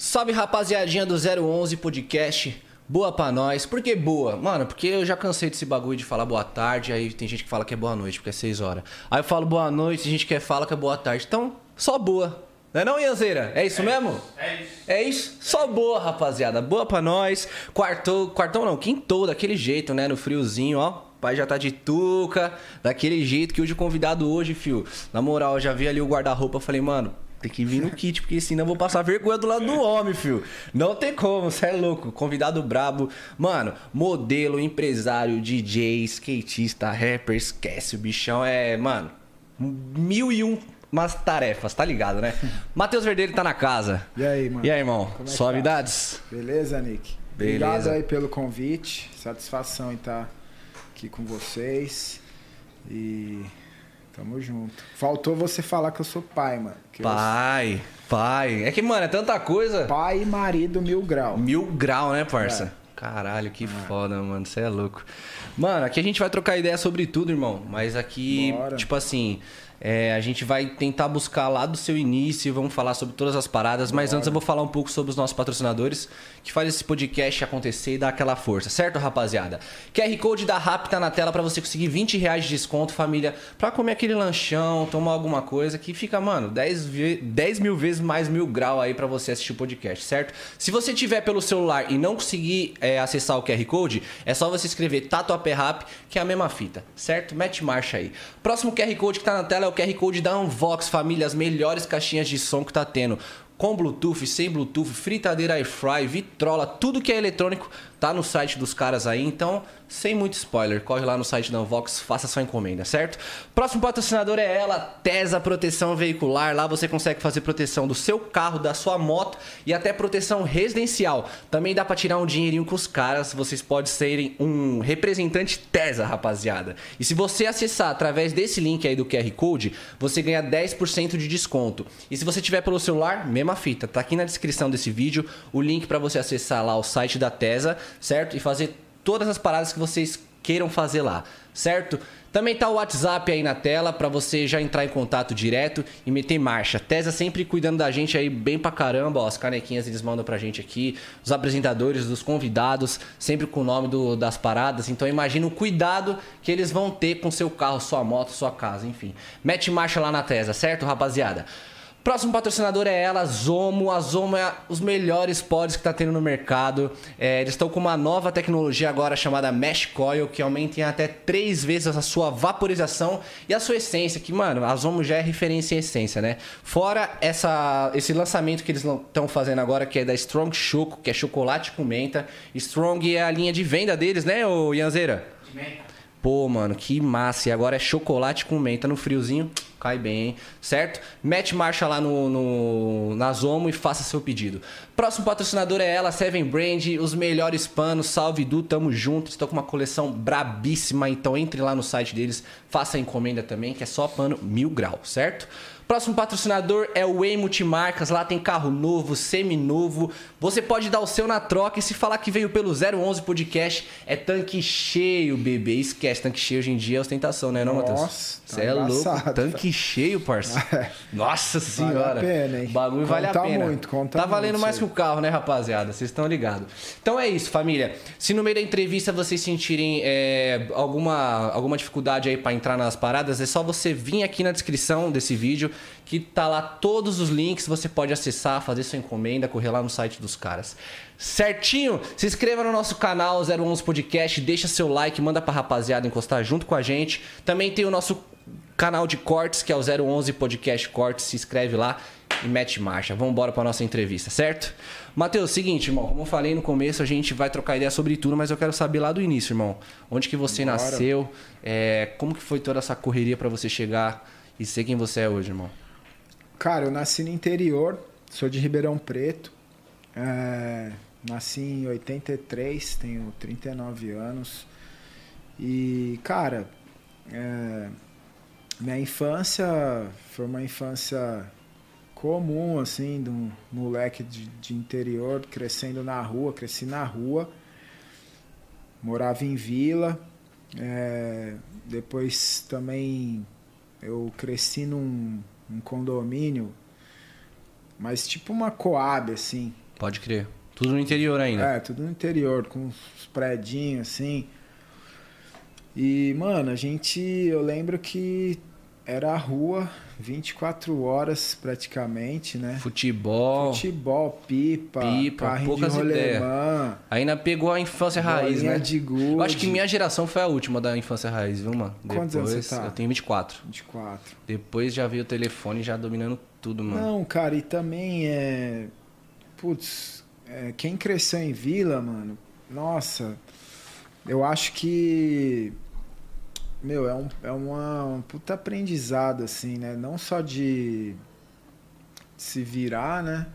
Salve rapaziadinha do 011 Podcast. Boa pra nós. Por que boa? Mano, porque eu já cansei desse bagulho de falar boa tarde, aí tem gente que fala que é boa noite, porque é 6 horas. Aí eu falo boa noite, tem gente que fala que é boa tarde. Então, só boa. Não é não, Ianzeira? É isso é mesmo? Isso. É isso. É isso? Só boa, rapaziada. Boa pra nós. Quartou, quartou não, quintou daquele jeito, né? No friozinho, ó. Pai já tá de tuca, daquele jeito que hoje o convidado hoje, fio. Na moral, eu já vi ali o guarda-roupa, falei, mano, tem que vir no kit, porque senão eu vou passar vergonha do lado do homem, fio. Não tem como, você é louco. Convidado brabo. Mano, modelo, empresário, DJ, skatista, rapper, esquece. O bichão é, mano, mil e um umas tarefas, tá ligado, né? Matheus Verdelho tá na casa. E aí, mano? E aí, irmão? É Suavidades? Tá? Beleza, Nick? Beleza. Obrigado aí pelo convite. Satisfação em estar aqui com vocês. E Tamo junto. Faltou você falar que eu sou pai, mano. pai, eu... pai. É que, mano, é tanta coisa. Pai e marido mil grau. Mil grau, né, parça? É. Caralho, que é. foda, mano. Você é louco. Mano, aqui a gente vai trocar ideia sobre tudo, irmão. Mas aqui, Bora. tipo assim, é, a gente vai tentar buscar lá do seu início, vamos falar sobre todas as paradas, mas antes eu vou falar um pouco sobre os nossos patrocinadores que faz esse podcast acontecer e dar aquela força, certo, rapaziada? QR Code da RAP tá na tela para você conseguir 20 reais de desconto, família, pra comer aquele lanchão, tomar alguma coisa que fica, mano, 10, 10 mil vezes mais mil grau aí para você assistir o podcast, certo? Se você tiver pelo celular e não conseguir é, acessar o QR Code, é só você escrever Tatuapé Rap, que é a mesma fita, certo? Mete marcha aí. Próximo QR Code que tá na tela é o QR Code da Unvox, família, as melhores caixinhas de som que tá tendo. Com Bluetooth, sem Bluetooth, fritadeira air fry, vitrola, tudo que é eletrônico tá no site dos caras aí. Então, sem muito spoiler, corre lá no site da Unvox, faça sua encomenda, certo? Próximo patrocinador é ela, Tesa Proteção Veicular. Lá você consegue fazer proteção do seu carro, da sua moto e até proteção residencial. Também dá para tirar um dinheirinho com os caras. Vocês podem serem um representante Tesa, rapaziada. E se você acessar através desse link aí do QR Code, você ganha 10% de desconto. E se você tiver pelo celular, mesma fita. Tá aqui na descrição desse vídeo o link para você acessar lá o site da Tesa, certo? E fazer todas as paradas que vocês queiram fazer lá, certo? Também tá o WhatsApp aí na tela para você já entrar em contato direto e meter marcha. Tesa sempre cuidando da gente aí bem pra caramba, ó, as canequinhas eles mandam pra gente aqui, os apresentadores, dos convidados, sempre com o nome do, das paradas. Então imagina o cuidado que eles vão ter com seu carro, sua moto, sua casa, enfim. Mete marcha lá na Tesa, certo, rapaziada? Próximo patrocinador é ela, Zomo. A Zomo é os melhores pods que está tendo no mercado. É, eles estão com uma nova tecnologia agora chamada Mesh Coil, que aumenta em até três vezes a sua vaporização e a sua essência, que, mano, a Zomo já é referência em essência, né? Fora essa, esse lançamento que eles estão fazendo agora, que é da Strong Choco, que é chocolate com menta. Strong é a linha de venda deles, né, ô Ianzeira? De menta. Pô, mano, que massa. E agora é chocolate com menta no friozinho. Cai bem, hein? certo? Mete marcha lá no, no, na Zomo e faça seu pedido. Próximo patrocinador é ela, Seven Brand, os melhores panos. Salve Du, tamo junto. Estou com uma coleção brabíssima, então entre lá no site deles, faça a encomenda também, que é só pano mil grau, certo? Próximo patrocinador é o Way Multimarcas. Lá tem carro novo, semi-novo. Você pode dar o seu na troca e se falar que veio pelo 011 Podcast, é tanque cheio, bebê. Esquece, tanque cheio hoje em dia é ostentação, né, não, Matheus? Nossa, você tá é louco. Tanque cheio, parça. É. Nossa senhora. Vale a pena, hein? O bagulho conta vale a pena. muito, conta Tá valendo muito, mais que o carro, né, rapaziada? Vocês estão ligados. Então é isso, família. Se no meio da entrevista vocês sentirem é, alguma, alguma dificuldade aí para entrar nas paradas, é só você vir aqui na descrição desse vídeo que tá lá todos os links, você pode acessar, fazer sua encomenda, correr lá no site dos caras. Certinho? Se inscreva no nosso canal 011 Podcast, deixa seu like, manda pra rapaziada encostar junto com a gente. Também tem o nosso canal de cortes, que é o 011 Podcast Cortes, se inscreve lá e mete marcha. Vamos embora para nossa entrevista, certo? Matheus, seguinte, irmão, como eu falei no começo, a gente vai trocar ideia sobre tudo, mas eu quero saber lá do início, irmão. Onde que você Bora. nasceu? É, como que foi toda essa correria para você chegar e ser quem você é hoje, irmão? Cara, eu nasci no interior, sou de Ribeirão Preto. É, nasci em 83, tenho 39 anos. E, cara, é, minha infância foi uma infância comum, assim, de um moleque de, de interior, crescendo na rua, cresci na rua, morava em vila. É, depois também eu cresci num um condomínio, mas tipo uma Coab, assim. Pode crer. Tudo no interior ainda? É, tudo no interior, com os predinhos assim. E, mano, a gente. Eu lembro que era a rua 24 horas praticamente, né? Futebol. Futebol, pipa, pipa carrinho poucas de rolemã. Ainda pegou a infância raiz, né? de gude. Eu acho que minha geração foi a última da infância raiz, viu, mano? Quantos Depois, anos você tá? Eu tenho 24. 24. Depois já veio o telefone já dominando tudo, mano. Não, cara, e também é. Putz, é, quem cresceu em vila, mano, nossa, eu acho que. Meu, é um, é uma, um puta aprendizado, assim, né? Não só de se virar, né?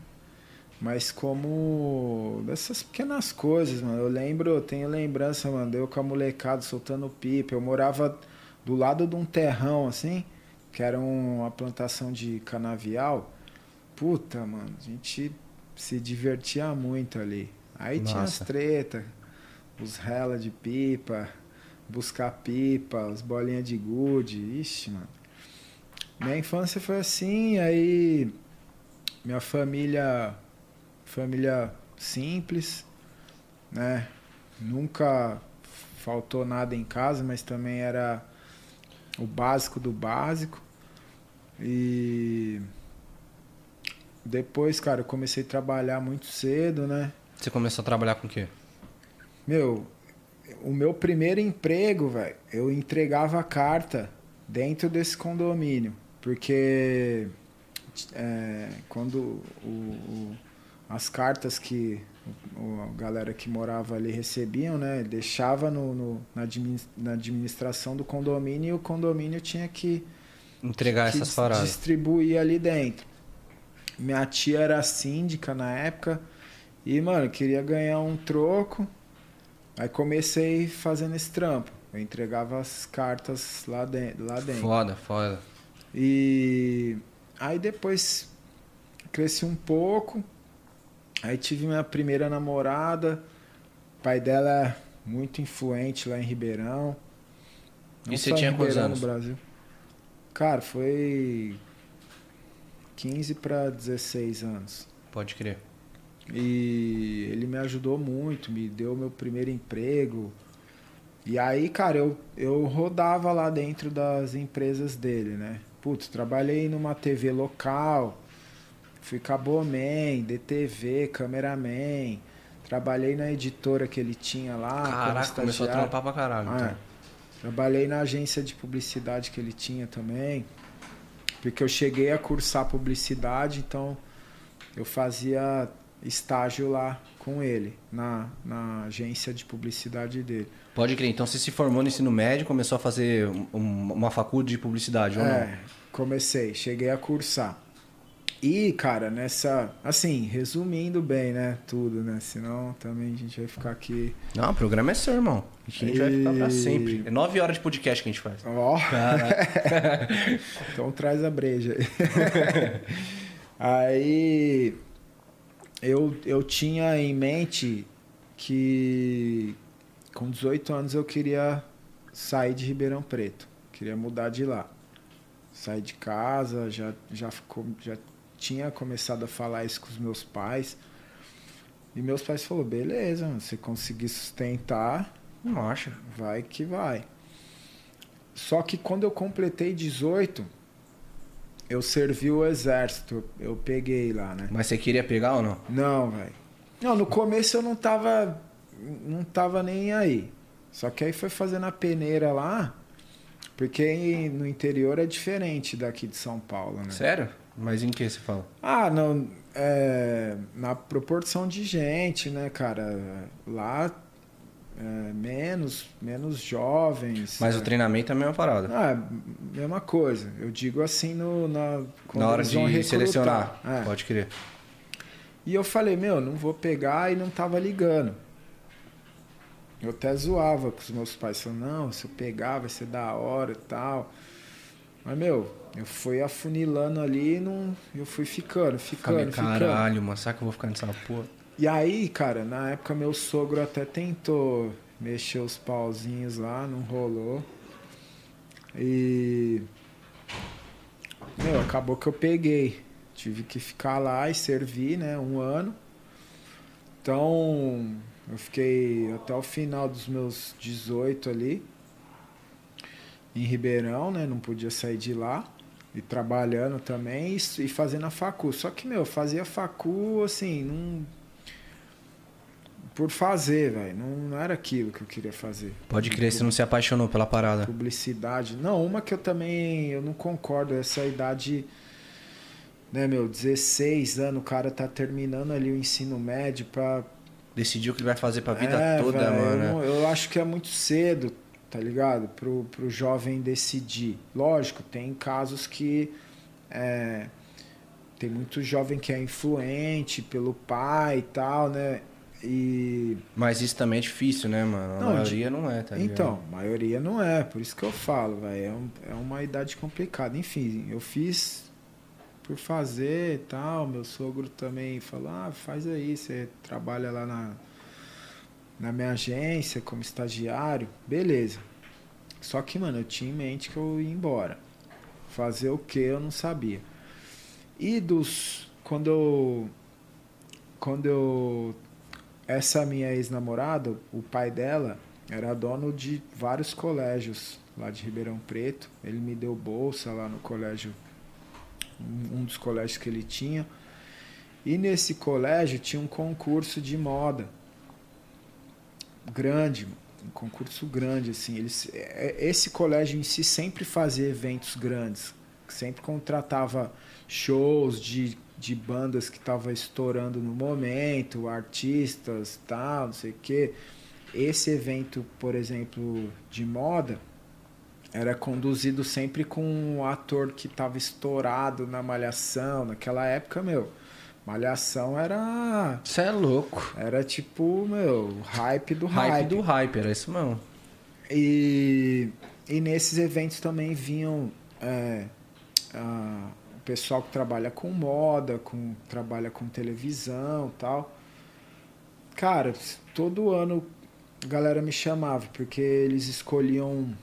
Mas como dessas pequenas coisas, mano. Eu lembro, eu tenho lembrança, mano, eu com a molecada soltando pipa. Eu morava do lado de um terrão, assim, que era uma plantação de canavial. Puta, mano, a gente se divertia muito ali. Aí tinha as treta, os rela de pipa, buscar pipa, as bolinhas de gude. Ixi, mano. Minha infância foi assim, aí minha família, família simples, né? Nunca faltou nada em casa, mas também era o básico do básico. E depois, cara, eu comecei a trabalhar muito cedo, né? Você começou a trabalhar com o quê? Meu, o meu primeiro emprego, velho, eu entregava carta dentro desse condomínio. Porque é, quando o, o- as cartas que o- a galera que morava ali recebiam, né? Deixava no, no- na, na administração do condomínio e o condomínio tinha que Entregar que essas paradas. distribuir ali dentro. Minha tia era síndica na época e, mano, queria ganhar um troco. Aí comecei fazendo esse trampo. Eu entregava as cartas lá, de, lá dentro. Foda, foda. E aí depois cresci um pouco. Aí tive minha primeira namorada. O pai dela é muito influente lá em Ribeirão. E você tinha quantos anos? No Brasil. Cara, foi 15 para 16 anos. Pode crer. E ele me ajudou muito, me deu meu primeiro emprego. E aí, cara, eu, eu rodava lá dentro das empresas dele, né? Putz, trabalhei numa TV local, fui caboman, DTV, cameraman. Trabalhei na editora que ele tinha lá. Caraca, começou a trampar pra caralho. Ah, então. é. Trabalhei na agência de publicidade que ele tinha também. Porque eu cheguei a cursar publicidade, então eu fazia estágio lá com ele, na, na agência de publicidade dele. Pode crer. Então você se formou no ensino médio, começou a fazer um- uma faculdade de publicidade, ou não? É, comecei, cheguei a cursar. E, cara, nessa. Assim, resumindo bem, né? Tudo, né? Senão também a gente vai ficar aqui. Não, o programa é seu, irmão. A gente vai ficar pra E- sempre. É nove horas de podcast que a gente faz. Ó. então traz a breja aí. aí eu, eu tinha em mente que com 18 anos eu queria sair de Ribeirão Preto. Queria mudar de lá. Sair de casa, já, já, ficou, já tinha começado a falar isso com os meus pais. E meus pais falaram, beleza, se conseguir sustentar, acha? vai que vai. Só que quando eu completei 18, eu servi o exército. Eu peguei lá, né? Mas você queria pegar ou não? Não, velho. Não, no começo eu não tava. Não tava nem aí. Só que aí foi fazendo a peneira lá. Porque no interior é diferente daqui de São Paulo, né? Sério? Mas em que você fala? Ah, não. É, na proporção de gente, né, cara? Lá é, menos, menos jovens. Mas né? o treinamento é a mesma parada. Ah, mesma coisa. Eu digo assim no, na, Na hora de recrutar. selecionar. É. Pode crer. E eu falei, meu, não vou pegar e não tava ligando. Eu até zoava com os meus pais, falando, não, se eu pegar vai ser da hora e tal. Mas, meu, eu fui afunilando ali e não, eu fui ficando, ficando, Falei, ficando. caralho, mano, será que eu vou ficar nessa porra? E aí, cara, na época meu sogro até tentou mexer os pauzinhos lá, não rolou. E. Meu, acabou que eu peguei. Tive que ficar lá e servir, né? Um ano. Então, eu fiquei até o final dos meus 18 ali, em Ribeirão, né? Não podia sair de lá. E trabalhando também e, fazendo a facu. Só que, meu, eu fazia facu, assim, não por fazer, velho. Não, não, era aquilo que eu queria fazer. Pode crer, você não se apaixonou pela parada. Publicidade. Não, uma que eu também eu não concordo, essa idade, né, meu, 16 anos, o cara tá terminando ali o ensino médio pra. Decidir o que ele vai fazer pra vida é, toda, véio, mano. Eu, eu, acho que é muito cedo, tá ligado? Pro, pro jovem decidir. Lógico, tem casos que. É, tem muito jovem que é influente pelo pai e tal, né? E... Mas isso também é difícil, né, mano? A não, maioria de... não é, tá ligado? Então, a maioria não é, por isso que eu falo, velho. É, um, é uma idade complicada. Enfim, eu fiz por fazer e tal. Meu sogro também falou: ah, faz aí, você trabalha lá na, na minha agência como estagiário. Beleza. Só que, mano, eu tinha em mente que eu ia embora. Fazer o que eu não sabia. E dos. Quando eu. Quando eu essa minha ex-namorada, o pai dela era dono de vários colégios lá de Ribeirão Preto. Ele me deu bolsa lá no colégio, um dos colégios que ele tinha. E nesse colégio tinha um concurso de moda grande, um concurso grande assim. Eles, é, esse colégio em si sempre fazia eventos grandes, sempre contratava shows de de bandas que tava estourando no momento, artistas, tal, não sei o quê. Esse evento, por exemplo, de moda, era conduzido sempre com um ator que tava estourado na Malhação. Naquela época, meu, Malhação era. Você é louco. Era tipo, meu, hype do hype. Hype do hype, era isso mesmo. E, e nesses eventos também vinham. É, a, pessoal que trabalha com moda, com trabalha com televisão, tal. Cara, todo ano a galera me chamava porque eles escolhiam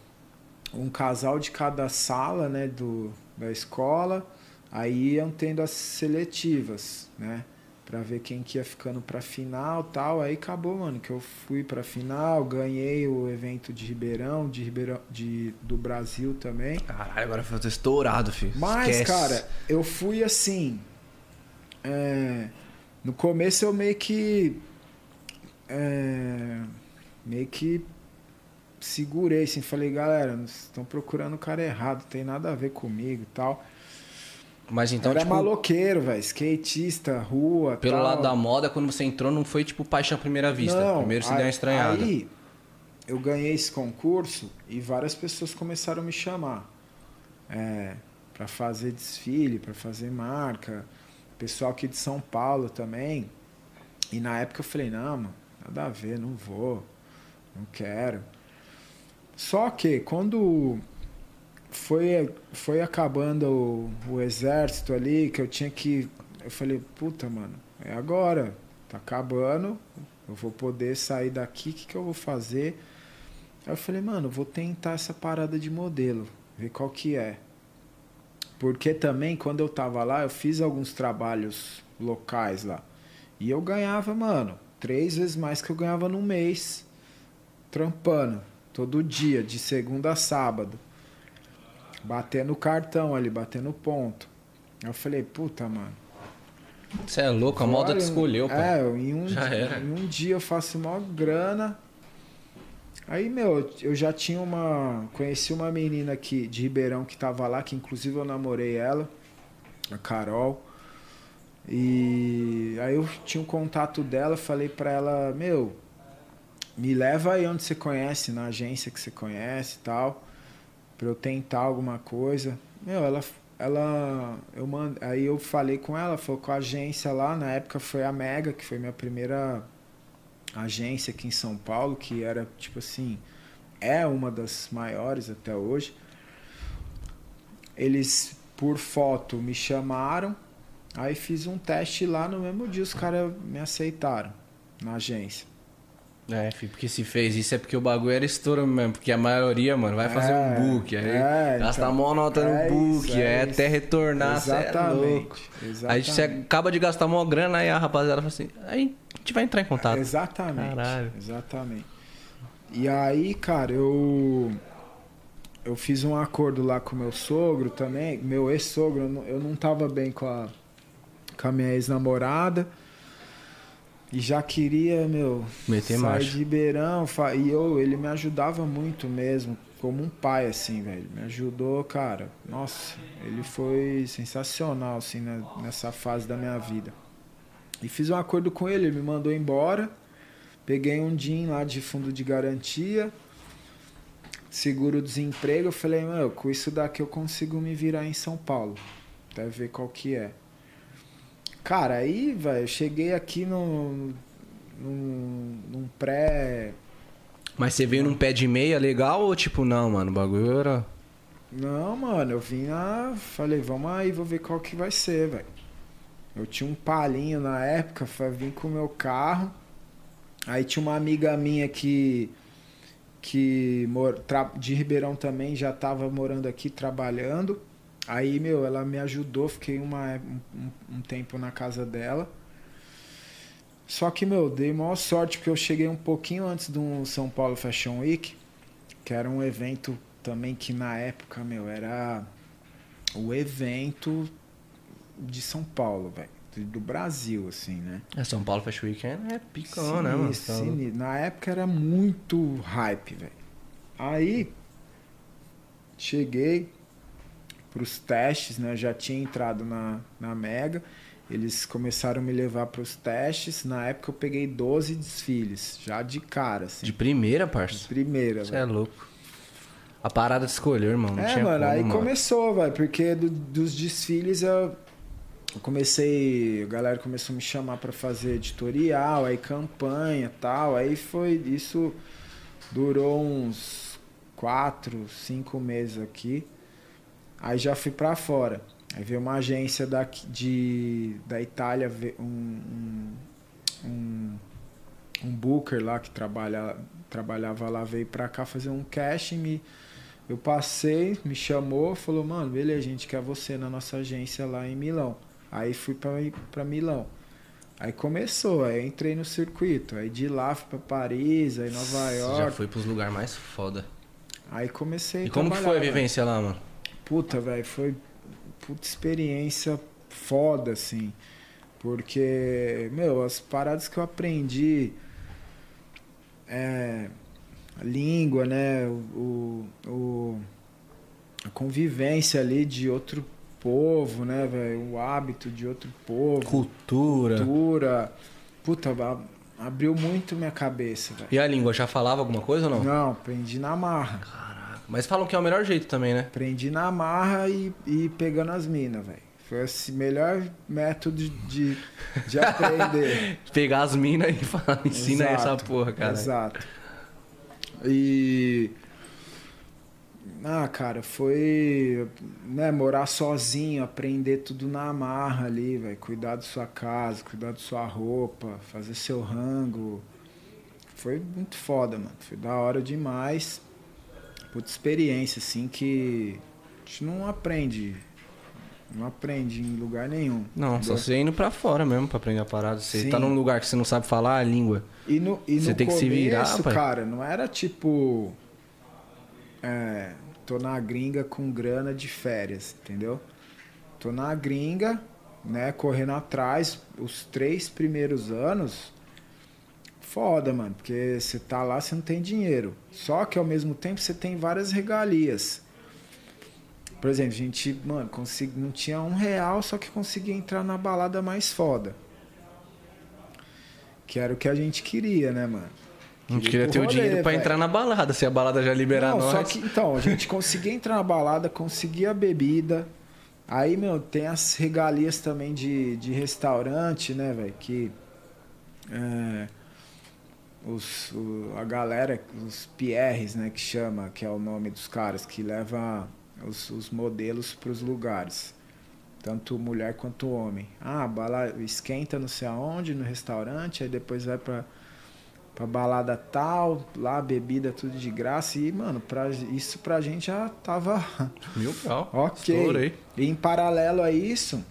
um casal de cada sala, né, do da escola. Aí iam tendo as seletivas, né? Para ver quem que ia ficando pra final tal. Aí acabou, mano, que eu fui pra final, ganhei o evento de Ribeirão, de Ribeirão de, do Brasil também. Caralho, agora foi estourado, filho. Mas, Esquece. cara, eu fui assim. É, no começo eu meio que. É, meio que segurei, assim, falei, galera, estão procurando o cara errado, tem nada a ver comigo e tal. Mas então, Era tipo, maloqueiro, velho. Skatista, rua. Pelo tal. lado da moda, quando você entrou, não foi tipo paixão à primeira vista. Não, Primeiro você aí, deu uma estranhada. Aí eu ganhei esse concurso e várias pessoas começaram a me chamar. É, para fazer desfile, para fazer marca. Pessoal aqui de São Paulo também. E na época eu falei, não, mano, nada a ver, não vou. Não quero. Só que quando foi, foi acabando o, o exército ali, que eu tinha que. Eu falei, puta, mano, é agora. Tá acabando, eu vou poder sair daqui, o que, que eu vou fazer? Aí eu falei, mano, vou tentar essa parada de modelo, ver qual que é. Porque também, quando eu tava lá, eu fiz alguns trabalhos locais lá. E eu ganhava, mano, três vezes mais que eu ganhava num mês, trampando, todo dia, de segunda a sábado batendo cartão ali, batendo ponto. Eu falei, puta, mano. Você é louco, a moda te escolheu, pô. É, em um, já dia, em um dia eu faço maior grana. Aí, meu, eu já tinha uma. Conheci uma menina aqui de Ribeirão que tava lá, que inclusive eu namorei ela, a Carol. E aí eu tinha um contato dela, falei pra ela, meu, me leva aí onde você conhece, na agência que você conhece e tal para eu tentar alguma coisa. Meu, ela ela eu mand... aí eu falei com ela, foi com a agência lá, na época foi a Mega, que foi minha primeira agência aqui em São Paulo, que era tipo assim, é uma das maiores até hoje. Eles por foto me chamaram, aí fiz um teste lá no mesmo dia os caras me aceitaram na agência. É, filho, porque se fez isso é porque o bagulho era estouro mesmo. Porque a maioria, mano, vai fazer é, um book. Aí é, gasta então, mó nota no é book. Isso, é, até retornar, Exatamente. É louco. Exatamente. Aí você acaba de gastar mó grana, aí a rapaziada fala assim. Aí a gente vai entrar em contato. Exatamente. Caralho. Exatamente. E aí, cara, eu. Eu fiz um acordo lá com meu sogro também. Meu ex-sogro, eu não tava bem com a, com a minha ex-namorada. E já queria, meu, Meter sair de Ribeirão. E eu, ele me ajudava muito mesmo, como um pai, assim, velho. Me ajudou, cara. Nossa, ele foi sensacional, assim, nessa fase da minha vida. E fiz um acordo com ele, ele me mandou embora. Peguei um DIN lá de fundo de garantia, seguro-desemprego. Eu falei, meu, com isso daqui eu consigo me virar em São Paulo. Até ver qual que é. Cara, aí, velho, eu cheguei aqui no, num, num pré. Mas você veio num pé de meia legal ou tipo, não, mano, o bagulho era. Não, mano, eu vim lá, falei, vamos aí, vou ver qual que vai ser, velho. Eu tinha um palinho na época, vim com o meu carro. Aí tinha uma amiga minha que que de Ribeirão também já tava morando aqui trabalhando. Aí, meu, ela me ajudou, fiquei uma, um, um tempo na casa dela. Só que, meu, dei maior sorte porque eu cheguei um pouquinho antes do São Paulo Fashion Week, que era um evento também que na época, meu, era o evento de São Paulo, velho. Do Brasil, assim, né? É, São Paulo Fashion Week é picão, né, mano? Sim, na época era muito hype, velho. Aí, cheguei, para os testes, né? Eu já tinha entrado na, na Mega. Eles começaram a me levar para os testes. Na época eu peguei 12 desfiles, já de cara. Assim. De primeira, parça? De primeira, Você é louco. A parada de escolher, irmão. Não é, tinha mano, como, aí mano. começou, velho, porque do, dos desfiles eu, eu, comecei. A galera começou a me chamar para fazer editorial, aí campanha tal. Aí foi. Isso durou uns quatro, cinco meses aqui. Aí já fui para fora. Aí veio uma agência da, de, da Itália, um, um, um, booker lá que trabalha, trabalhava lá, veio pra cá fazer um casting. Me, eu passei, me chamou, falou, mano, beleza, a gente quer você na nossa agência lá em Milão. Aí fui para Milão. Aí começou, aí entrei no circuito. Aí de lá fui pra Paris, aí Nova York. Já foi pros lugares mais foda. Aí comecei E como que foi a vivência lá, mano? Puta, velho, foi puta experiência foda, assim. Porque, meu, as paradas que eu aprendi. É, a língua, né? O, o, a convivência ali de outro povo, né, velho? O hábito de outro povo. Cultura. Cultura. Puta, abriu muito minha cabeça, velho. E a língua, já falava alguma coisa ou não? Não, aprendi na marra. Mas falam que é o melhor jeito também, né? Aprendi na marra e, e pegando as minas, velho. Foi o melhor método de, de aprender. Pegar as minas e falar, ensina exato, essa porra, cara. Exato. E. Ah, cara, foi. Né, morar sozinho, aprender tudo na marra ali, velho. Cuidar da sua casa, cuidar da sua roupa, fazer seu rango. Foi muito foda, mano. Foi da hora demais puta experiência, assim, que a gente não aprende. Não aprende em lugar nenhum. Não, entendeu? só você indo pra fora mesmo pra aprender a parada. Você Sim. tá num lugar que você não sabe falar a língua. E no, e você no tem começo, que se virar, pai. cara, não era tipo. É, tô na gringa com grana de férias, entendeu? Tô na gringa, né, correndo atrás. Os três primeiros anos, foda, mano, porque você tá lá, você não tem dinheiro. Só que ao mesmo tempo você tem várias regalias. Por exemplo, a gente, mano, consegui, não tinha um real, só que conseguia entrar na balada mais foda. Que era o que a gente queria, né, mano? A gente queria ter rolê, o dinheiro para entrar na balada, se a balada já liberar não, nós. Só que, então, a gente conseguia entrar na balada, conseguia a bebida. Aí, meu, tem as regalias também de, de restaurante, né, velho? Que. É, os, o, a galera, os Pierres, né, que chama, que é o nome dos caras, que leva os, os modelos para os lugares. Tanto mulher quanto homem. Ah, bala, esquenta não sei aonde, no restaurante, aí depois vai para pra balada tal, lá bebida tudo de graça. E, mano, pra, isso pra gente já tava. Mil pau. ok. Estourei. E em paralelo a isso,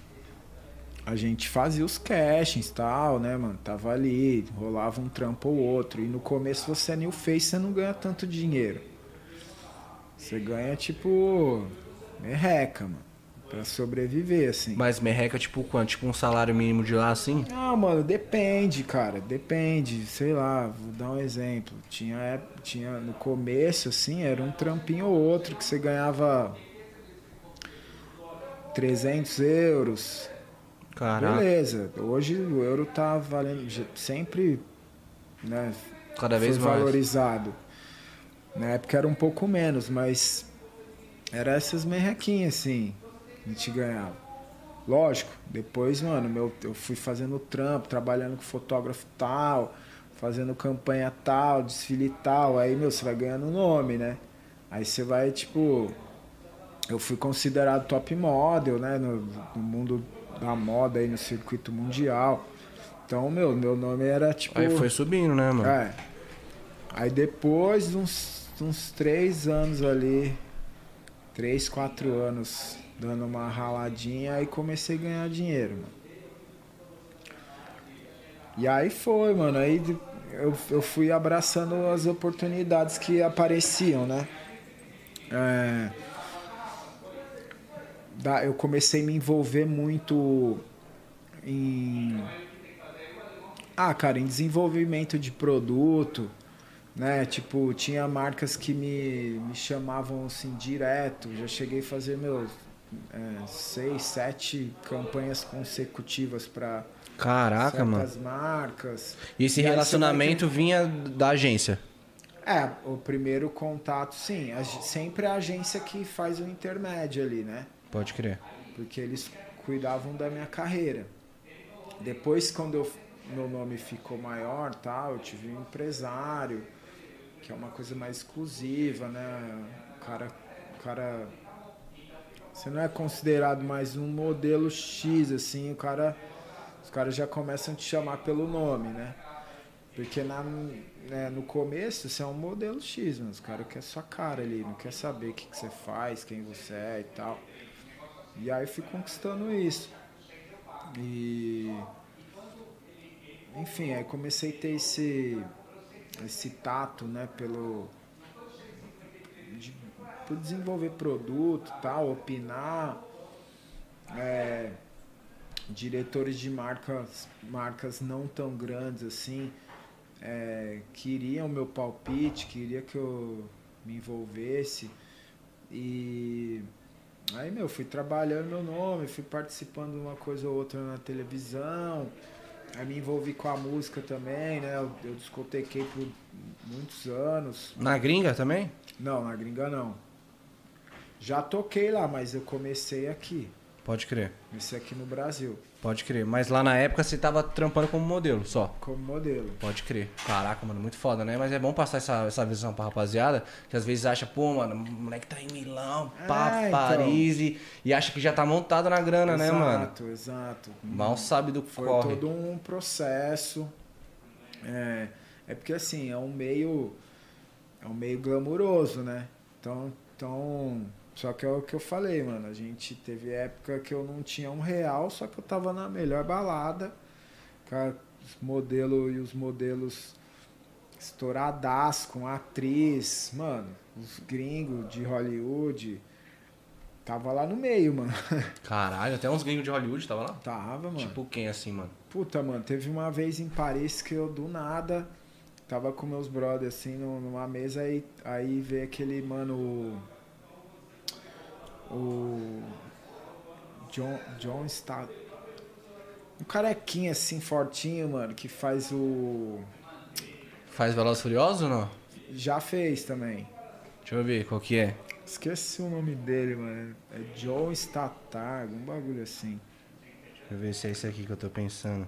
a gente fazia os castings e tal, né, mano? Tava ali, rolava um trampo ou outro. E no começo você é new face, você não ganha tanto dinheiro. Você ganha, tipo, merreca, mano. Pra sobreviver, assim. Mas merreca, tipo, quanto? Tipo um salário mínimo de lá, assim? Ah, mano, depende, cara. Depende. Sei lá, vou dar um exemplo. Tinha, tinha no começo, assim, era um trampinho ou outro que você ganhava 300 euros. Caraca. Beleza. Hoje o euro tá valendo sempre, né? Cada vez mais. valorizado. Na época era um pouco menos, mas era essas merrequinhas, assim a gente ganhava. Lógico, depois, mano, meu, eu fui fazendo trampo, trabalhando com fotógrafo tal, fazendo campanha tal, desfile tal, aí, meu, você vai ganhando nome, né? Aí você vai, tipo. Eu fui considerado top model, né? No, no mundo da moda aí, no circuito mundial. Então, meu, meu nome era tipo. Aí foi subindo, né, mano? É. Aí depois, uns, uns três anos ali, três, quatro anos dando uma raladinha e comecei a ganhar dinheiro, mano. E aí foi, mano. Aí eu, eu fui abraçando as oportunidades que apareciam, né? É, eu comecei a me envolver muito em. Ah, cara, em desenvolvimento de produto, né? Tipo, tinha marcas que me, me chamavam assim direto. Já cheguei a fazer meus é, seis, sete campanhas consecutivas para Caraca, mano. marcas. E esse e relacionamento vinha da agência? É, o primeiro contato, sim. A, sempre a agência que faz o intermédio ali, né? Pode crer. Porque eles cuidavam da minha carreira. Depois, quando eu, meu nome ficou maior, tal, eu tive um empresário, que é uma coisa mais exclusiva, né? O cara, o cara você não é considerado mais um modelo X, assim, o cara. Os caras já começam a te chamar pelo nome, né? Porque na, né, no começo você é um modelo X, mano. Os caras querem sua cara ali, não quer saber o que, que você faz, quem você é e tal. E aí fui conquistando isso. E. Enfim, aí comecei a ter esse, esse tato, né, pelo por desenvolver produto, tal, opinar. É, diretores de marcas, marcas não tão grandes assim, é, queriam o meu palpite, queria que eu me envolvesse. E aí, meu, fui trabalhando meu nome, fui participando de uma coisa ou outra na televisão. Aí me envolvi com a música também, né? Eu, eu discotequei por muitos anos. Na gringa também? Não, na gringa não. Já toquei lá, mas eu comecei aqui. Pode crer. Comecei aqui no Brasil. Pode crer. Mas lá na época você tava trampando como modelo só? Como modelo. Pode crer. Caraca, mano, muito foda, né? Mas é bom passar essa, essa visão pra rapaziada, que às vezes acha, pô, mano, o moleque tá em Milão, pá, é, Paris, então. e, e, acha que já tá montado na grana, exato, né, mano? Exato, exato. Mal sabe do que Foi corre. todo um processo. É, é porque assim, é um meio. É um meio glamuroso, né? Então, então só que é o que eu falei, mano. A gente teve época que eu não tinha um real, só que eu tava na melhor balada. Com os modelos e os modelos estouradas com atriz, mano. Os gringos de Hollywood. Tava lá no meio, mano. Caralho, até uns gringos de Hollywood tava lá? Tava, mano. Tipo quem assim, mano? Puta, mano, teve uma vez em Paris que eu do nada tava com meus brothers assim numa mesa aí, aí veio aquele mano o John, John está um carequinha assim fortinho, mano, que faz o faz Velozes Furiosos ou não? Já fez também. Deixa eu ver qual que é. Esqueci o nome dele, mano. É John Statar, algum bagulho assim. Deixa eu ver se é esse aqui que eu tô pensando.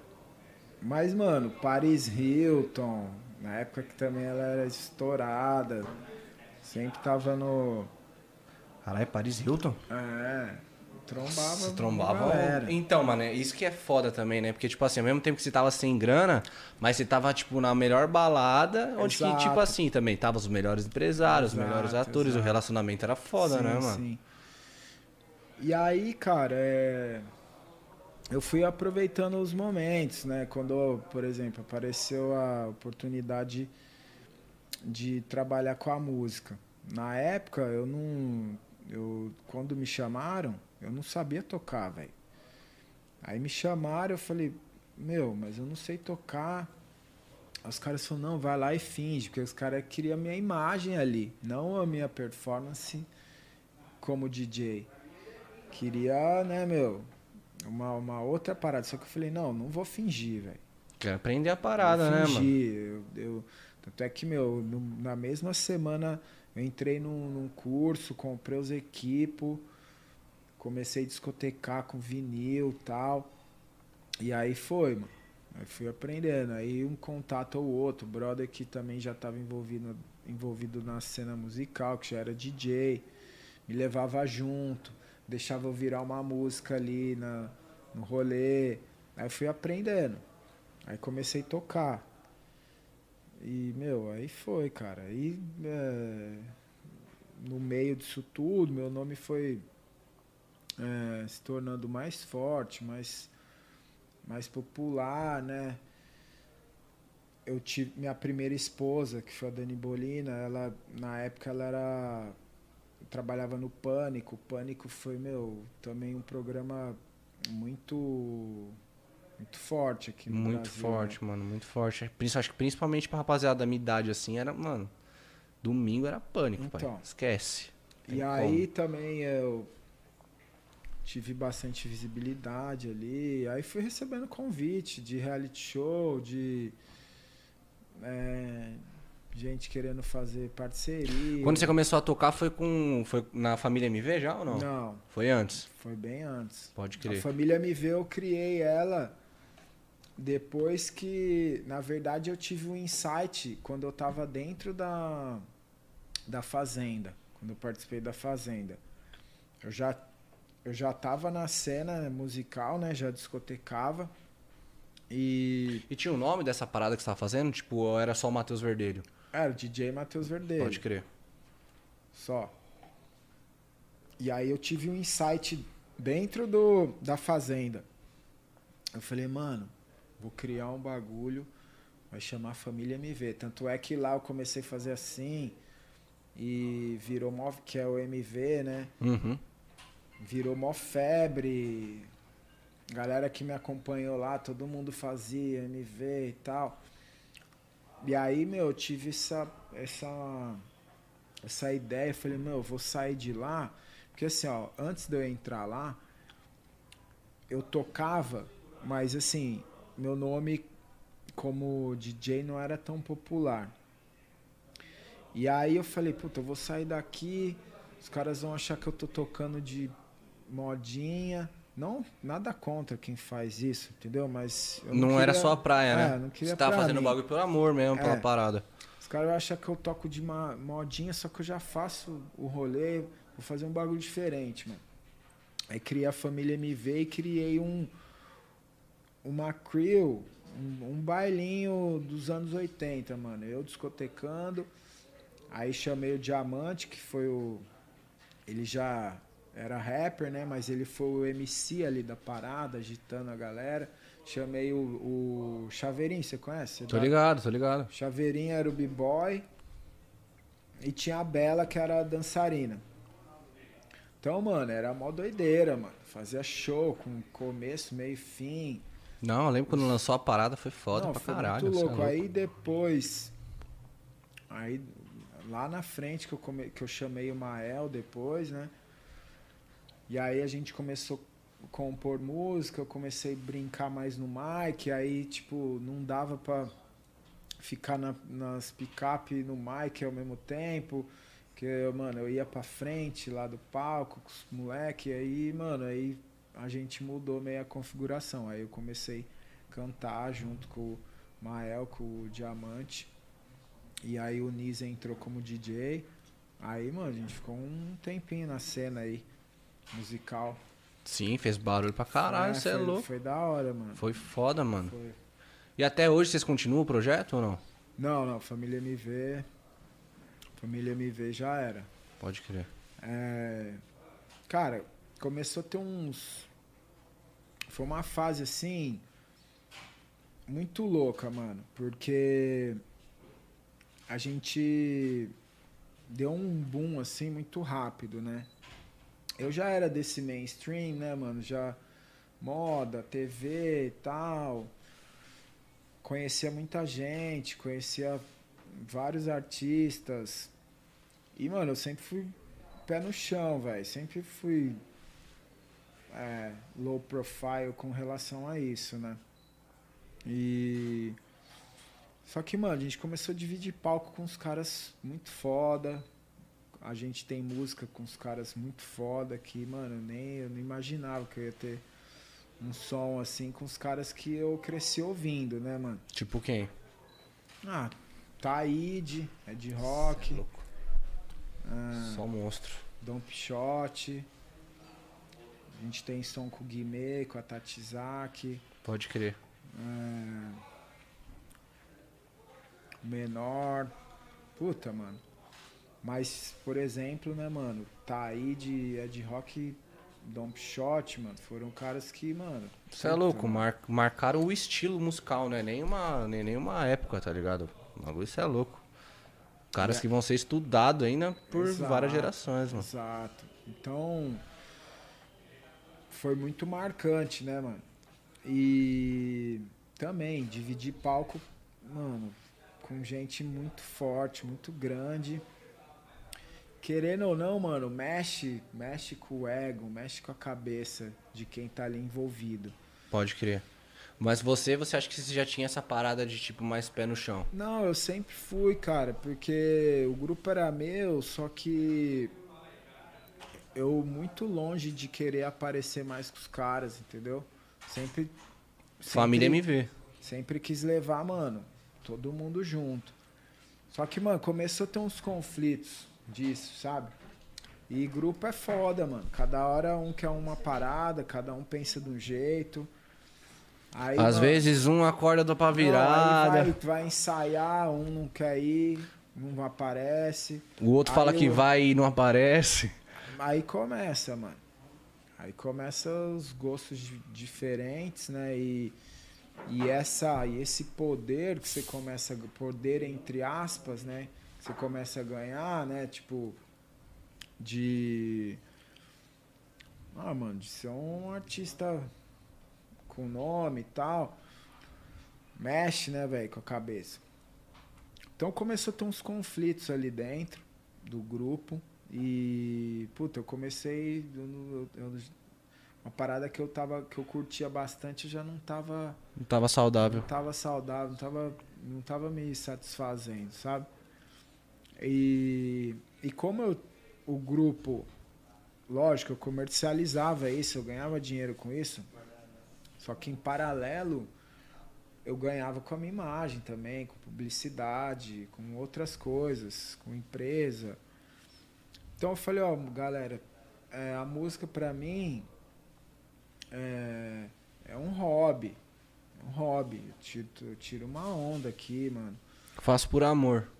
Mas, mano, Paris Hilton, na época que também ela era estourada, sempre tava no Caralho, Paris Hilton? É. trombava. Se trombava. Então, mano, isso que é foda também, né? Porque, tipo assim, ao mesmo tempo que você tava sem grana, mas você tava, tipo, na melhor balada, onde Exato. que, tipo assim, também tava os melhores empresários, Exato, os melhores atores, Exato. o relacionamento era foda, sim, né, mano? Sim. E aí, cara, é... eu fui aproveitando os momentos, né? Quando, por exemplo, apareceu a oportunidade de trabalhar com a música. Na época, eu não. Eu, quando me chamaram, eu não sabia tocar, velho. Aí me chamaram, eu falei, meu, mas eu não sei tocar. Os caras falaram, não, vai lá e finge, porque os caras queriam a minha imagem ali, não a minha performance como DJ. Queria, né, meu, uma, uma outra parada. Só que eu falei, não, não vou fingir, velho. Quer aprender a parada, né, mano? Eu, eu, tanto é que, meu, na mesma semana eu entrei num, num curso, comprei os equipos, comecei a discotecar com vinil e tal. E aí foi, mano. Aí fui aprendendo. Aí um contato ou outro, brother que também já estava envolvido, envolvido na cena musical, que já era DJ, me levava junto, deixava eu virar uma música ali na, no rolê. Aí fui aprendendo. Aí comecei a tocar. E, meu, aí foi, cara. Aí, é, no meio disso tudo, meu nome foi é, se tornando mais forte, mais, mais popular, né? Eu tive minha primeira esposa, que foi a Dani Bolina, ela, na época, ela era trabalhava no Pânico. O Pânico foi, meu, também um programa muito muito forte aqui no muito Brasil. Forte, né? mano, muito forte. Acho que principalmente pra rapaziada da minha idade, assim, era, mano, domingo era pânico, então, pai. Esquece. e como. aí também eu tive bastante visibilidade ali. Aí fui recebendo convite de reality show, de é, gente querendo fazer parceria. Quando você começou a tocar foi com foi na família MV já ou não? Não. Foi antes. Foi bem antes. Pode crer. A família MV eu criei ela depois que, na verdade, eu tive um insight quando eu estava dentro da, da fazenda, quando eu participei da fazenda. Eu já eu já estava na cena musical, né? Já discotecava. E... e tinha o um nome dessa parada que você estava fazendo? Tipo, ou era só o Matheus Verdelho? Era o DJ Matheus Verdelho. Pode crer. Só. E aí eu tive um insight dentro do, da fazenda. Eu falei, mano, vou criar um bagulho, vai chamar Família MV. Tanto é que lá eu comecei a fazer assim e virou mó, que é o MV, né? Uhum. Virou mó febre. Galera que me acompanhou lá, todo mundo fazia MV e tal. E aí, meu, eu tive essa, essa, essa ideia. Falei, meu, eu vou sair de lá. Porque assim, ó, antes de eu entrar lá, eu tocava, mas assim, meu nome como DJ não era tão popular. E aí eu falei, puta, eu vou sair daqui, os caras vão achar que eu tô tocando de modinha. Não, nada contra quem faz isso, entendeu? Mas. não, não queria, era só a praia, né? É, não queria Você tava fazendo o bagulho pelo amor mesmo, é, pela parada. Os caras acham que eu toco de uma modinha, só que eu já faço o rolê, vou fazer um bagulho diferente, mano. Aí criei a família MV e criei um, uma crew, um, um bailinho dos anos 80, mano. Eu discotecando. Aí chamei o Diamante, que foi o. Ele já era rapper, né? Mas ele foi o MC ali da parada, agitando a galera. Chamei o, o Chaveirinho, você conhece? Tô ligado, tô ligado. Chaveirinho era o b-boy. E tinha a Bela, que era a dançarina. Então, mano, era mó doideira, mano. Fazia show com começo, meio e fim. Não, eu lembro quando lançou a parada, foi foda Não, pra foi caralho. Muito louco. É louco. Aí depois. Aí lá na frente que eu, come, que eu chamei o Mael depois, né? E aí a gente começou a compor música, eu comecei a brincar mais no mic, aí tipo, não dava pra ficar na, nas picape no mic ao mesmo tempo. Que, mano, eu ia pra frente lá do palco com os moleques, aí, mano, aí a gente mudou meio a configuração. Aí eu comecei a cantar junto com o Mael, com o Diamante. E aí o Nisa entrou como DJ. Aí, mano, a gente ficou um tempinho na cena aí, musical. Sim, fez barulho pra caralho, você é, é, louco. Foi da hora, mano. Foi foda, mano. Foi. E até hoje vocês continuam o projeto ou não? Não, não, Família MV. Família MV já era. Pode crer. É, cara, começou a ter uns. Foi uma fase assim. Muito louca, mano. Porque a gente deu um boom assim muito rápido, né? Eu já era desse mainstream, né, mano? Já moda, TV e tal. Conhecia muita gente, conhecia vários artistas. E, mano, eu sempre fui pé no chão, velho. Sempre fui é, low profile com relação a isso, né? E. Só que, mano, a gente começou a dividir palco com os caras muito foda. A gente tem música com os caras muito foda que, mano, nem eu não imaginava que eu ia ter um som assim com os caras que eu cresci ouvindo, né, mano? Tipo quem? Ah, Taíde, é de rock. É ah, Só monstro. Dom Pichote. A gente tem som com o Guimê, com a Tatizaki. Pode crer. Ah, menor. Puta, mano. Mas, por exemplo, né, mano, tá aí de, é de rock Dom Shot, mano, foram caras que, mano. Você é louco, mar, marcaram o estilo musical, né? Nem uma, nem, nem uma época, tá ligado? O bagulho isso é louco. Caras é. que vão ser estudados ainda por exato, várias gerações, mano. Exato. Então. Foi muito marcante, né, mano? E também dividir palco, mano, com gente muito forte, muito grande querendo ou não, mano, mexe, mexe com o ego, mexe com a cabeça de quem tá ali envolvido. Pode crer. Mas você, você acha que você já tinha essa parada de tipo mais pé no chão? Não, eu sempre fui, cara, porque o grupo era meu, só que eu muito longe de querer aparecer mais com os caras, entendeu? Sempre, sempre Família MV. Sempre quis levar, mano, todo mundo junto. Só que, mano, começou a ter uns conflitos disso, sabe? E grupo é foda, mano. Cada hora um quer uma parada, cada um pensa de um jeito. Aí, Às mano, vezes um acorda pra virada. Não, vai, vai, ensaiar, um não quer ir, não aparece. O outro aí fala que vai e não aparece. Aí começa, mano. Aí começa os gostos diferentes, né? E, e, essa, e esse poder que você começa, poder entre aspas, né? você começa a ganhar, né? Tipo, de. Ah, mano, de ser um artista com nome e tal. Mexe, né, velho, com a cabeça. Então começou a ter uns conflitos ali dentro do grupo. E, puta, eu comecei. Eu, eu, uma parada que eu tava. que eu curtia bastante já não tava. Não tava saudável. Não tava saudável, não tava, não tava me satisfazendo, sabe? E, e como eu, o grupo, lógico, eu comercializava isso, eu ganhava dinheiro com isso, só que em paralelo eu ganhava com a minha imagem também, com publicidade, com outras coisas, com empresa. Então eu falei, ó, galera, é, a música para mim é, é, um hobby. É um hobby. Eu tiro, eu tiro uma onda aqui, mano. Faço por amor.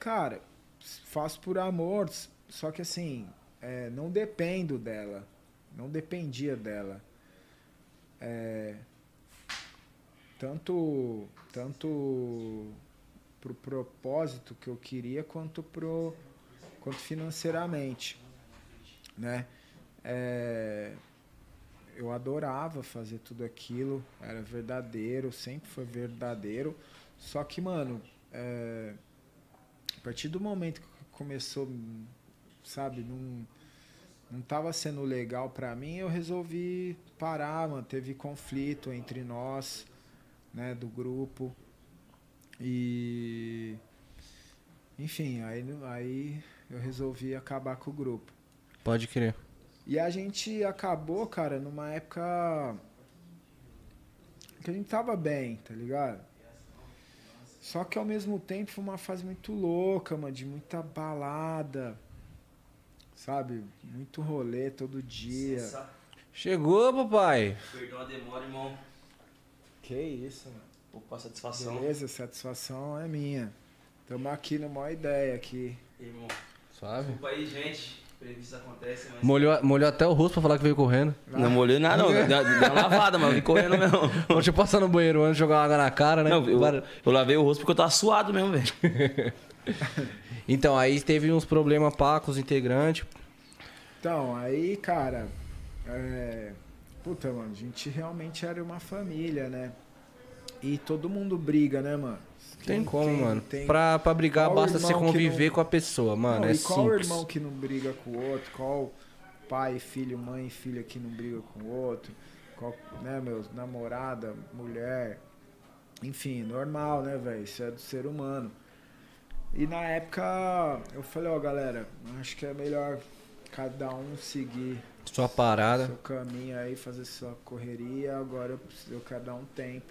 Cara, faço por amor, só que assim, é, não dependo dela. Não dependia dela. É, tanto tanto pro propósito que eu queria quanto pro quanto financeiramente né é, eu adorava fazer tudo aquilo era verdadeiro sempre foi verdadeiro só que mano é, a partir do momento que começou, sabe, não, não tava sendo legal para mim, eu resolvi parar, mano. Teve conflito entre nós, né, do grupo. E. Enfim, aí, aí eu resolvi acabar com o grupo. Pode crer. E a gente acabou, cara, numa época que a gente tava bem, tá ligado? Só que ao mesmo tempo foi uma fase muito louca, mano, de muita balada. Sabe? Muito rolê todo dia. Chegou, papai. Perdão a demora, irmão. Que isso, mano. Opa, satisfação. Beleza, satisfação é minha. Tamo aqui numa ideia aqui. Irmão. Suave. Desculpa aí, gente. Acontecem, mas. Molhou, molhou até o rosto pra falar que veio correndo. Não molhei nada, não. Deu, deu uma lavada, mas eu vim correndo mesmo. Deixa eu passar no banheiro antes de jogar água na cara, né? Não, eu, Para- eu lavei o rosto porque eu tava suado mesmo, velho. Então, aí teve uns problemas pá com os integrantes. Então, aí, cara, é... Puta, mano, a gente realmente era uma família, né? E todo mundo briga, né, mano? Tem como, quem mano. tem- Pra, pra brigar, Qual basta você conviver não- com a pessoa, mano. Não, é e qual simples. irmão que não briga com o outro? Qual pai, filho, mãe filha que não briga com o outro? Qual, né, meus, namorada, mulher. Enfim, normal, né, velho? Isso é do ser humano. E na época eu falei, ó, galera, acho que é melhor cada um seguir Sua parada. seu caminho aí, fazer sua correria. Agora eu, preciso- eu quero dar um tempo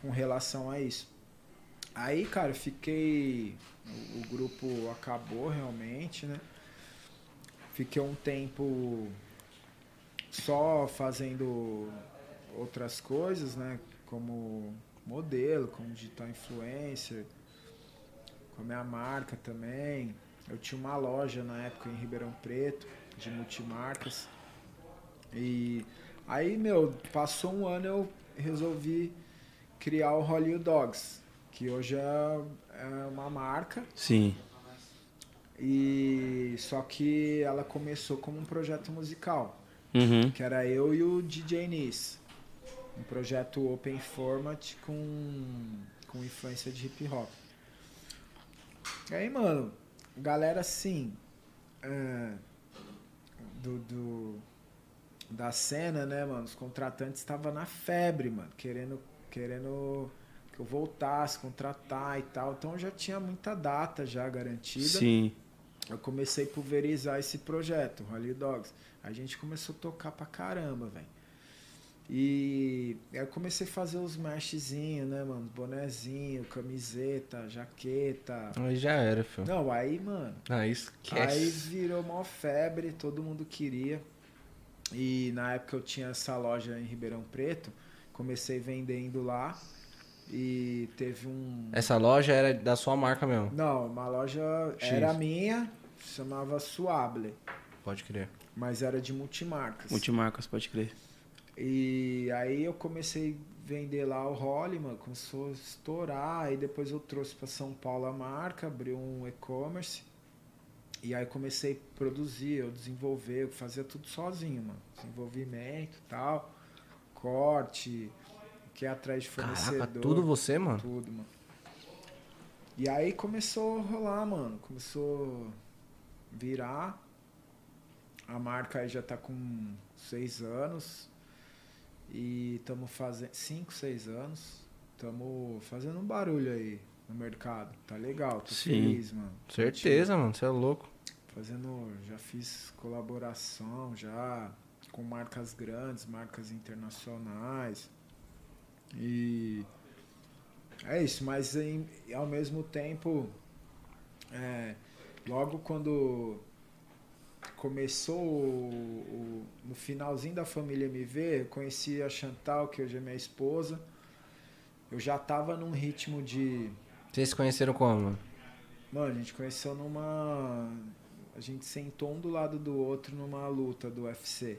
com relação a isso. Aí, cara, fiquei. O, o grupo acabou realmente, né? Fiquei um tempo só fazendo outras coisas, né? Como modelo, como digital influencer, com a minha marca também. Eu tinha uma loja na época em Ribeirão Preto, de multimarcas. E aí, meu, passou um ano eu resolvi criar o Hollywood Dogs, que hoje é, é uma marca. Sim. E só que ela começou como um projeto musical, Uhum. que era eu e o DJ Nis. Um projeto open format com, com influência de hip hop. E aí, mano, galera assim, é, do, do- da cena, né, mano, os contratantes estavam na febre, mano, querendo, querendo que eu voltasse, contratar e tal. Então eu já tinha muita data já garantida Sim. eu comecei a pulverizar esse projeto, Hollywood Dogs. A gente começou a tocar pra caramba, velho. E aí eu comecei a fazer os merchzinhos, né, mano? Bonezinho, camiseta, jaqueta. Aí já era, filho. Não, aí, mano, Ah, esquece. aí virou mó febre, todo mundo queria. E na época eu tinha essa loja em Ribeirão Preto, comecei vendendo lá. E teve um. Essa loja era da sua marca mesmo. Não, uma loja X. era minha, chamava Suable. Pode crer. mas era de multimarcas. Multimarcas, pode crer. E aí eu comecei a vender lá o Holly, mano, começou a estourar, aí depois eu trouxe para São Paulo a marca, abri um e-commerce. E aí comecei a produzir, eu desenvolver, eu fazia tudo sozinho, mano. Desenvolvimento e tal, corte, que é atrás de fornecedor. Caraca, tudo você, mano? Tudo, mano. E aí começou a rolar, mano. Começou a virar. A marca aí já tá com seis anos. E estamos fazendo. Cinco, seis anos. Estamos fazendo um barulho aí no mercado. Tá legal, tô Sim. feliz, mano. Certeza, mano. Você é louco. Fazendo. Já fiz colaboração já com marcas grandes, marcas internacionais. E é isso, mas em- ao mesmo tempo, é, logo quando começou o- o- no finalzinho da família MV, eu conheci a Chantal, que hoje é minha esposa. Eu já tava num ritmo de. Vocês se conheceram como, mano? Mano, a gente conheceu numa. A gente sentou um do lado do outro numa luta do UFC.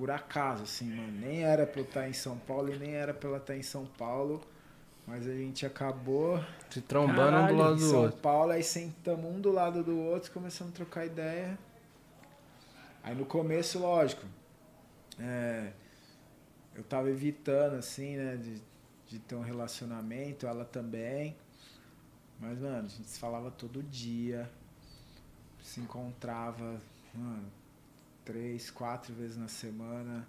Por acaso, assim, mano. Nem era pra eu estar em São Paulo e nem era pra ela estar em São Paulo. Mas a gente acabou Se trombando um do Caralho, lado em do São outro. Paulo, aí sentamos um do lado do outro, começamos a trocar ideia. Aí no começo, lógico, é, eu tava evitando, assim, né, de, de ter um relacionamento, ela também. Mas, mano, a gente se falava todo dia, se encontrava, mano, três, quatro vezes na semana.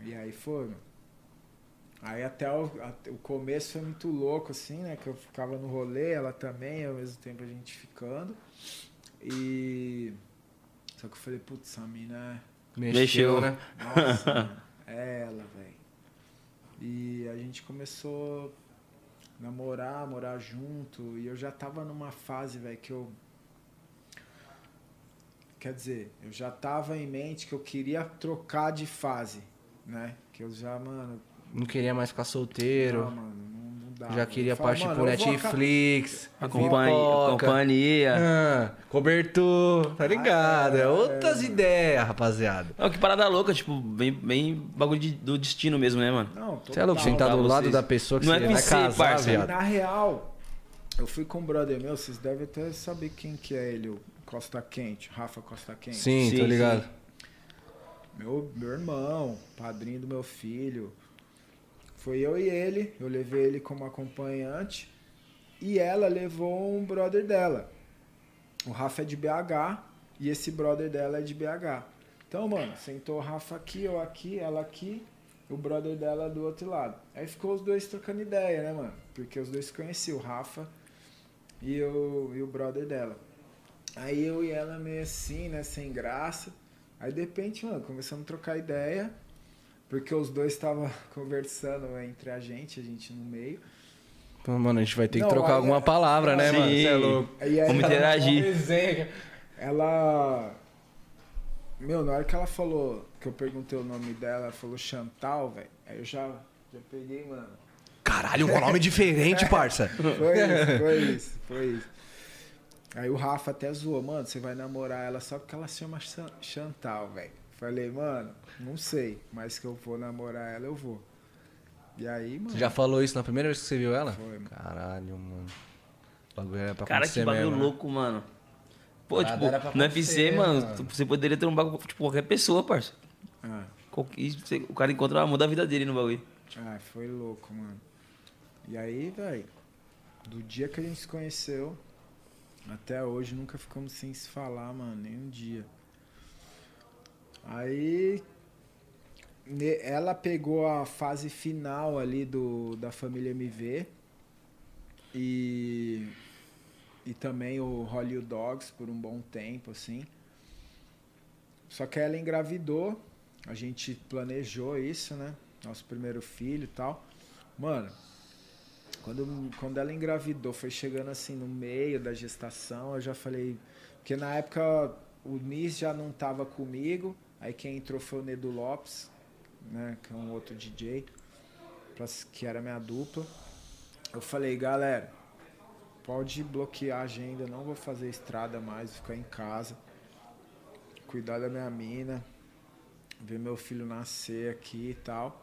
E aí foi, mano. Aí até o, até o começo foi muito louco, assim, né? Que eu ficava no rolê, ela também, ao mesmo tempo a gente ficando. E. Só que eu falei, putz, a mina. Mexeu, Mexeu. né? Nossa, é ela, velho. E a gente começou a namorar, morar junto. E eu já tava numa fase, velho, que eu. Quer dizer, eu já tava em mente que eu queria trocar de fase, né? Que eu já, mano. Não queria mais ficar solteiro. Não, mano, não, não dá. Já queria falo, partir pro Netflix. A companhia. Companhia. ah, cobertor, tá ligado? Ah, é é, outras é, ideias, rapaziada. Não, que parada louca, tipo, bem, bem bagulho de- do destino mesmo, né, mano? Não, Você é louco, sentar do pra lado vocês. da pessoa que Não você é vai casar, parça. viado. Na real, eu fui com um brother meu, vocês devem até saber quem que é ele, o Costa Quente, Rafa Costa Quente. Sim, Sim, tô ligado. Meu, meu irmão, padrinho do meu filho. Foi eu e ele, eu levei ele como acompanhante e ela levou um brother dela. O Rafa é de BH e esse brother dela é de BH. Então, mano, sentou o Rafa aqui, eu aqui, ela aqui, o brother dela do outro lado. Aí ficou os dois trocando ideia, né, mano? Porque os dois se conheciam, o Rafa e o, e o brother dela. Aí eu e ela meio assim, né, sem graça. Aí de repente, mano, começamos a trocar ideia, porque os dois estavam conversando entre a gente, a gente no meio. Pô, Mano, a gente vai ter que Não, trocar aí alguma é- palavra, né, Sim. mano? Você é louco. Aí ela- Vamos interagir. Ela. Meu, na hora que ela falou, que eu perguntei o nome dela, ela falou Chantal, velho. Aí eu já, já peguei, mano. Caralho, um nome diferente, parça. Foi isso, foi isso, foi isso. Aí o Rafa até zoou, mano, você vai namorar ela só porque ela se chama Chan- Chantal, velho. Falei, mano, não sei, mas que eu vou namorar ela, eu vou. E aí, mano. Você já falou isso na primeira vez que você viu ela? Foi, mano. Caralho, mano. O bagulho era pra Cara, que bagulho mesmo, né? louco, mano. Pô, Parada tipo, no UFC, mano, mano. tu- você poderia ter um bagulho, tipo, qualquer pessoa, parça. Ah, o cara encontra o amor da vida dele no bagulho. ah, foi louco, mano. E aí, velho, do dia que a gente se conheceu até hoje, nunca ficamos sem se falar, mano, nem um dia. Aí ela pegou a fase final ali do, da família MV e, e também o Hollywood Dogs por um bom tempo, assim. Só que ela engravidou, a gente planejou isso, né? Nosso primeiro filho e tal. Mano, quando, quando ela engravidou, foi chegando assim no meio da gestação, eu já falei. Porque na época o Nis já não tava comigo, aí quem entrou foi o Nedo Lopes, né? Que é um outro DJ, que era minha dupla. Eu falei, galera, pode bloquear a agenda, não vou fazer estrada mais, vou ficar em casa, cuidar da minha mina, ver meu filho nascer aqui e tal.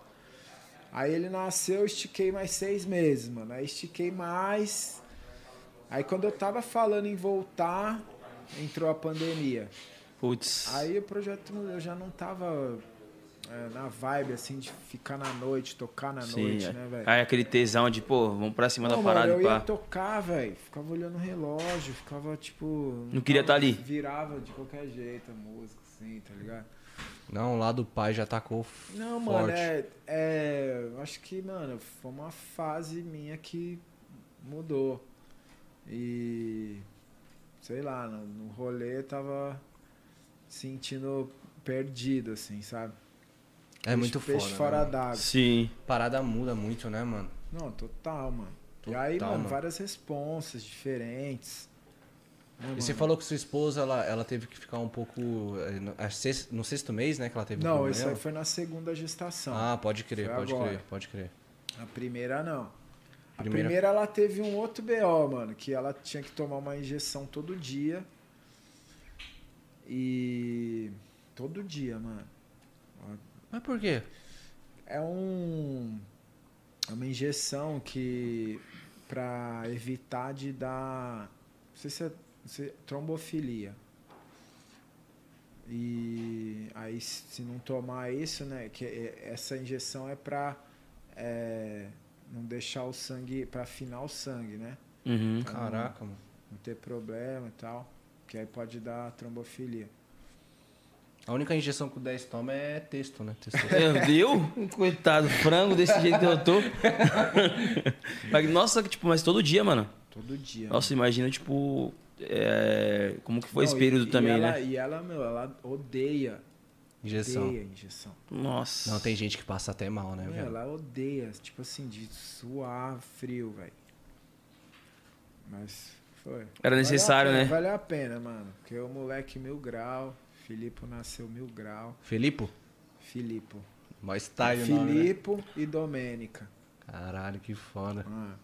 Aí ele nasceu, eu estiquei mais seis meses, mano. Aí estiquei mais. Aí quando eu tava falando em voltar, entrou a pandemia. Putz. Aí o projeto eu já não tava é, na vibe assim de ficar na noite, tocar na Sim, noite, é. né, velho? Aí aquele tesão de, pô, vamos pra cima Não, da mano, parada eu ia pá. tocar, velho. Ficava olhando o relógio, ficava tipo. Não queria tava- tá ali. Virava de qualquer jeito a música, assim, tá ligado? Não, lá do pai já tacou Não, forte. mano, é, é. eu Acho que, mano, foi uma fase minha que mudou. E. Sei lá, no, no rolê eu tava sentindo perdido, assim, sabe? É muito peixe foda. fora né? d'água. Sim. Parada muda muito, né, mano? Não, total, mano. e Total, aí, mano, mano. várias responsas diferentes. Né, E você falou que sua esposa, ela, ela teve que ficar um pouco. eh, no- sexto mês, né? Que ela teve Não, isso aí foi na segunda gestação. Ah, pode crer, Foi pode agora. crer, pode crer. A primeira não. A Primeira- primeira ela teve um outro BO, mano, que ela tinha que tomar uma injeção todo dia. E todo dia, mano. Mas por quê? É um é uma injeção que pra evitar de dar não sei se se é trombofilia. E aí se não tomar isso, né, que é- essa injeção é pra é, não deixar o sangue para afinar o sangue, né? Uhum. Caraca, mano. Não ter problema e tal, que aí pode dar trombofilia. A única injeção que o 10 toma é texto, né? Texto. Meu Deus, coitado, frango desse jeito que eu tô. Mas, Nossa, tipo, mas todo dia, mano. Todo dia. Nossa, imagina, tipo, é, como que foi Não, esse período e- também, e ela, né? E ela, meu, ela odeia, Injeção. odeia injeção. Nossa. Não, tem gente que passa até mal, né, Meu, velho? ela odeia, tipo assim, de suar frio, velho. Mas Foi. Era necessário, valeu né? Valeu a pena, mano. Porque o moleque mil grau, Filipe nasceu mil grau. Filipe? Filipe. Mó style, Filipe né? e Domênica. Caralho, que foda. Ah.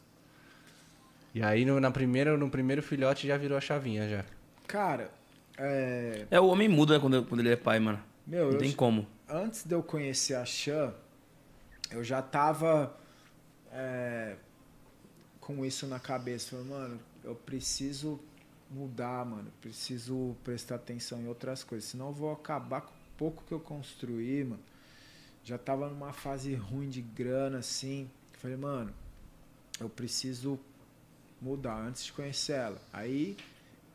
E aí no, na primeira, no primeiro filhote já virou a chavinha já. Cara, é. É, o homem muda né, quando, quando ele é pai, mano. Meu, Não tem eu, como. Antes de eu conhecer a Chan, eu já tava é, com isso na cabeça. Falei, mano, eu preciso mudar, mano. Preciso prestar atenção em outras coisas. Senão eu vou acabar com o pouco que eu construí, mano. Já tava numa fase ruim de grana, assim. Falei, mano, eu preciso mudar antes de conhecer ela. Aí,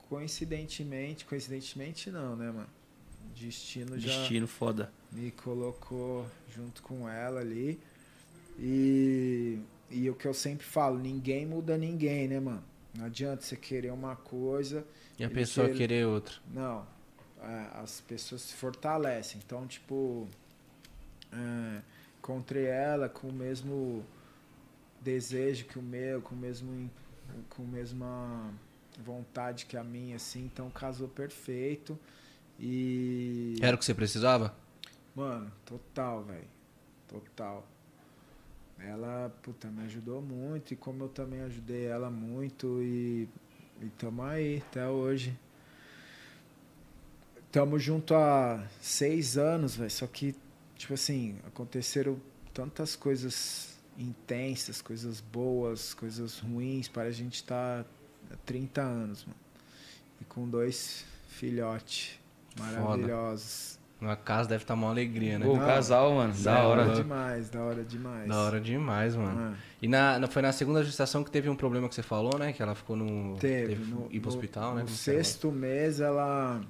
coincidentemente, coincidentemente não, né, mano? Destino, já Destino foda. me colocou junto com ela ali. E, e o que eu sempre falo, ninguém muda ninguém, né, mano? Não adianta você querer uma coisa. E a pessoa querer- querer outra. Não. As pessoas se fortalecem. Então, tipo, é, encontrei ela com o mesmo desejo que o meu, com o mesmo com a mesma vontade que a minha, assim. Então, casou perfeito. E Era o que você precisava? Mano, total, velho. Total. Ela, puta, me ajudou muito e como eu também ajudei ela muito e, e tamo aí até hoje. Tamo junto há seis anos, velho. Só que, tipo assim, aconteceram tantas coisas intensas, coisas boas, coisas ruins para a gente estar há 30 anos, mano. E com dois filhotes maravilhosos. Na casa deve estar uma alegria, né? Pô, o Não. casal, mano. Da é hora. louco. demais, da hora demais. Da hora demais, mano. Ah, E na, na- foi na segunda gestação que teve um problema que você falou, né? Que ela ficou no. teve. que no, ir pro no- hospital, né? No que era? sexto mês ela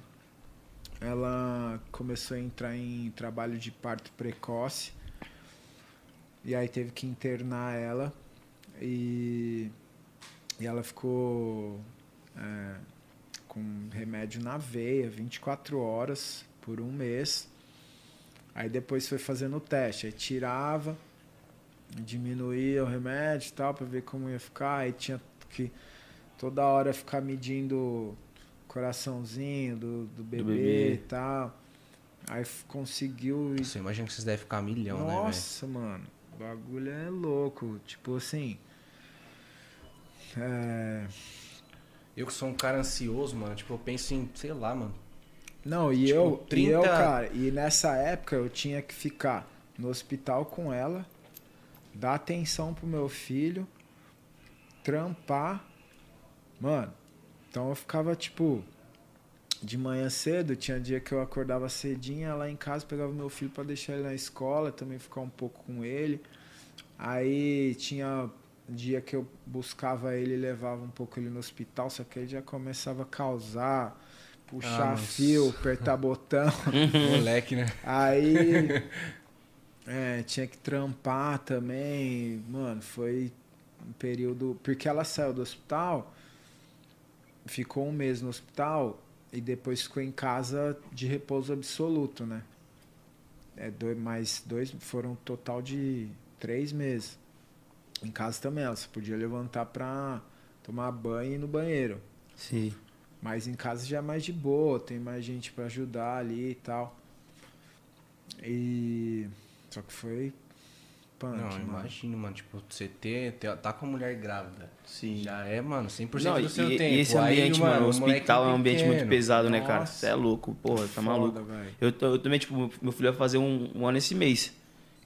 ela começou a entrar em trabalho de parto precoce. E aí teve que internar ela. E, e ela ficou é, com remédio na veia 24 horas por um mês. Aí depois foi fazendo o teste. Aí tirava, diminuía o remédio e tal, pra ver como ia ficar. Aí tinha que toda hora ficar medindo o coraçãozinho do, do bebê, bebê. e tal. Aí conseguiu. Você imagina que vocês devem ficar milhão, né, velho? Nossa, mano. Bagulho é louco. Tipo assim. É. Eu que sou um cara ansioso, mano. Tipo, eu penso em, sei lá, mano. Não, e Tipo, eu, 30 e eu, cara, e nessa época eu tinha que ficar no hospital com ela, dar atenção pro meu filho, trampar. Mano, então eu ficava tipo de manhã cedo, tinha dia que eu acordava cedinho, ia lá em casa, pegava meu filho pra deixar ele na escola, também ficar um pouco com ele. Aí tinha dia que eu buscava ele e levava um pouco ele no hospital, só que aí já começava a causar, puxar Ah, fio, apertar botão. Moleque, né? Aí é, tinha que trampar também. Mano, foi um período. Porque ela saiu do hospital, ficou um mês no hospital e depois ficou em casa de repouso absoluto, né? É, dois, mais dois foram um total de três meses. Em casa também, ela só podia levantar pra tomar banho e ir no banheiro. Sim. Mas em casa já é mais de boa, tem mais gente pra ajudar ali e tal. E. Só que foi. Punk, Não, mano. imagino, mano. Tipo, você ter, ter, tá com a mulher grávida. Sim. Já é, mano, 100% Não, do seu e, tempo. e esse Aí, ambiente, mano, o hospital é um ambiente muito pesado, né, cara? Nossa. Você é louco, porra, tá Foda, maluco. Eu, eu também, tipo, meu filho vai fazer um, um ano esse mês.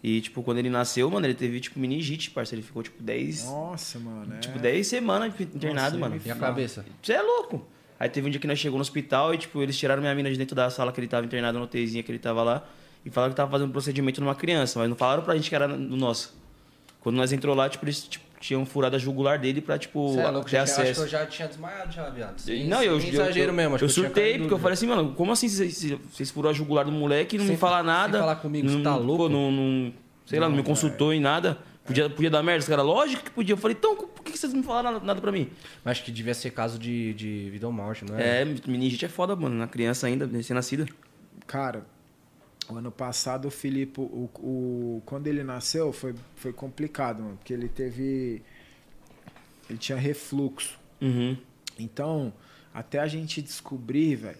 E, tipo, quando ele nasceu, mano, ele teve, tipo, meningite, parceiro. Ele ficou, tipo, 10, Nossa, mano. É... tipo, 10 semanas internado, Nossa, mano. E a cabeça? Você é louco. Aí teve um dia que nós chegamos no hospital e, tipo, eles tiraram minha mina de dentro da sala que ele tava internado, na UTIzinha que ele tava lá. E falaram que tava fazendo um procedimento numa criança, mas não falaram pra gente que era no nosso. Quando nós entrou lá, tipo, eles tipo, tinham furado a jugular dele pra, tipo, Você é louco, ter já, acho que acesso. eu já tinha desmaiado já, viado. Sem- Não, eu, sem eu, exagero eu, mesmo. acho eu tinha surtei, porque eu falei assim, mano, como assim vocês, furou a jugular do moleque e não Sem me fala fa- nada? sem falar comigo, você não, tá louco? Pô, não, não- sei lá, não me Não, consultou em nada. Podia, podia dar merda, os caras, lógico que podia. Eu falei, então, por que vocês não me falaram nada, nada pra mim? Mas acho que devia ser caso de, de vida ou morte, não é? É, meningite é foda, mano, na criança ainda, recém-nascida. Cara, o ano passado o Filipe, o, o, quando ele nasceu, foi, foi complicado, mano. Porque ele teve. Ele tinha refluxo. Uhum. Então, até a gente descobrir, velho,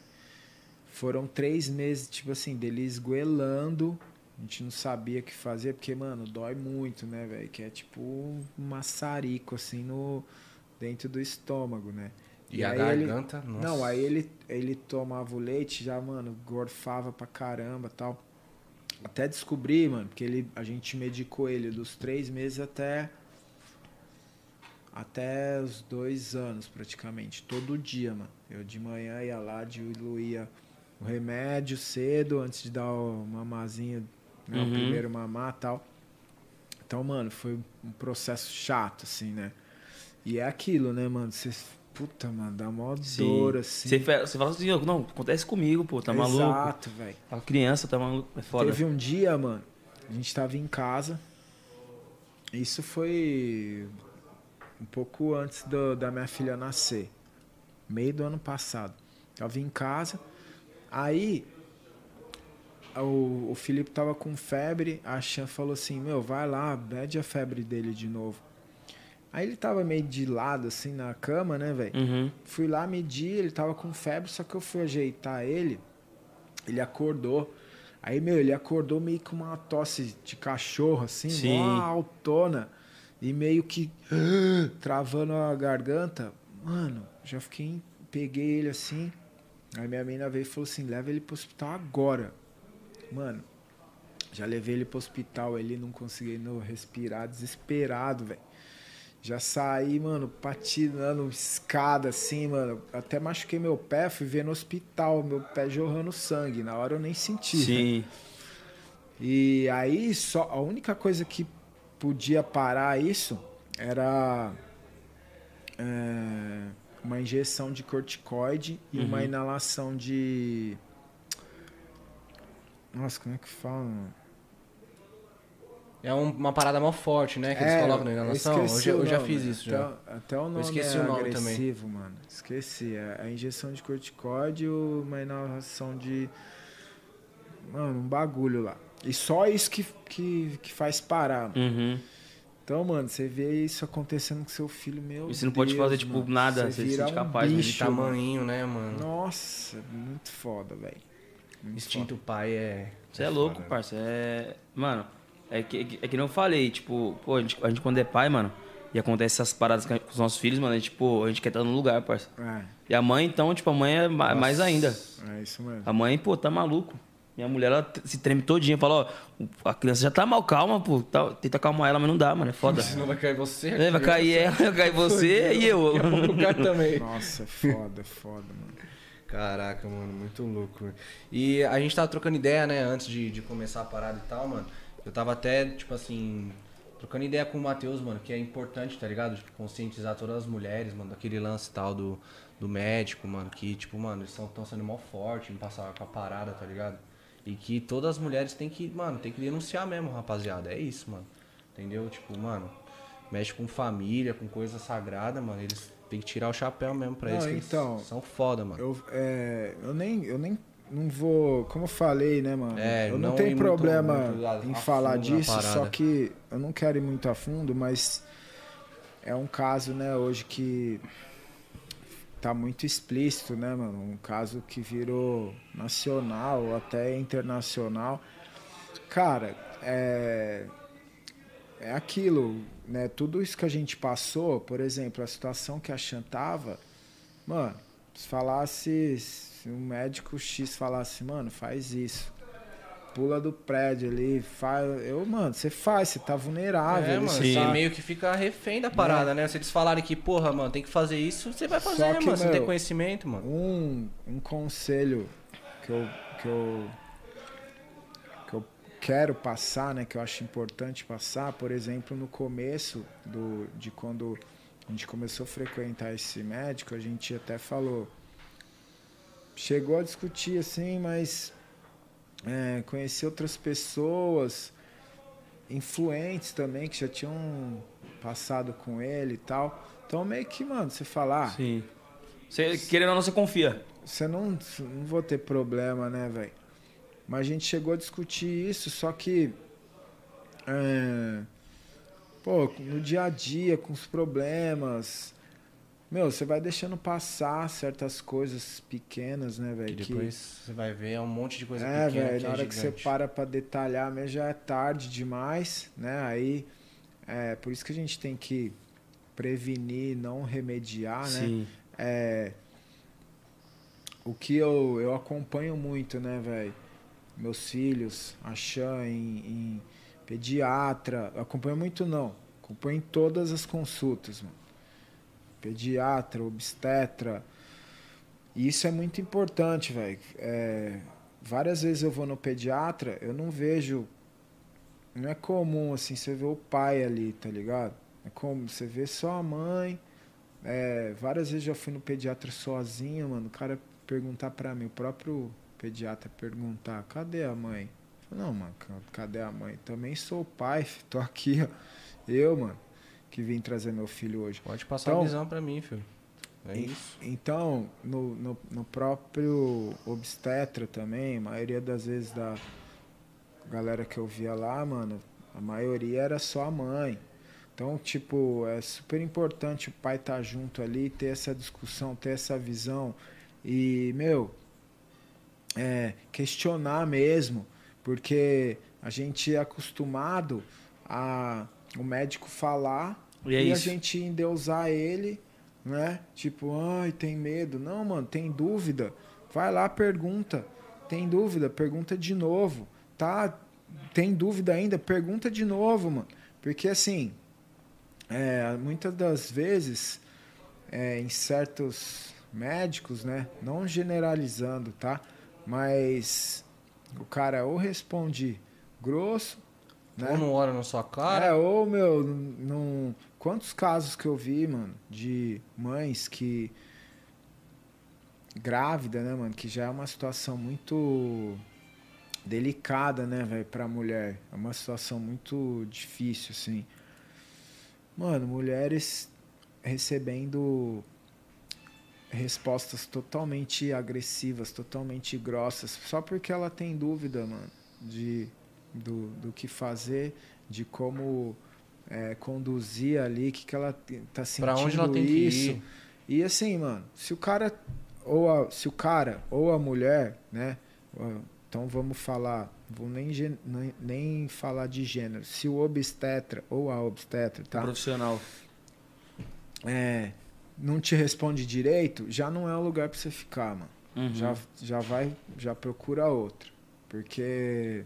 foram três meses, tipo assim, dele esgoelando. A gente não sabia o que fazer, porque, mano, dói muito, né, velho? Que é tipo um maçarico, assim, no, dentro do estômago, né? E, e a garganta? Ele, não, aí ele, ele tomava o leite, já, mano, gorfava pra caramba tal. Até descobrir, mano, porque ele, a gente medicou ele dos três meses até. Até os dois anos, praticamente. Todo dia, mano. Eu de manhã ia lá, diluía o remédio cedo, antes de dar o mamazinho, né, uhum. o primeiro mamar tal. Então, mano, foi um processo chato, assim, né? E é aquilo, né, mano? Você Puta, mano, dá mó dor, assim. Você, você fala assim, não, acontece comigo, pô, tá Exato, maluco? Exato, velho. A criança tá maluco, é foda. Teve um dia, mano, a gente tava em casa. Isso foi um pouco antes do, da minha filha nascer. Meio do ano passado. Tava em casa. Aí, o, o Felipe tava com febre. A Chan falou assim: Meu, vai lá, mede a febre dele de novo. Aí ele tava meio de lado, assim, na cama, né, velho? Uhum. Fui lá medir, ele tava com febre, só que eu fui ajeitar ele, ele acordou. Aí, meu, ele acordou meio com uma tosse de cachorro, assim, Sim. mó autona. E meio que travando a garganta. Mano, já fiquei. Peguei ele assim. Aí minha menina veio e falou assim: leva ele pro hospital agora. Mano, já levei ele pro hospital, ele não conseguindo respirar, desesperado, velho. Já saí, mano, patinando escada assim, mano. Até machuquei meu pé, fui ver no hospital, meu pé jorrando sangue. Na hora eu nem senti. Sim. Né? E aí, só a única coisa que podia parar isso era é, uma injeção de corticoide e uhum. uma inalação de. Nossa, como é que fala? É uma parada mal forte, né? Que é, eles colocam na inalação. Eu, já, eu já fiz isso até, já. Até o nome eu esqueci é o nome agressivo, também. mano. Esqueci. É a injeção de corticóide uma inalação de. Mano, um bagulho lá. E só isso que, que, que faz parar. Uhum. Então, mano, você vê isso acontecendo com seu filho, meu. E você não Deus, pode fazer, tipo, mano. nada, você, você se um capaz bicho, de tamanho, né, mano? Nossa, muito foda, velho. Instinto foda. pai é. Você é, é louco, foda, parça. É. Mano, é que, é que não falei, tipo, pô, a gente, a gente quando é pai, mano, e acontece essas paradas com os nossos filhos, mano, a gente, pô, a gente quer estar no lugar, parça. É. E a mãe, então, tipo, a mãe é Nossa, mais ainda. É isso mesmo. A mãe, pô, tá maluco. Minha mulher, ela se treme todinha, fala, ó, a criança já tá mal, calma, pô. Tá, tenta acalmar ela, mas não dá, mano, é foda. Senão vai cair você. É, vai cair ela, vai cair você e eu. lugar também. Nossa, é foda, é foda, mano. Caraca, mano, muito louco. E a gente tava trocando ideia, né, antes de, de começar a parada e tal, mano. Eu tava até, tipo assim, trocando ideia com o Matheus, mano, que é importante, tá ligado? Tipo, conscientizar todas as mulheres, mano, daquele lance tal do, do médico, mano, que, tipo, mano, eles estão sendo mal forte em passar com a parada, tá ligado? E que todas as mulheres têm que, mano, tem que denunciar mesmo, rapaziada. É isso, mano. Entendeu? Tipo, mano, mexe com família, com coisa sagrada, mano. Eles têm que tirar o chapéu mesmo pra Não, eles. Então, são foda, mano. Eu, é, eu nem. Eu nem não vou. Como eu falei, né, mano? É, eu não, não tenho problema muito, muito em falar disso, só que eu não quero ir muito a fundo, mas é um caso, né, hoje que tá muito explícito, né, mano? Um caso que virou nacional, até internacional. Cara, é. É aquilo, né? Tudo isso que a gente passou, por exemplo, a situação que a Chan tava, mano, se falasse se um médico X falasse, mano, faz isso. Pula do prédio ali, faz. Eu, mano, você faz, você tá vulnerável. É, mano, você tá... meio que fica refém da parada, é. né? Se eles falarem que, porra, mano, tem que fazer isso, você vai fazer, que, mano. Você tem conhecimento, mano. Um, um conselho que eu, que eu. que eu quero passar, né? Que eu acho importante passar, por exemplo, no começo do, de quando a gente começou a frequentar esse médico, a gente até falou chegou a discutir assim, mas é, conheci outras pessoas influentes também que já tinham passado com ele e tal. Então meio que, mano, você falar. Ah, Sim. Você, querendo ou não, você confia. Você não, não vou ter problema, né, velho? Mas a gente chegou a discutir isso, só que. É, pô, no dia a dia, com os problemas. Meu, você vai deixando passar certas coisas pequenas, né, velho? Que depois que... você vai ver é um monte de coisa é, pequena. Véio, na é hora gigante. que você para pra detalhar mesmo já é tarde demais, né? Aí é por isso que a gente tem que prevenir, não remediar, né? Sim. É, o que eu, eu acompanho muito, né, velho? Meus filhos, a Xan em, em pediatra, eu acompanho muito não, acompanho em todas as consultas, mano pediatra, obstetra. E isso é muito importante, velho. É, várias vezes eu vou no pediatra, eu não vejo. Não é comum assim, você vê o pai ali, tá ligado? É como você vê só a mãe. É, várias vezes já fui no pediatra sozinho, mano. O cara perguntar pra mim, o próprio pediatra perguntar: cadê a mãe? Não, mano, cadê a mãe? Também sou pai, tô aqui, ó. Eu, mano que vim trazer meu filho hoje. Pode passar então, a visão para mim, filho. É isso. Então, no, no, no, próprio obstetra também, a maioria das vezes da galera que eu via lá, mano, a maioria era só a mãe. Então, tipo, é super importante o pai estar tá junto ali, ter essa discussão, ter essa visão e, meu, é, questionar mesmo, porque a gente é acostumado a o médico falar e, é e a gente endeusar ele, né? Tipo, ai, tem medo. Não, mano, tem dúvida. Vai lá, pergunta. Tem dúvida? Pergunta de novo. Tá? Tem dúvida ainda? Pergunta de novo, mano. Porque assim, é, muitas das vezes, é, em certos médicos, né? Não generalizando, tá? Mas o cara ou responde grosso, né? Ou não olha na sua cara. É, ou, meu, não, Quantos casos que eu vi, mano, de mães que. Grávida, né, mano? Que já é uma situação muito delicada, né, velho, pra mulher. É uma situação muito difícil, assim. Mano, mulheres recebendo respostas totalmente agressivas, totalmente grossas, só porque ela tem dúvida, mano, de, do, do que fazer, de como é, conduzir ali, o que, que ela tá sentindo pra onde ela tem isso. Que ir. E assim, mano, se o cara ou a, se o cara ou a mulher, né? Então vamos falar, vou nem, nem, nem falar de gênero. Se o obstetra ou a obstetra, tá? Profissional. É, não te responde direito, já não é o lugar para você ficar, mano. Uhum. Já, já vai, já procura outro. Porque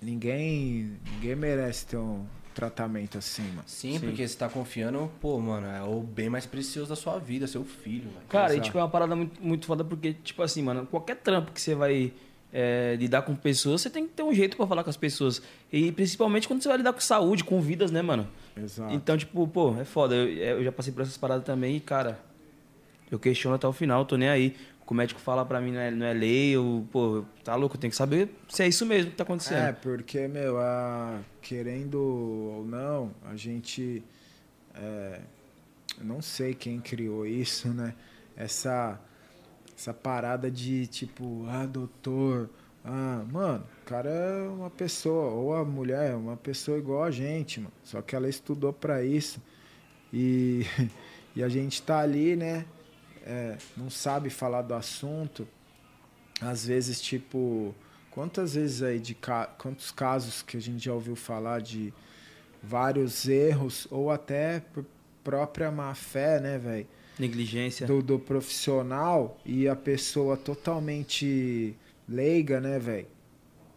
ninguém, ninguém merece ter um, tratamento assim, mano. Sim, Sim, porque você tá confiando, pô, mano, é o bem mais precioso da sua vida, seu filho, mano. Cara, e tipo, é uma parada muito, muito foda porque, tipo assim, mano, qualquer trampo que você vai é, lidar com pessoas, você tem que ter um jeito para falar com as pessoas. E principalmente quando você vai lidar com saúde, com vidas, né, mano? Exato. Então, tipo, pô, é foda. Eu, eu já passei por essas paradas também e, cara, eu questiono até o final, tô nem aí o médico fala pra mim não é, não é lei, eu, pô, tá louco, eu tenho que saber se é isso mesmo que tá acontecendo. É, porque, meu, a, querendo ou não, a gente. É, não sei quem criou isso, né? Essa, essa parada de tipo, ah, doutor. Ah, mano, o cara é uma pessoa, ou a mulher é uma pessoa igual a gente, mano. Só que ela estudou para isso. E, e a gente tá ali, né? É, não sabe falar do assunto, às vezes, tipo, quantas vezes aí de quantos casos que a gente já ouviu falar de vários erros ou até própria má fé, né, velho? Negligência. Do, do profissional e a pessoa totalmente leiga, né, velho?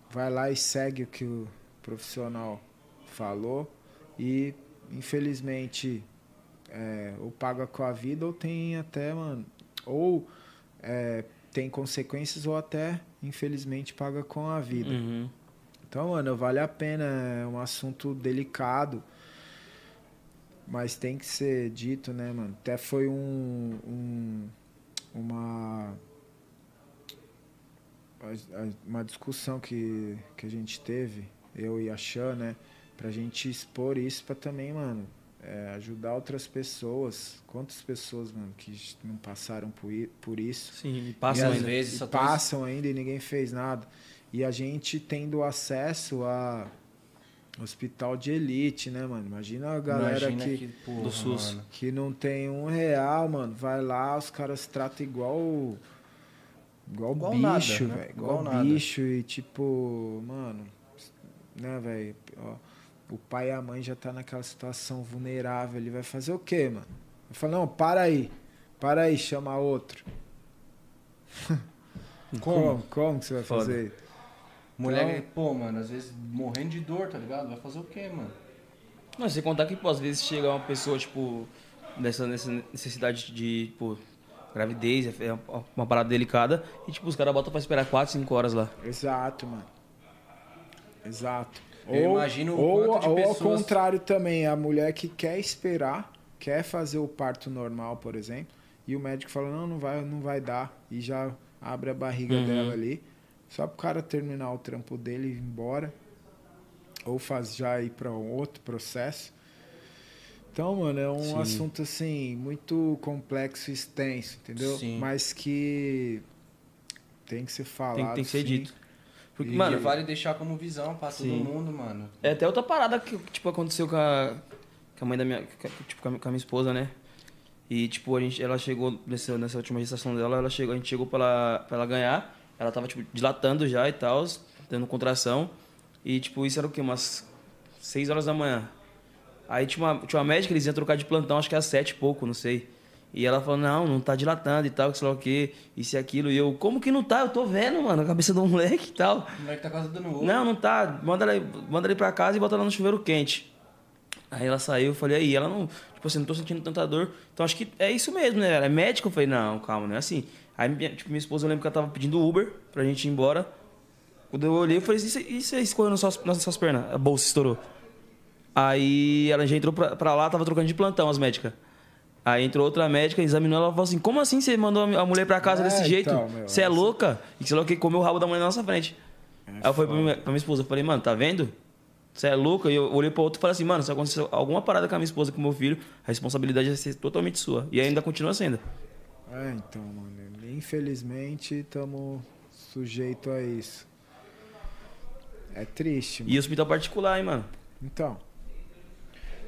Vai lá e segue o que o profissional falou e infelizmente é, ou paga com a vida ou tem até, mano, ou é, tem consequências ou até, infelizmente, paga com a vida. Uhum. Então, mano, vale a pena, é um assunto delicado, mas tem que ser dito, né, mano? Até foi um, um uma uma discussão que, que a gente teve, eu e a Xan, né? Pra gente expor isso pra também, mano, é, ajudar outras pessoas. Quantas pessoas, mano, que não passaram por, por isso? Sim, e passam e às vezes. E passam ainda e ninguém fez nada. E a gente tendo acesso a, hospital de elite, né, mano? Imagina a galera Imagina que, que porra, do SUS mano. que não tem um real, mano. Vai lá, os caras tratam igual igual, igual bicho, né? velho. Igual, igual bicho e tipo, mano, né, velho? O pai e a mãe já tá naquela situação vulnerável, ele vai fazer o quê, mano? Eu falo, não, para aí. Para aí, chama outro. Como? Como, Como que você vai Foda. fazer? Mulher, então, pô, mano, às vezes morrendo de dor, tá ligado? Vai fazer o quê, mano? Mas você contar que, pô, às vezes chega uma pessoa, tipo, nessa, nessa necessidade de, pô, gravidez, é uma parada delicada, e, tipo, os caras botam pra esperar 4, 5 horas lá. Exato, mano. Exato. Eu ou, imagino o ou, quanto de ou pessoas... ao contrário também, a mulher que quer esperar, quer fazer o parto normal, por exemplo, e o médico fala, não, não vai, não vai dar, e já abre a barriga uhum. dela ali só pro cara terminar o trampo dele e ir embora. Ou faz já ir para um outro processo. Então, mano, é um Sim. assunto assim, muito complexo e extenso, entendeu? Sim. Mas que tem que ser falado. Tem, tem que ser sim. dito. Porque, e... mano, vale deixar como visão pra todo mundo, mano. É até outra parada que, tipo, aconteceu com a, com a mãe da minha. Tipo, com a, com a minha esposa, né? E, tipo, a gente, ela chegou, nessa, nessa última gestação dela, ela chegou, a gente chegou pra ela, pra ela ganhar. Ela tava, tipo, dilatando já e tal, tendo contração. E, tipo, isso era o quê? Umas 6 horas da manhã. Aí tinha uma, tinha uma médica, eles iam trocar de plantão, acho que às sete e pouco, não sei. E ela falou, não, não tá dilatando e tal, que sei lá o quê, isso e aquilo. E eu, como que não tá? Eu tô vendo, mano, a cabeça do moleque e tal. O moleque tá quase dando ovo. Não, não tá. Manda ele, manda ele pra casa e bota ela no chuveiro quente. Aí ela saiu, eu falei, aí, ela não, tipo assim, não tô sentindo tanta dor. Então acho que é isso mesmo, né? Ela é médica? Eu falei, não, calma, não é assim. Aí, minha, tipo, minha esposa, eu lembro que ela tava pedindo Uber pra gente ir embora. Quando eu olhei, eu falei, isso, isso aí escorreu nas suas, nas suas pernas? A bolsa estourou. Aí ela já entrou pra, pra lá, tava trocando de plantão as médicas. Aí entrou outra médica, examinou ela e falou assim: Como assim você mandou a mulher pra casa é, desse jeito? Então, você é louca? E sei lá que comeu o rabo da mulher na nossa frente. É aí eu falei pra minha, pra minha esposa: eu falei, mano, tá vendo? Você é louca? E eu olhei pro outro e falei assim: Mano, se acontecer alguma parada com a minha esposa, com o meu filho, a responsabilidade vai ser totalmente sua. E ainda continua sendo. É, então, mano. Infelizmente, estamos sujeitos a isso. É triste. Mano. E hospital particular, hein, mano? Então.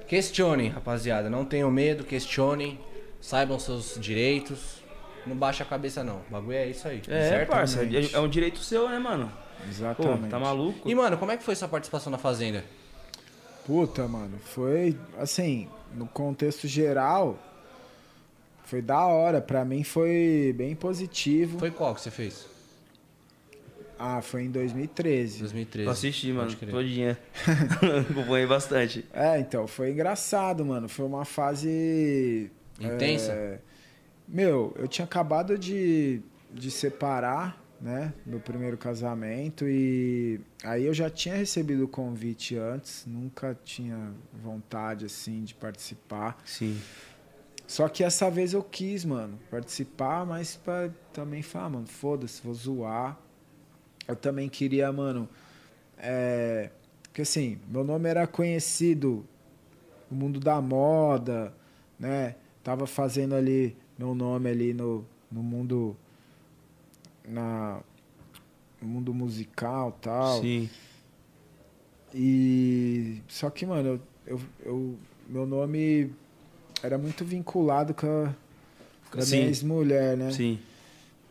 Questionem, rapaziada. Não tenham medo, questionem. Saibam seus direitos. Não baixa a cabeça, não. O bagulho é isso aí. É, certo? parça. É, é um direito seu, né, mano? Exatamente. Pô, tá maluco? E, mano, como é que foi sua participação na Fazenda? Puta, mano. Foi, assim, no contexto geral, foi da hora. Pra mim foi bem positivo. Foi qual que você fez? Ah, foi em 2013. 2013. Eu assisti, mano, todinha. Acompanhei bastante. É, então, foi engraçado, mano. Foi uma fase... Intensa? É... Meu, eu tinha acabado de, de separar, né? Meu primeiro casamento e aí eu já tinha recebido o convite antes. Nunca tinha vontade, assim, de participar. Sim. Só que essa vez eu quis, mano, participar, mas pra também falar, mano, foda-se, vou zoar. Eu também queria, mano, é... porque assim, meu nome era conhecido no mundo da moda, né? Tava fazendo ali meu nome ali no, no mundo na no mundo musical tal. Sim. E só que, mano, eu, eu, eu meu nome era muito vinculado com a, com a minha ex-mulher, né? Sim.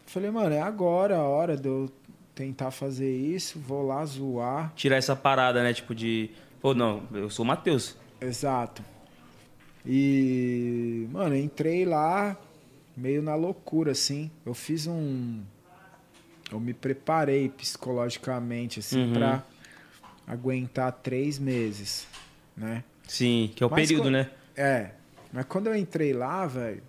Falei, mano, é agora a hora de eu tentar fazer isso, vou lá zoar. Tirar essa parada, né? Tipo de. Pô, não, eu sou o Matheus. Exato. E, mano, entrei lá meio na loucura, assim. Eu fiz um. Eu me preparei psicologicamente, assim, uhum. pra aguentar três meses, né? Sim, que é o Mas, período, né? É. Mas quando eu entrei lá, velho,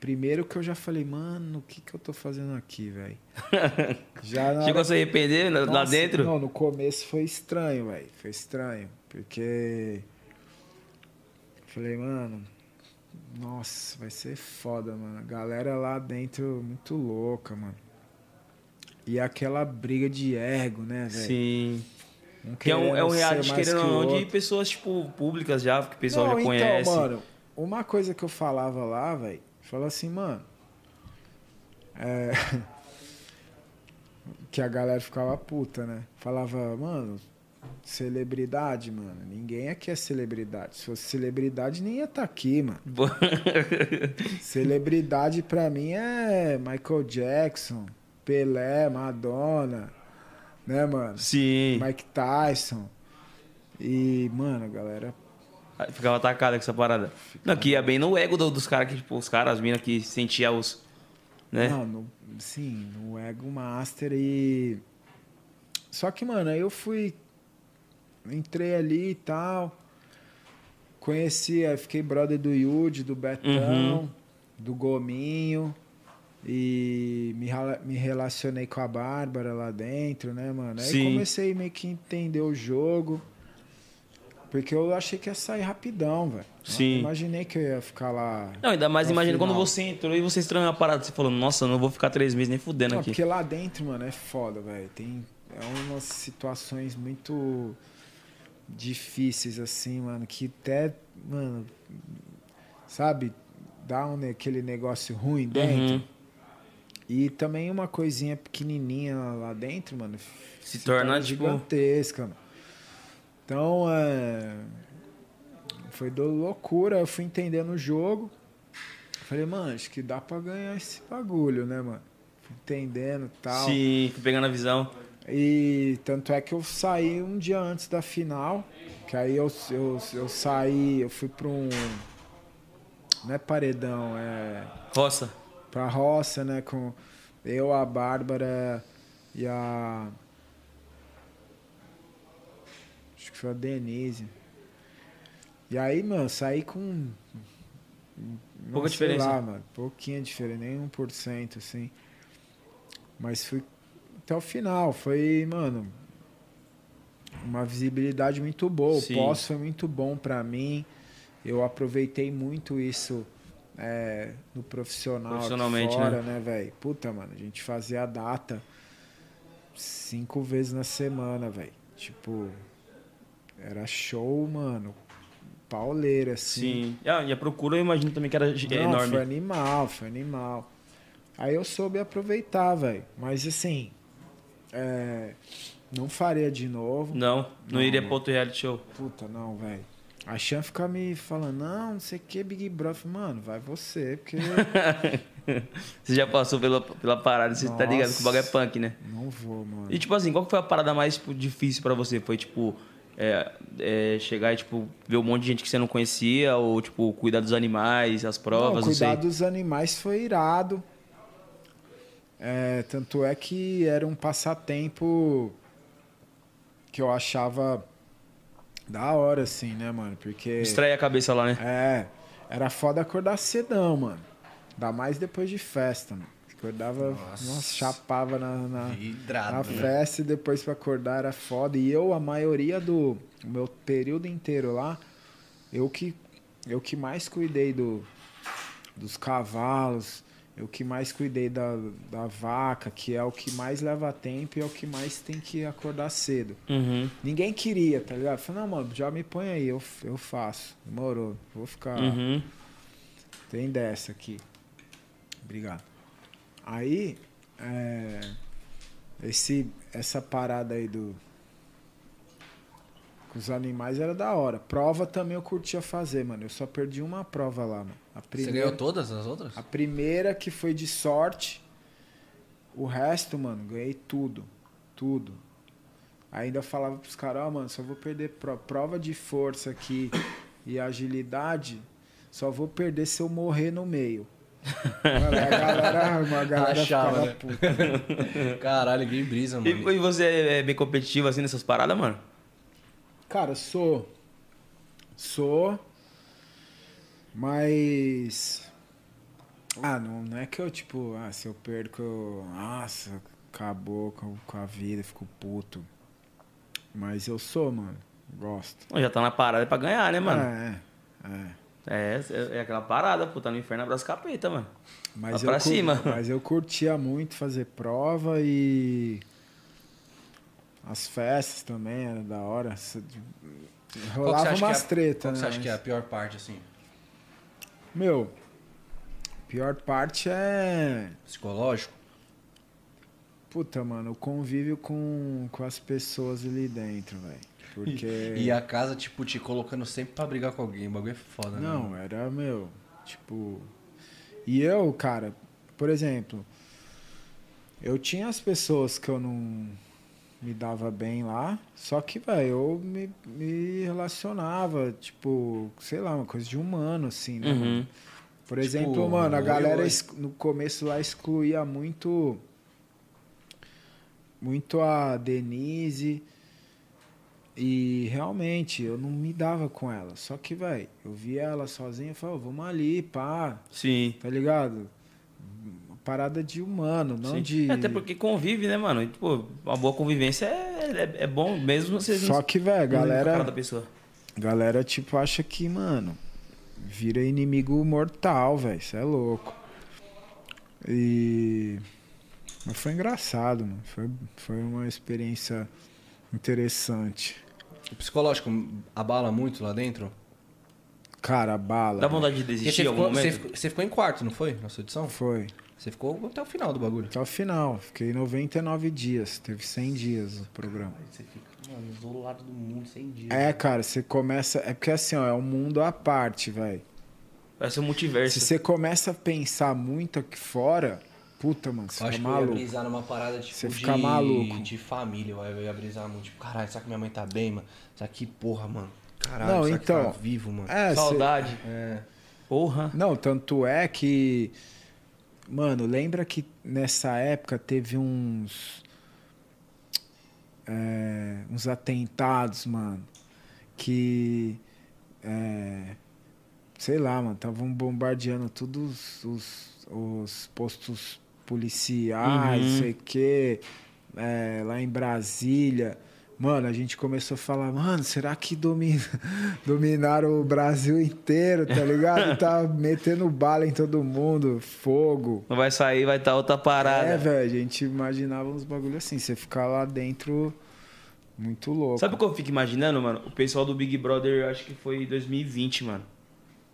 primeiro que eu já falei, mano, o que que eu tô fazendo aqui, velho? já Chegou a se arrepender Nossa, lá dentro? Não, no começo foi estranho, velho. Foi estranho, porque falei, mano, nossa, vai ser foda, mano. A galera lá dentro muito louca, mano. E aquela briga de ego, né, velho? Sim. Um que é um, é um reality, querendo ou não, de pessoas, tipo, públicas já, que o pessoal não, já então, conhece. Então, mano, uma coisa que eu falava lá, velho, falava assim, mano. É... que a galera ficava puta, né? Falava, mano, Celebridade, mano. Ninguém aqui é celebridade. Se fosse celebridade, nem ia estar tá aqui, mano. celebridade pra mim é Michael Jackson, Pelé, Madonna, né, mano? Sim. Mike Tyson. E, mano, a galera. Ficava atacada com essa parada. Não, que ia bem no ego dos caras que, tipo, os caras, as minas que sentia os. Né? Não, no, sim, no ego master e. Só que, mano, aí eu fui. Entrei ali e tal. Conheci, aí fiquei brother do Yudi, do Betão, uhum. do Gominho. E me, me relacionei com a Bárbara lá dentro, né, mano? Aí Sim. comecei meio que entender o jogo. Porque eu achei que ia sair rapidão, velho. Sim. imaginei que eu ia ficar lá. Não, ainda mais imagina quando você entrou e você estranhou a parada. Você falou, nossa, eu não vou ficar três meses nem fudendo não, aqui. Porque lá dentro, mano, é foda, velho. Tem é umas situações muito difíceis, assim, mano, que até, mano, sabe, dá um, aquele negócio ruim dentro. Uhum. E também uma coisinha pequenininha lá dentro, mano, se, se torna, torna tipo, gigantesca, mano. Então, é... foi do loucura. Eu fui entendendo o jogo. Falei, mano, acho que dá pra ganhar esse bagulho, né, mano? Fui entendendo e tal. Sim, fui pegando a visão. E tanto é que eu saí um dia antes da final. Que aí eu, eu, eu saí, eu fui pra um. Não é paredão, é. Roça. Pra roça, né? Com eu, a Bárbara e a. Acho que foi a Denise. E aí, mano, saí com. Pouca diferença. Lá, mano, pouquinha diferença, nem 1%, assim. Mas fui até o final. Foi, mano, uma visibilidade muito boa. Sim. O pós foi muito bom para mim. Eu aproveitei muito isso é, no profissional Profissionalmente, fora, né, né velho? Puta, mano, a gente fazia a data cinco vezes na semana, velho. Tipo, era show, mano. Pauleira, assim. Sim. Ah, e a procura eu imagino também que era Não, enorme. Foi animal, foi animal. Aí eu soube aproveitar, velho. Mas assim, é, não faria de novo. Não, não, não iria outro reality show. Puta, não, velho. A Chan fica me falando, não, não sei o que, Big Brother. Mano, vai você, porque. você já passou pela, pela parada, você Nossa, tá ligado que o bagulho é punk, né? Não vou, mano. E tipo assim, qual foi a parada mais tipo, difícil para você? Foi tipo. É, é, chegar e tipo, ver um monte de gente que você não conhecia, ou tipo, cuidar dos animais, as provas, não, cuidar não dos animais foi irado. É, tanto é que era um passatempo que eu achava da hora, assim, né, mano? Porque. Distrair a cabeça lá, né? É. Era foda acordar cedão, mano. Ainda mais depois de festa, mano. Acordava, nossa, nossa chapava na, na, Hidrado, na né? festa e depois pra acordar era foda. E eu, a maioria do meu período inteiro lá, eu que, eu que mais cuidei do, dos cavalos, eu que mais cuidei da, da vaca, que é o que mais leva tempo e é o que mais tem que acordar cedo. Uhum. Ninguém queria, tá ligado? Falei, não, mano, já me põe aí, eu, eu faço. Demorou, vou ficar. Uhum. Tem dessa aqui. Obrigado. Aí, é, esse, essa parada aí do. Com os animais era da hora. Prova também eu curtia fazer, mano. Eu só perdi uma prova lá, mano. A primeira, Você ganhou todas as outras? A primeira que foi de sorte. O resto, mano, ganhei tudo. Tudo. Ainda falava pros caras, ó, oh, mano, só vou perder prova de força aqui e agilidade. Só vou perder se eu morrer no meio. Mano, a galera, uma galera Achava, né? puta. Caralho, que brisa, mano. E, e você é bem competitivo assim nessas paradas, mano? Cara, sou. Sou. Mas. Ah, não, não é que eu, tipo, ah, se eu perco, eu. Nossa, acabou com, com a vida, fico puto. Mas eu sou, mano. Gosto. Já tá na parada pra ganhar, né, mano? É, é. É, é, é aquela parada, pô, tá no inferno abraço capeta, mano. Mas eu pra cima. Mas eu curtia muito fazer prova e. As festas também era da hora. Rolava umas é, tretas, né? você acha que é a pior parte, assim? Meu, pior parte é. Psicológico? Puta, mano, o convívio com, com as pessoas ali dentro, velho. Porque... E, a casa, tipo, te colocando sempre pra brigar com alguém. O bagulho é foda, né? Não, era, meu, tipo... E eu, cara, por exemplo, eu tinha as pessoas que eu não me dava bem lá, só que, velho, eu me, me relacionava, tipo, sei lá, uma coisa de humano, assim, né? Uhum. Por tipo, exemplo, mano, a galera no começo lá excluía muito. Muito a Denise. E realmente eu não me dava com ela. Só que, velho, eu via ela sozinha e falava, vamos ali, pá. Sim. Tá ligado? Parada de humano, não Sim. de. É, até porque convive, né, mano? E, tipo, uma boa convivência é, é, é bom mesmo vocês Só que, velho, galera. Galera, tipo, acha que, mano, vira inimigo mortal, velho. Isso é louco. E. Mas foi engraçado, mano. Foi, foi uma experiência interessante. O psicológico abala muito lá dentro? Cara, abala. Dá vontade de desistir algum momento? Você ficou, você ficou em quarto, não foi? Na sua edição? Foi. Você ficou até o final do bagulho? Até o final. Fiquei 99 dias. Teve 100 dias o programa. Aí você fica, mano, isolado do mundo, 100 dias. É, cara, você começa... É porque assim, ó, é um mundo à parte, velho. Vai ser um multiverso. Se você começa a pensar muito aqui fora, puta, mano, você fica maluco. Eu ia brisar numa parada tipo você de, fica maluco. de família. Eu ia brisar muito, tipo, caralho, será que minha mãe tá bem, mano? Será que, porra, mano? Caralho, Não, será então, que tá vivo, mano? É, Saudade. Cê... É. Porra. Não, tanto é que. Mano, lembra que nessa época teve uns. É, uns atentados, mano. Que. É, sei lá, mano, estavam bombardeando todos os, os postos policiais, uhum. sei que, é, lá em Brasília. Mano, a gente começou a falar, mano, será que domina, dominaram o Brasil inteiro, tá ligado? tá metendo bala em todo mundo, fogo. Não vai sair, vai estar tá outra parada. É, velho, a gente imaginava uns bagulho assim, você ficar lá dentro, muito louco. Sabe o que eu fico imaginando, mano? O pessoal do Big Brother, acho que foi 2020, mano.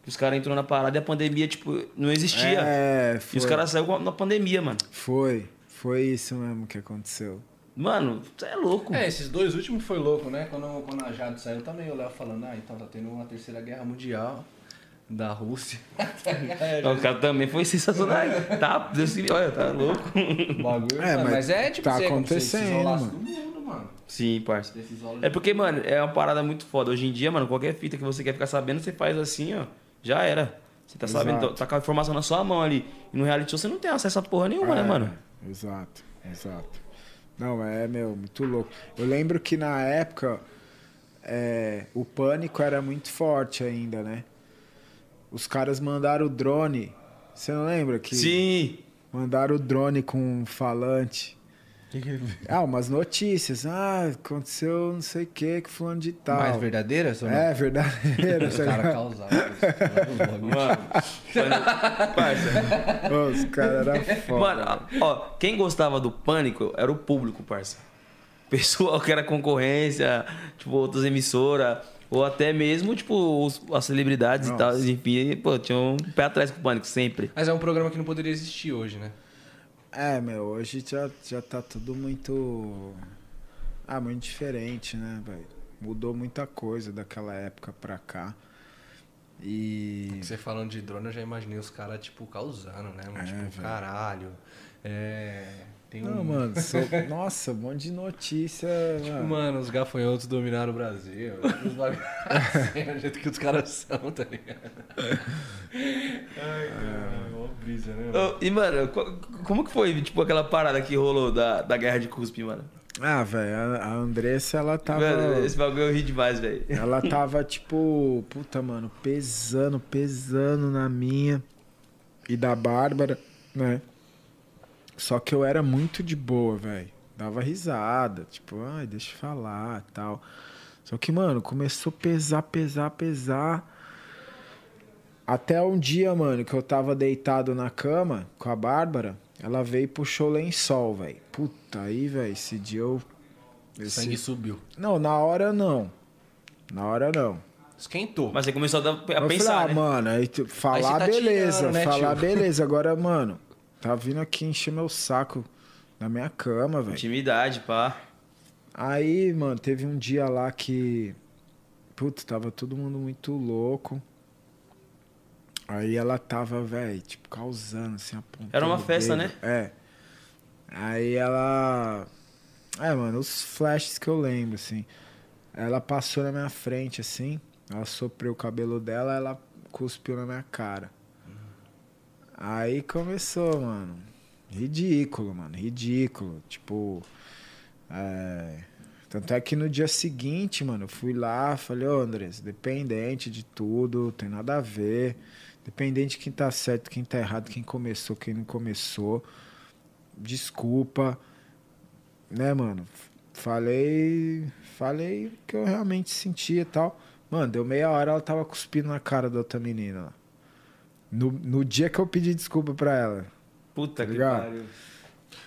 Os caras entrou na parada e a pandemia, tipo, não existia. É, foi. E os caras saíram na pandemia, mano. Foi. Foi isso mesmo que aconteceu. Mano, você é louco. É, esses dois últimos foi louco, né? Quando, quando a Jade saiu, também o Léo falando, ah, então tá tendo uma terceira guerra mundial da Rússia. o cara também foi sensacional. tá, Deus que olha, tá louco. Bagulho. É, mas, mas, é tipo tá assim, acontecendo, mano. do mundo, mano. Sim, parça. É porque, mano, é uma parada muito foda. Hoje em dia, mano, qualquer fita que você quer ficar sabendo, você faz assim, ó já era. Você tá Exato. sabendo, tá com a informação na sua mão ali. E no reality show você não tem acesso a porra nenhuma, né, é, né, mano? Exato, exato. Não, é, meu, muito louco. Eu lembro que na época é, o pânico era muito forte ainda, né? Os caras mandaram o drone. Você não lembra que? Sim! Mandaram o drone com um falante. Ah, umas notícias. Ah, aconteceu não sei o que que fulano de tal. Mais verdadeiras? Ou não? É, verdadeira. Os caras causaram. Mano, os caras eram foda. Mano, ó, quem gostava do pânico era o público, parça. Pessoal que era concorrência, tipo, outras emissoras. Ou até mesmo, tipo, os, as celebridades Nossa. e tal, enfim, pô, tinha um pé atrás com o pânico, sempre. Mas é um programa que não poderia existir hoje, né? É, meu, hoje já, já tá tudo muito. Ah, muito diferente, né, velho? Mudou muita coisa daquela época pra cá. E. Você falando de drone, eu já imaginei os caras, tipo, causando, né? Mano? É, tipo, véio. caralho. É. Tem não, um... mano, sou... nossa, um monte de notícia. Tipo, mano, mano os gafanhotos dominaram o Brasil. Os assim, o jeito que os caras são, tá ligado? Ai, cara, é uma brisa, né? Mano? Oh, e, mano, como que foi, tipo, aquela parada que rolou da, da guerra de cuspe, mano? Ah, velho, a Andressa, ela tava. Mano, esse bagulho eu ri demais, velho. Ela tava, tipo, puta, mano, pesando, pesando na minha e da Bárbara, né? Só que eu era muito de boa, velho. Dava risada, tipo, ai, deixa eu falar tal. Só que, mano, começou a pesar, pesar, pesar. Até um dia, mano, que eu tava deitado na cama com a Bárbara, ela veio e puxou o lençol, velho. Puta, aí, velho, esse dia eu. Esse... Sangue subiu. Não, na hora não. Na hora não. Esquentou. Mas você começou a, a pensar, falei, ah, né? mano, aí tu, falar aí tá beleza, tirando, né, falar tio? beleza. Agora, mano, Tá vindo aqui encher meu saco na minha cama, velho. Intimidade, pá. Aí, mano, teve um dia lá que. Putz, tava todo mundo muito louco. Aí ela tava, velho, tipo, causando, assim, apontando. Era uma festa, dedo. né? É. Aí ela. É, mano, os flashes que eu lembro, assim. Ela passou na minha frente, assim. Ela soprou o cabelo dela, ela cuspiu na minha cara. Aí começou, mano. Ridículo, mano. Ridículo. Tipo. É... Tanto é que no dia seguinte, mano, eu fui lá, falei, ô Andrés, dependente de tudo, tem nada a ver. Dependente de quem tá certo, quem tá errado, quem começou, quem não começou. Desculpa. Né, mano? Falei. Falei o que eu realmente sentia e tal. Mano, deu meia hora, ela tava cuspindo na cara da outra menina lá. No, no dia que eu pedi desculpa pra ela. Puta Tá que ligado? pariu.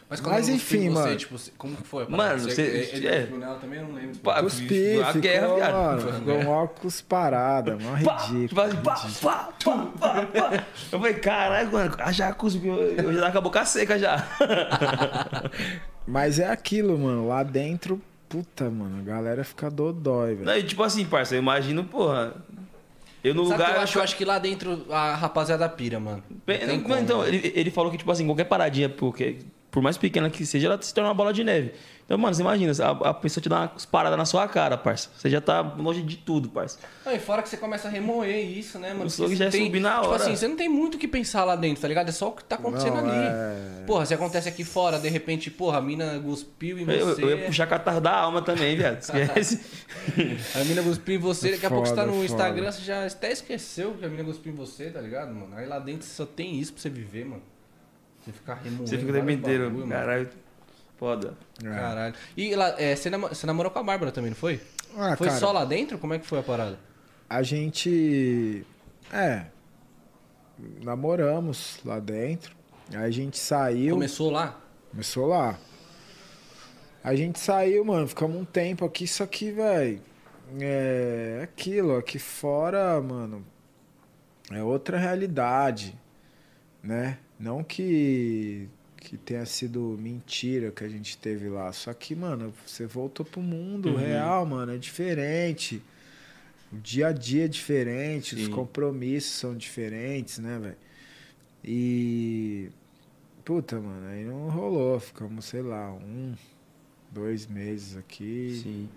Mas, Mas ela enfim, cuspiu em você, mano. Tipo, como que foi? a Mano, parada? você- Ele é. cuspiu nela também? Eu não lembro. Pá, Cuspi, a ficou, guerra, viado. mano, ficou mó cusparada, mó Pá, ridículo. tipo pá, pá, pá, pá, pá. Eu falei, caralho, mano, a já cuspiu, eu já tava com a boca seca já. Mas é aquilo, mano. Lá dentro, puta, mano, a galera fica dodói, velho. Não, e tipo assim, parça, eu imagino, porra. Eu no Sabe lugar. que eu acho, eu acho que lá dentro a rapaziada pira, mano. Não então, ele, ele falou que, tipo assim, qualquer paradinha, porque, por mais pequena que seja, ela se torna uma bola de neve. Então, mano, você imagina, a, a pessoa te dá umas paradas na sua cara, parça. Você já tá longe de tudo, parça. Não, e fora que você começa a remoer isso, né, mano? O Porque já você tem- subir na Tipo hora. assim, você não tem muito o que pensar lá dentro, tá ligado? É só o que tá acontecendo Não, ali. é- Porra, se acontece aqui fora, de repente, porra, a mina cuspiu em Eu, você. eu ia puxar catarro da alma também, viado. Esquece. A mina cuspiu em você, daqui a pouco você tá Foda, no foda. Instagram, você já até esqueceu que a mina cuspiu em você, tá ligado, mano? Aí lá dentro só tem isso pra você viver, mano. Você ficar remoendo. Você fica o tempo inteiro, caralho. Foda. É. Caralho. E lá, é, você, namo- você namorou com a Bárbara também, não foi? Ah, foi cara, só lá dentro? Como é que foi a parada? A gente. É. Namoramos lá dentro. Aí a gente saiu. Começou lá? Começou lá. A gente saiu, mano, ficamos um tempo aqui, só que, velho, é aquilo, aqui fora, mano, é outra realidade, né? Não que, que tenha sido mentira que a gente teve lá, só que, mano, você voltou pro mundo Uhum. real, mano, é diferente. O dia a dia é diferente, os Sim. compromissos são diferentes, né, velho? E. Puta, mano, aí não rolou. Ficamos, sei lá, um, dois meses aqui. Sim.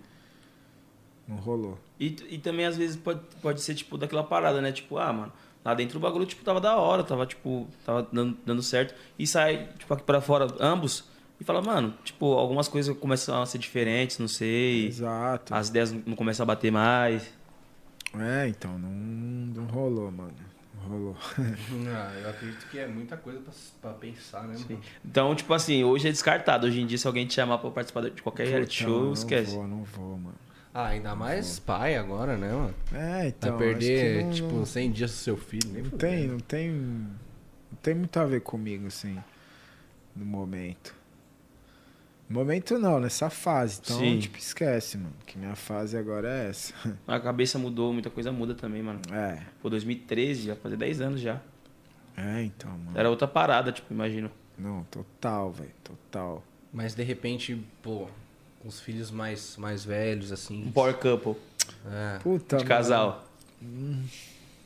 Não rolou. E, e também, às vezes, pode, pode ser, tipo, daquela parada, né? Tipo, ah, mano, lá dentro o bagulho, tipo, tava da hora, tava, tipo, tava dando, dando certo. E sai, tipo, aqui pra fora, ambos, e fala, mano, tipo, algumas coisas começam a ser diferentes, não sei. Exato. As ideias não começam a bater mais. É, então, não, não rolou, mano. Não rolou. Ah, eu acredito que é muita coisa pra, pra pensar, né, mano? Então, tipo assim, hoje é descartado. Hoje em dia, se alguém te chamar pra participar de qualquer reality show, não esquece. Não vou, não vou, mano. Ah, ainda mais pai agora, né, mano? É, então. Vai acho perder, que não- tipo, não- 100 dias do seu filho. Nem Não tem, não tem. Não tem muito a ver comigo, assim. No momento. No momento não, nessa fase. Então, Sim. tipo, esquece, mano. Que minha fase agora é essa. A cabeça mudou, muita coisa muda também, mano. É. Pô, 2013, já fazer 10 anos já. É, então, mano. Era outra parada, tipo, imagino. Não, total, velho. Total. Mas de repente, pô, com os filhos mais, mais velhos, assim. Um power couple, É, Puta, de mano, casal.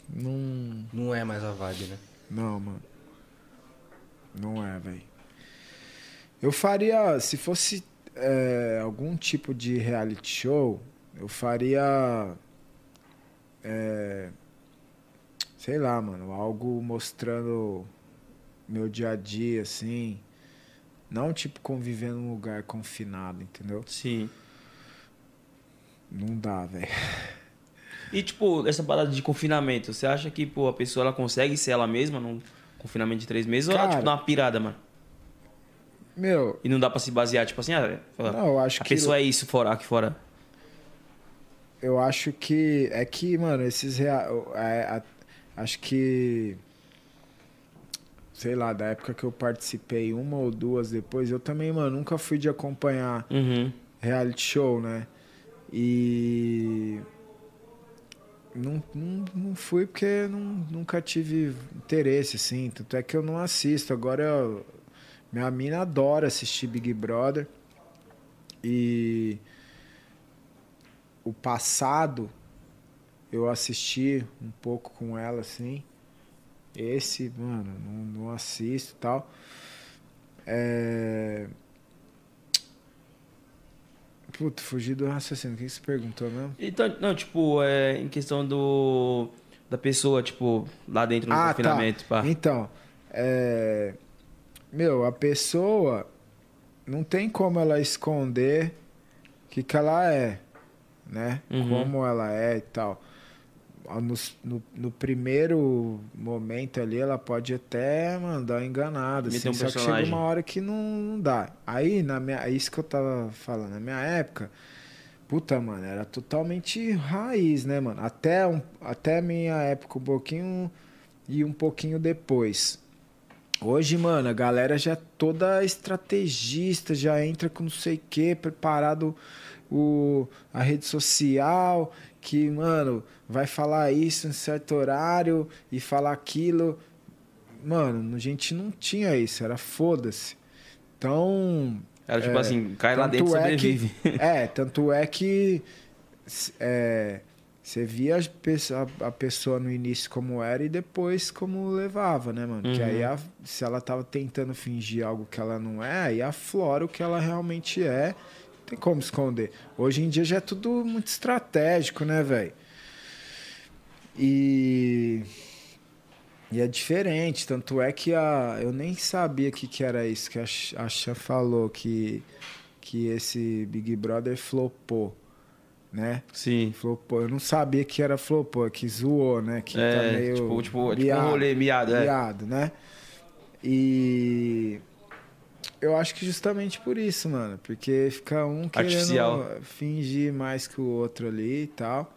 Não. não é mais a vibe, né? Não, mano. Não é, velho. Eu faria. Se fosse é, algum tipo de reality show, eu faria. é, sei lá, mano. Algo mostrando meu dia a dia, assim. Não, tipo, conviver num lugar confinado, entendeu? Sim. Não dá, velho. E, tipo, essa parada de confinamento, você acha que, pô, a pessoa ela consegue ser ela mesma num confinamento de três meses? ou ela, Cara- tipo, dá uma pirada, mano? Meu, E não dá pra se basear, tipo assim, ah, não, eu acho a que. pessoa é isso fora, aqui fora. Eu acho que. É que, mano, esses real. É, a- acho que. Sei lá, da época que eu participei, uma ou duas depois, eu também, mano, nunca fui de acompanhar Uhum. reality show, né? E. Não, não, não fui porque não, nunca tive interesse, assim. Tanto é que eu não assisto. Agora, eu- minha mina adora assistir Big Brother. E o passado eu assisti um pouco com ela assim. Esse, mano, não, não assisto tal. É... Puta, fugi do raciocínio. O que você perguntou mesmo? Então, não, tipo, é, em questão do. Da pessoa, tipo, lá dentro no Ah, tá. confinamento, pá. Então, é... meu, a pessoa não tem como ela esconder o que, que ela é, né? Uhum. Como ela é e tal. No, no, no primeiro momento ali, ela pode até mandar enganada, assim, um só que chega personagem. uma hora que não, não dá. Aí, na minha, é isso que eu tava falando, na minha época, puta, mano, era totalmente raiz, né, mano? Até, um, até minha época, um pouquinho e um pouquinho depois. Hoje, mano, a galera já é toda estrategista, já entra com não sei o que, preparado o, a rede social, que, mano, vai falar isso em certo horário e falar aquilo. Mano, a gente não tinha isso, era foda-se. Então, Era tipo É, assim, cai lá dentro e é que- sobrevive. é, tanto é que é, você via a pessoa, no início como era e depois como levava, né, mano? Que Uhum. aí, a- se ela tava tentando fingir algo que ela não é, aí aflora o que ela realmente é. Tem como esconder. Hoje em dia já é tudo muito estratégico, né, velho? E. E é diferente, tanto é que a, eu nem sabia o que, que era isso que a, a Chan falou, que, que esse Big Brother flopou, né? Sim. Flopou. Eu não sabia que era flopou, que zoou, né? Que É, tá meio tipo, tipo, tipo um rolê miado, é. miado, né? E eu acho que justamente por isso, mano, porque fica um querendo Artificial. fingir mais que o outro ali e tal.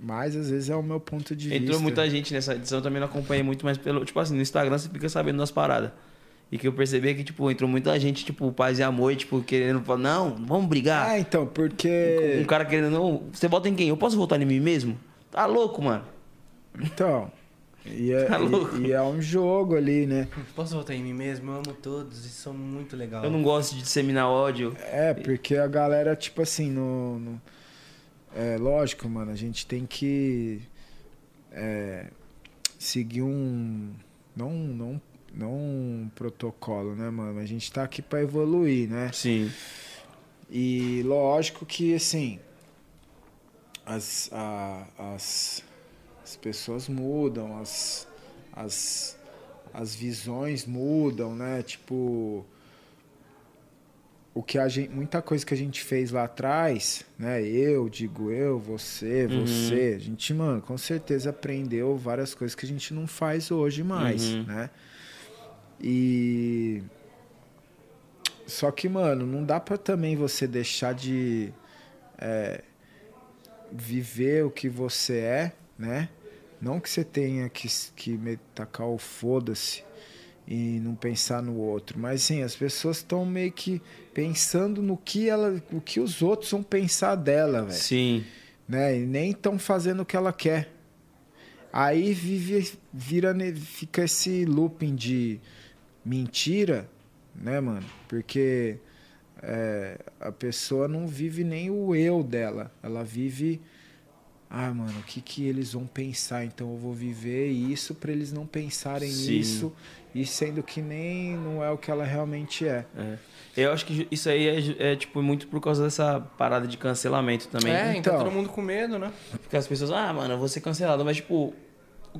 Mas às vezes é o meu ponto de vista. Entrou muita gente nessa edição, eu também não acompanhei muito, mas pelo, tipo assim, no Instagram você fica sabendo das paradas. E que eu percebi é que, tipo, entrou muita gente, tipo, paz e amor, e, tipo, querendo falar, não, vamos brigar. Ah, então, porque. Um cara querendo, não, você vota em quem? Eu posso votar em mim mesmo? Tá louco, mano. Então. E é, Tá louco? e, e é um jogo ali, né? Posso votar em mim mesmo? Eu amo todos e são muito legais. Eu não gosto de disseminar ódio. É, porque a galera, tipo assim, no. no- é lógico, mano, a gente tem que é, seguir um. Não, não, não um protocolo, né, mano? A gente tá aqui pra evoluir, né? Sim. E lógico que, assim, as, a- as, as pessoas mudam, as, as, as visões mudam, né? Tipo, o que a gente, muita coisa que a gente fez lá atrás, né? Eu, digo eu, você, Uhum. você, a gente, mano, com certeza aprendeu várias coisas que a gente não faz hoje mais, Uhum. né? E só que, mano, não dá pra também você deixar de é, viver o que você é, né? Não que você tenha que, que tacar o foda-se e não pensar no outro, mas sim, as pessoas estão meio que pensando no que ela, o que os outros vão pensar dela, velho Sim. né? E nem estão fazendo o que ela quer. Aí vive, vira, ne- fica esse looping de mentira, né, mano? Porque é, a pessoa não vive nem o eu dela. Ela vive, ah, mano, o que que eles vão pensar? Então eu vou viver isso para eles não pensarem Sim. nisso e sendo que nem não é o que ela realmente é. É. Eu acho que isso aí é, é, tipo, muito por causa dessa parada de cancelamento também. É, então Então. todo mundo com medo, né? Porque as pessoas, ah, mano, eu vou ser cancelado. Mas, tipo,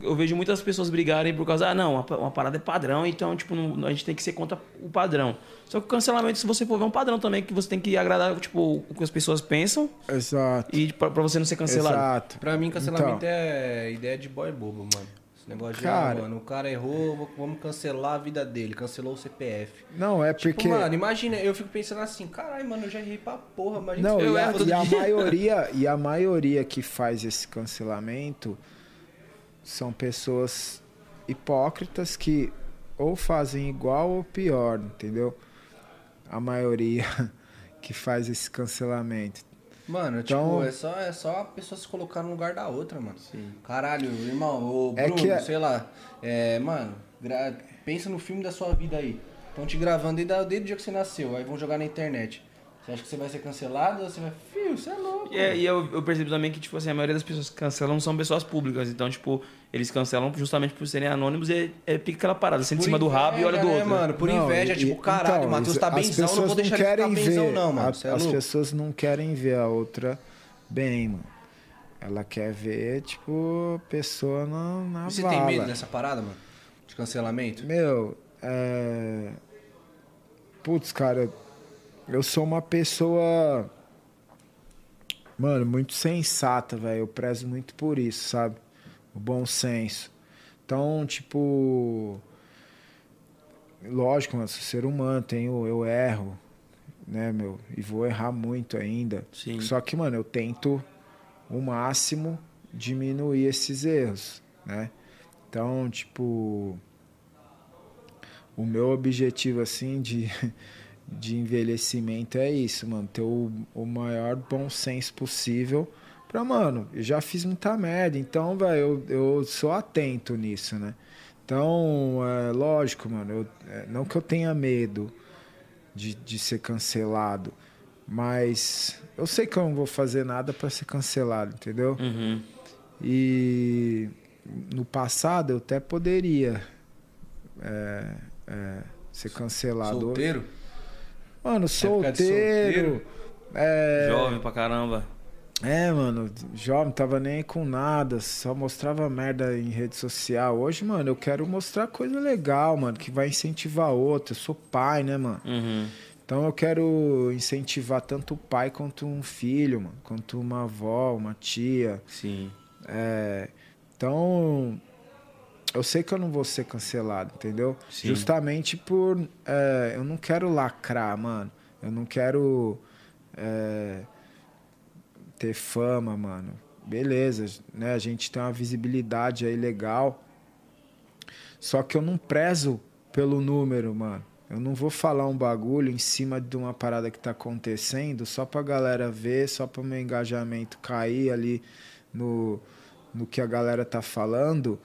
eu vejo muitas pessoas brigarem por causa, ah, não, uma, parada é padrão, então, tipo, não- a gente tem que ser contra o padrão. Só que o cancelamento, se você for ver, é um padrão também, que você tem que agradar, tipo, o que as pessoas pensam Exato. e pra, pra você não ser cancelado. Exato. Pra mim, cancelamento Então. é ideia de boy bobo, mano. Esse negócio de, Cara. ah, mano, o cara errou, vamos cancelar a vida dele, cancelou o CPF. Não, é Tipo, porque mano, imagina, eu fico pensando assim, caralho, mano, eu já errei pra porra, imagina Não, se eu e a, erro todo e a maioria, e a maioria que faz esse cancelamento são pessoas hipócritas que ou fazem igual ou pior, entendeu? A maioria que faz esse cancelamento. Mano, Então- tipo, é só, é só a pessoa se colocar no lugar da outra, mano. Caralho, irmão, ô É Bruno, que é- sei lá. É, mano, gra- pensa no filme da sua vida aí. estão te gravando desde, desde o dia que você nasceu, aí vão jogar na internet. Você acha que você vai ser cancelado ou você vai. Fio, você é louco. É, e eu, eu percebo também que, tipo assim, a maioria das pessoas que cancelam são pessoas públicas. Então, tipo, eles cancelam justamente por serem anônimos e é, pica aquela parada, sente em cima do rabo e olha do né, outro. mano? Por Não, inveja, e- tipo, caralho, então, o Matheus tá benzão, não vou deixar ele ficar querem benzão, ver- não, mano. a- é as louco? pessoas não querem ver a outra bem, mano. Ela quer ver, tipo, pessoa na, na E você vala. tem medo dessa parada, mano? De cancelamento? Meu, é... Putz, cara, eu sou uma pessoa. Mano, muito sensata, velho. Eu prezo muito por isso, sabe? O bom senso. Então, tipo. Lógico, mano, sou ser humano, tenho, eu erro, né, meu? E vou errar muito ainda. Sim. Só que, mano, eu tento o máximo diminuir esses erros, né? Então, tipo, o meu objetivo, assim, de, de envelhecimento é isso, mano. Ter o, o maior bom senso possível pra, mano, eu já fiz muita merda, então, velho, eu, eu sou atento nisso, né? Então, é lógico, mano, eu, é, não que eu tenha medo de, de ser cancelado, mas eu sei que eu não vou fazer nada pra ser cancelado, entendeu? Uhum. E no passado eu até poderia é, é, ser cancelado. Solteiro? Mano, solteiro. É, Jovem pra caramba. é, mano, jovem, tava nem com nada, só mostrava merda em rede social. Hoje, mano, eu quero mostrar coisa legal, mano, que vai incentivar outro. Eu sou pai, né, mano? Uhum. Então eu quero incentivar tanto o pai quanto um filho, mano, quanto uma avó, uma tia. Sim. É, então, eu sei que eu não vou ser cancelado, entendeu? Sim. Justamente por. é, eu não quero lacrar, mano. Eu não quero é, ter fama, mano. Beleza, né? A gente tem uma visibilidade aí legal. Só que eu não prezo pelo número, mano. Eu não vou falar um bagulho em cima de uma parada que tá acontecendo só pra galera ver, só pra meu engajamento cair ali no, no que a galera tá falando.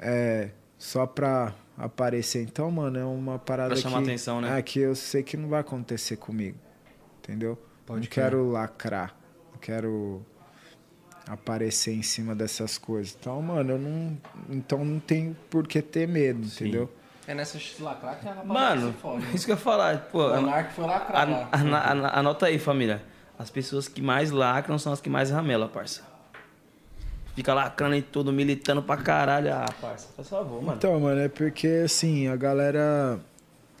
É, só pra aparecer. Então, mano, é uma parada Pra chamar que, atenção, né? É, que eu sei que não vai acontecer comigo. Entendeu? Pode não quero lacrar. Não quero aparecer em cima dessas coisas. Então, mano, eu não. Então não tenho por que ter medo, entendeu? É nessa lacrar que a rapaziada Mano, se fode. né? isso que eu ia falar. Pô, O Monark foi lacrar an- an- an- anota aí, família. As pessoas que mais lacram são as que mais ramelam, parça. Fica lacrando em tudo, militando pra caralho. Ah, parça, faz favor, mano. Então, mano, é porque assim, a galera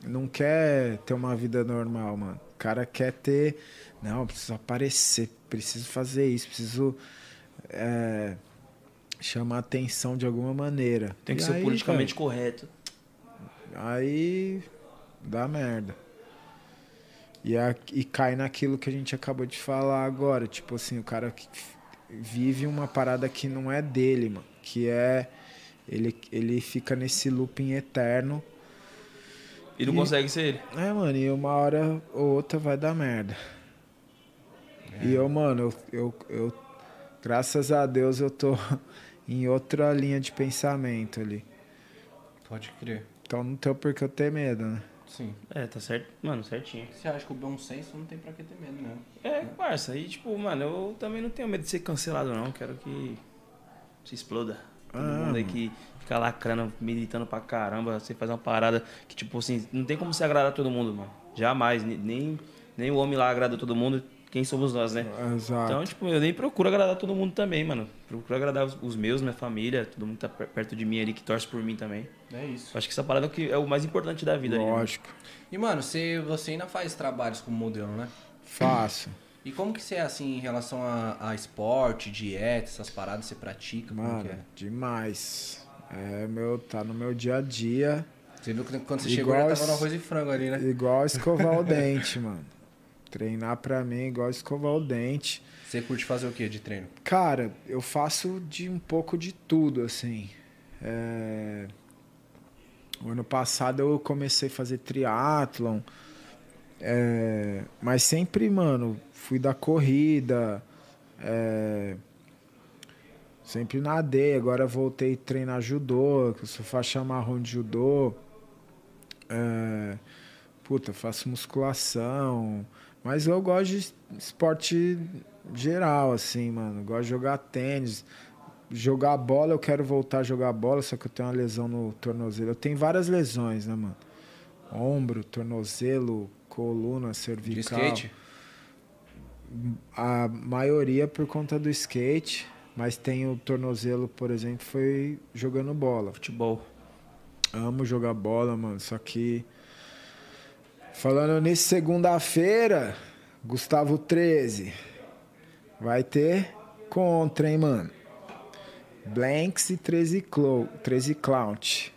não quer ter uma vida normal, mano. O cara quer ter. Não, preciso aparecer, preciso fazer isso, preciso é, chamar atenção de alguma maneira. Tem que E ser aí, politicamente velho, correto. Aí dá merda. E, a- e cai naquilo que a gente acabou de falar agora. Tipo assim, o cara que vive uma parada que não é dele, mano. Que é. Ele, ele fica nesse looping eterno. E não E- consegue ser ele. É, mano, e uma hora ou outra vai dar merda. E eu, mano, eu, eu, eu. Graças a Deus eu tô em outra linha de pensamento ali. Pode crer. Então não tem por que eu ter medo, né? Sim. É, tá certo. Mano, certinho. Você acha que o bom senso não tem pra que ter medo, né? É, parça. E tipo, mano, eu também não tenho medo de ser cancelado, não. Quero que se exploda. Todo Ah, mundo aí que fica lacrando, militando pra caramba. Você faz uma parada que, tipo assim, não tem como você agradar todo mundo, mano. Jamais. Ne- Nem, nem o homem lá agrada todo mundo. Quem somos nós, né? Exato. Então, tipo, eu nem procuro agradar todo mundo também, mano. Procuro agradar os, meus, minha família, todo mundo que tá per- perto de mim ali, que torce por mim também. É isso. Eu acho que essa parada é o que é o mais importante da vida ali. né? Lógico. E, mano, você, você ainda faz trabalhos como modelo, né? Faço. E como que você é, assim, em relação a, a esporte, dieta, essas paradas, você pratica? Como Mano, que é? demais. É, meu, tá no meu dia a dia. Você viu que quando você Igual chegou já tava no arroz e frango ali, né? Igual escovar o dente, mano. Treinar pra mim é igual escovar o dente. Você curte fazer o que de treino? Cara, eu faço de um pouco de tudo, assim. É... O ano passado eu comecei a fazer triatlon. é, Mas sempre, mano, fui da corrida. é, Sempre nadei. Agora voltei a treinar judô, que eu sou faixa marrom de judô. É, puta, faço musculação. Mas eu gosto de esporte geral, assim, mano. gosto de jogar tênis. Jogar bola, eu quero voltar a jogar bola, só que eu tenho uma lesão no tornozelo. Eu tenho várias lesões, né, mano? Ombro, tornozelo, coluna, cervical. De skate? A maioria por conta do skate, mas tem o tornozelo, por exemplo, foi jogando bola. Futebol. Amo jogar bola, mano, só que Falando nisso, segunda-feira, Gustavo 13. Vai ter contra, hein, mano? Blanks e 13, Clou, 13 Clout.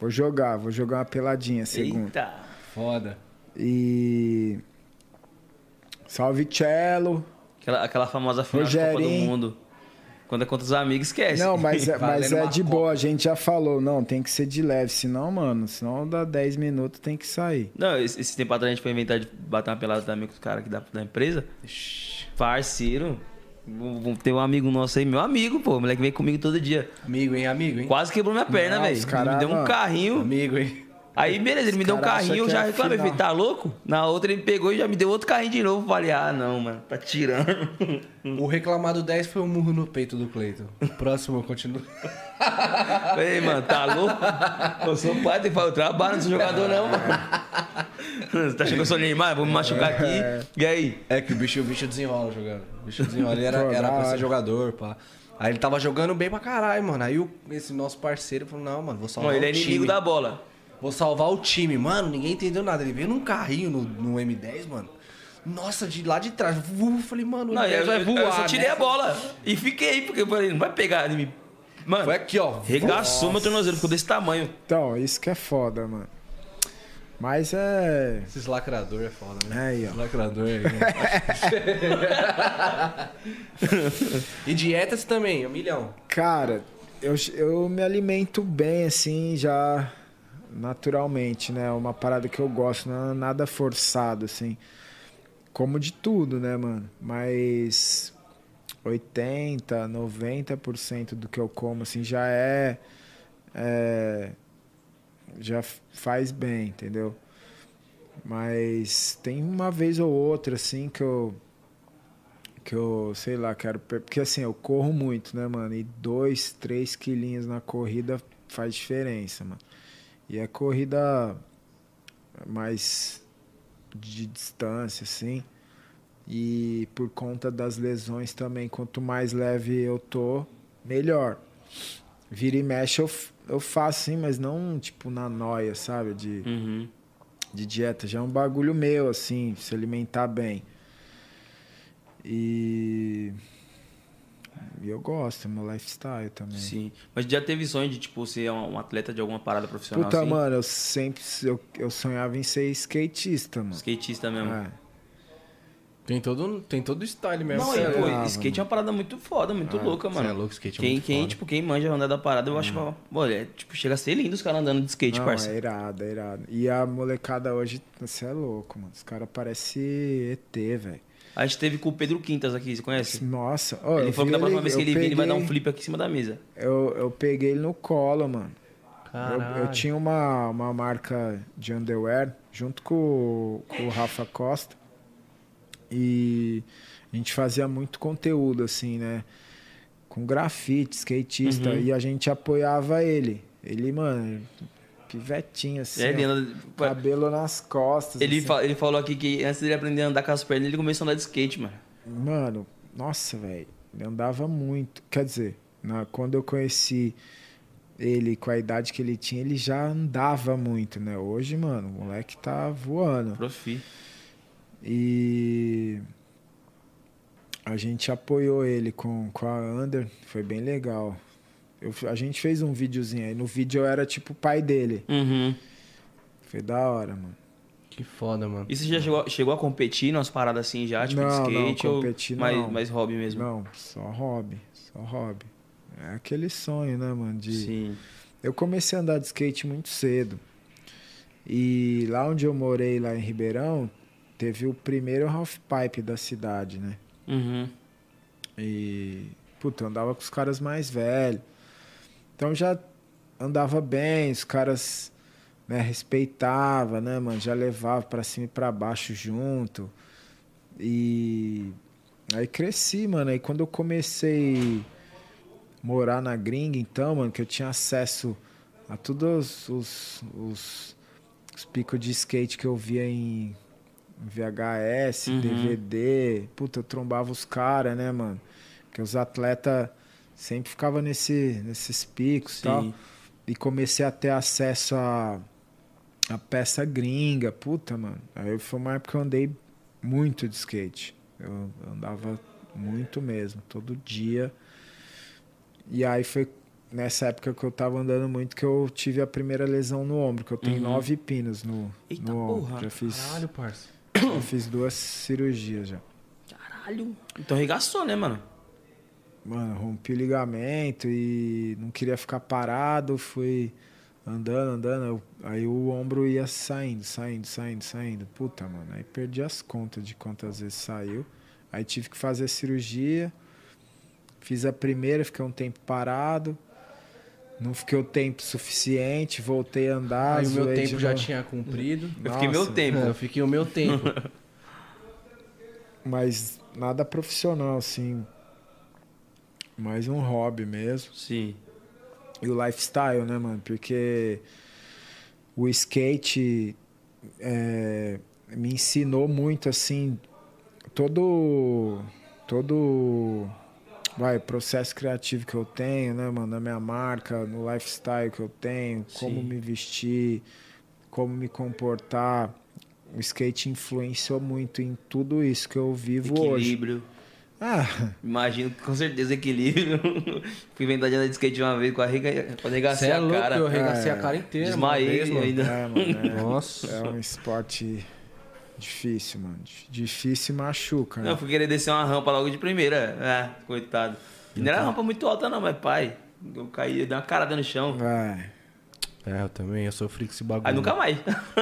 Vou jogar, vou jogar uma peladinha segunda. Eita, foda. E. Salve Cello. Aquela, aquela famosa final de Copa do Mundo. Quando é contra os amigos, esquece. Não, mas, é, mas é de boa, a gente já falou. Não, tem que ser de leve. Senão, mano, senão dá 10 minutos, tem que sair. Não, esse, esse tempo atrás a gente foi inventar de bater uma pelada também com os caras aqui da, da empresa. Parceiro. Tem um amigo nosso aí, meu amigo, pô. O moleque vem comigo todo dia. Amigo, hein? Amigo, hein? Quase quebrou minha perna, velho. Me deu um carrinho. Amigo, hein? Aí, beleza, ele me deu um carrinho, eu já é reclamei, falei, tá louco? Na outra ele pegou e já me deu outro carrinho de novo. Falei, ah, não, mano, tá tirando. O reclamado 10 foi um murro no peito do Cleiton. O próximo continua. Ei, mano, tá louco? Eu sou pai, tem que falar, eu trabalho, não sou jogador, não, mano. Você tá achando que eu sou Neymar? Vou me machucar aqui. É. E aí? É que o bicho, o bicho desenrola jogando. O bicho desenrola. Ele era, era pra ser jogador, pá. Aí ele tava jogando bem pra caralho, mano. Aí o, esse nosso parceiro falou, não, mano, vou salvar Não, ele é inimigo da bola. Vou salvar o time. Mano, ninguém entendeu nada. Ele veio num carrinho no, no M10, mano. Nossa, de lá de trás. falei, mano, não, eu, vai voar. Eu só tirei né? a bola e fiquei, porque eu falei, não vai pegar mim. Mano, foi aqui, ó. Regaçou Nossa. meu tornozelo, ficou desse tamanho. Então, isso que é foda, mano. Mas é. Esses lacrador é foda, né? Aí, ó. lacrador aí. e dietas também, um milhão. Cara, eu, eu me alimento bem, assim, já naturalmente, né? Uma parada que eu gosto, não é nada forçado, assim. Como de tudo, né, mano? Mas 80, 90% do que eu como, assim, já é, é. Já faz bem, entendeu? Mas tem uma vez ou outra, assim, que eu. Que eu, sei lá, quero. Porque assim, eu corro muito, né, mano? E dois, três quilinhos na corrida faz diferença, mano. E é corrida mais de distância, assim. E por conta das lesões também, quanto mais leve eu tô, melhor. Vira e mexe eu, eu faço sim, mas não tipo na noia, sabe? De, uhum. de dieta. Já é um bagulho meu, assim, se alimentar bem. E e eu gosto, é meu lifestyle também. Sim. Mas já teve sonho de, tipo, ser um atleta de alguma parada profissional? Puta, assim? mano, eu sempre. Eu, eu sonhava em ser skatista, mano. Skatista mesmo. É. Tem todo, tem todo o style mesmo. Não, é, pô, skate é uma parada muito foda, muito é, louca, mano. é louco, skate é quem, muito quem, foda. tipo, quem manja andar da parada, eu acho que, pô, é, tipo, chega a ser lindo os caras andando de skate, Não, parça. É irado, é irado. E a molecada hoje, você é louco, mano. Os caras parecem ET, velho. A gente teve com o Pedro Quintas aqui, você conhece? Nossa. Oh, ele falou que da próxima ele, vez que ele peguei, vir, ele vai dar um flip aqui em cima da mesa. Eu, eu peguei ele no colo, mano. Eu, eu, tinha uma, uma marca de underwear junto com, com o Rafa Costa. E a gente fazia muito conteúdo, assim, né? Com grafite, skatista. Uhum. E a gente apoiava ele. Ele, mano, Pivetinho, assim. É, ó, anda... Cabelo nas costas. Ele, assim. fa... ele falou aqui que antes dele aprender a andar com as pernas, ele começou a andar de skate, mano. Mano, nossa, velho. Ele andava muito. Quer dizer, na... quando eu conheci ele com a idade que ele tinha, ele já andava muito, né? Hoje, mano, o moleque tá voando. Profi. E a gente apoiou ele com, com a Under, foi bem legal. Eu, a gente fez um videozinho aí. No vídeo eu era tipo o pai dele. Uhum. Foi da hora, mano. Que foda, mano. E você já chegou, chegou a competir nas paradas assim já, tipo não, skate? Não, competir, ou mais, não. mais hobby mesmo? Não, só hobby. Só hobby. É aquele sonho, né, mano? De... Sim. Eu comecei a andar de skate muito cedo. E lá onde eu morei, lá em Ribeirão, teve o primeiro half pipe da cidade, né? Uhum. E, puta, eu andava com os caras mais velhos. Então já andava bem, os caras né, respeitava, né, mano? Já levava pra cima e pra baixo junto. E aí cresci, mano. Aí quando eu comecei a morar na gringa, então, mano, que eu tinha acesso a todos os, os, os picos de skate que eu via em VHS, uhum. DVD. Puta, eu trombava os caras, né, mano? Porque os atletas sempre ficavam nesse, nesses picos e tal. E comecei a ter acesso a a peça gringa, puta, mano. Aí foi uma época que eu andei muito de skate. Eu andava muito mesmo, todo dia. E aí foi nessa época que eu tava andando muito que eu tive a primeira lesão no ombro, que eu tenho uhum. nove pinos no, Eita no ombro. Porra. Já fiz, Caralho, parça. Eu fiz duas cirurgias já. Caralho. Então regaçou, né, mano? Mano, rompi o ligamento e não queria ficar parado, fui andando, andando, aí o ombro ia saindo, saindo, saindo, saindo. Puta, mano, aí perdi as contas de quantas vezes saiu. Aí tive que fazer a cirurgia. Fiz a primeira, fiquei um tempo parado. Não fiquei o tempo suficiente, voltei a andar. Aí o meu tempo já tinha cumprido. Eu Nossa, fiquei meu tempo. É, eu fiquei o meu tempo. Mas nada profissional, assim. Mais um hobby mesmo. Sim e o lifestyle, né, mano? Porque o skate é, me ensinou muito, assim, todo. todo. Vai, processo criativo que eu tenho, né, mano? Na minha marca, no lifestyle que eu tenho, Sim. como me vestir, como me comportar. O skate influenciou muito em tudo isso que eu vivo Equilíbrio. hoje. Equilíbrio. Ah. Imagino com certeza equilíbrio. Fui inventar de andar de skate uma vez com a rega... quando arregacei é a louco, cara. Eu arregacei é, a cara inteira. Desmaiei mano, ainda. É, mano, é, Nossa. É um esporte difícil, mano. Difícil e machuca. Né? Não, fui querer descer uma rampa logo de primeira. É, coitado. E não era então. rampa muito alta, não, mas pai. Eu caí, dei uma carada no chão. É. É, eu também, eu sofri com esse bagulho. Aí nunca mais.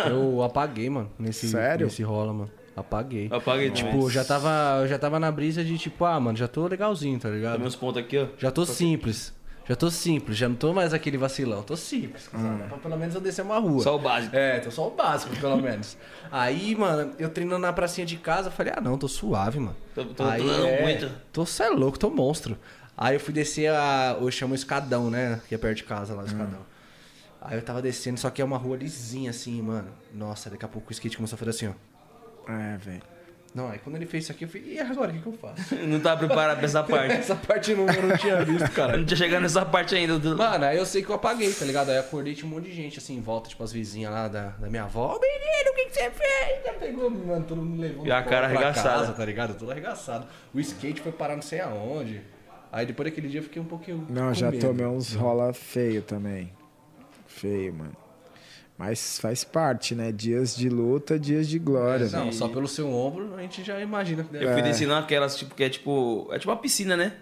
eu apaguei, mano, nesse, Sério? nesse rola, mano. Apaguei. Apaguei Tipo, já tava, eu já tava na brisa de tipo, ah, mano, já tô legalzinho, tá ligado? Tem meus pontos aqui, ó. Já tô simples. Já tô simples, já não tô mais aquele vacilão, tô simples. Hum. Pra pelo menos eu descer uma rua. Só o básico. É, tô só o básico, pelo menos. Aí, mano, eu treinando na pracinha de casa, falei, ah não, tô suave, mano. Tô, tô Aí, é, muito. Tô cê é louco, tô monstro. Aí eu fui descer a. Eu chamo escadão, né? Que é perto de casa lá, o escadão. Hum. Aí eu tava descendo, só que é uma rua lisinha assim, mano. Nossa, daqui a pouco o skate começou a fazer assim, ó. É, velho. Não, aí quando ele fez isso aqui, eu falei, e agora, o que, que eu faço? não tava preparado pra essa parte. essa parte não, eu não tinha visto, cara. não tinha chegado nessa parte ainda. Do... Mano, aí eu sei que eu apaguei, tá ligado? Aí acordei, tinha um monte de gente assim em volta, tipo as vizinhas lá da, da minha avó. Ô menino, o que, que você fez? Já pegou, mano, todo mundo levou. E a cara arregaçada. Casa, tá ligado? Tudo arregaçado. O skate foi parar não sei aonde. Aí depois daquele dia eu fiquei um pouquinho. Não, já medo. tomei uns rola feio também. Feio, mano. Mas faz parte, né? Dias de luta, dias de glória. É, não, só pelo seu ombro a gente já imagina que deve Eu fui descendo aquelas, tipo, que é tipo. É tipo uma piscina, né?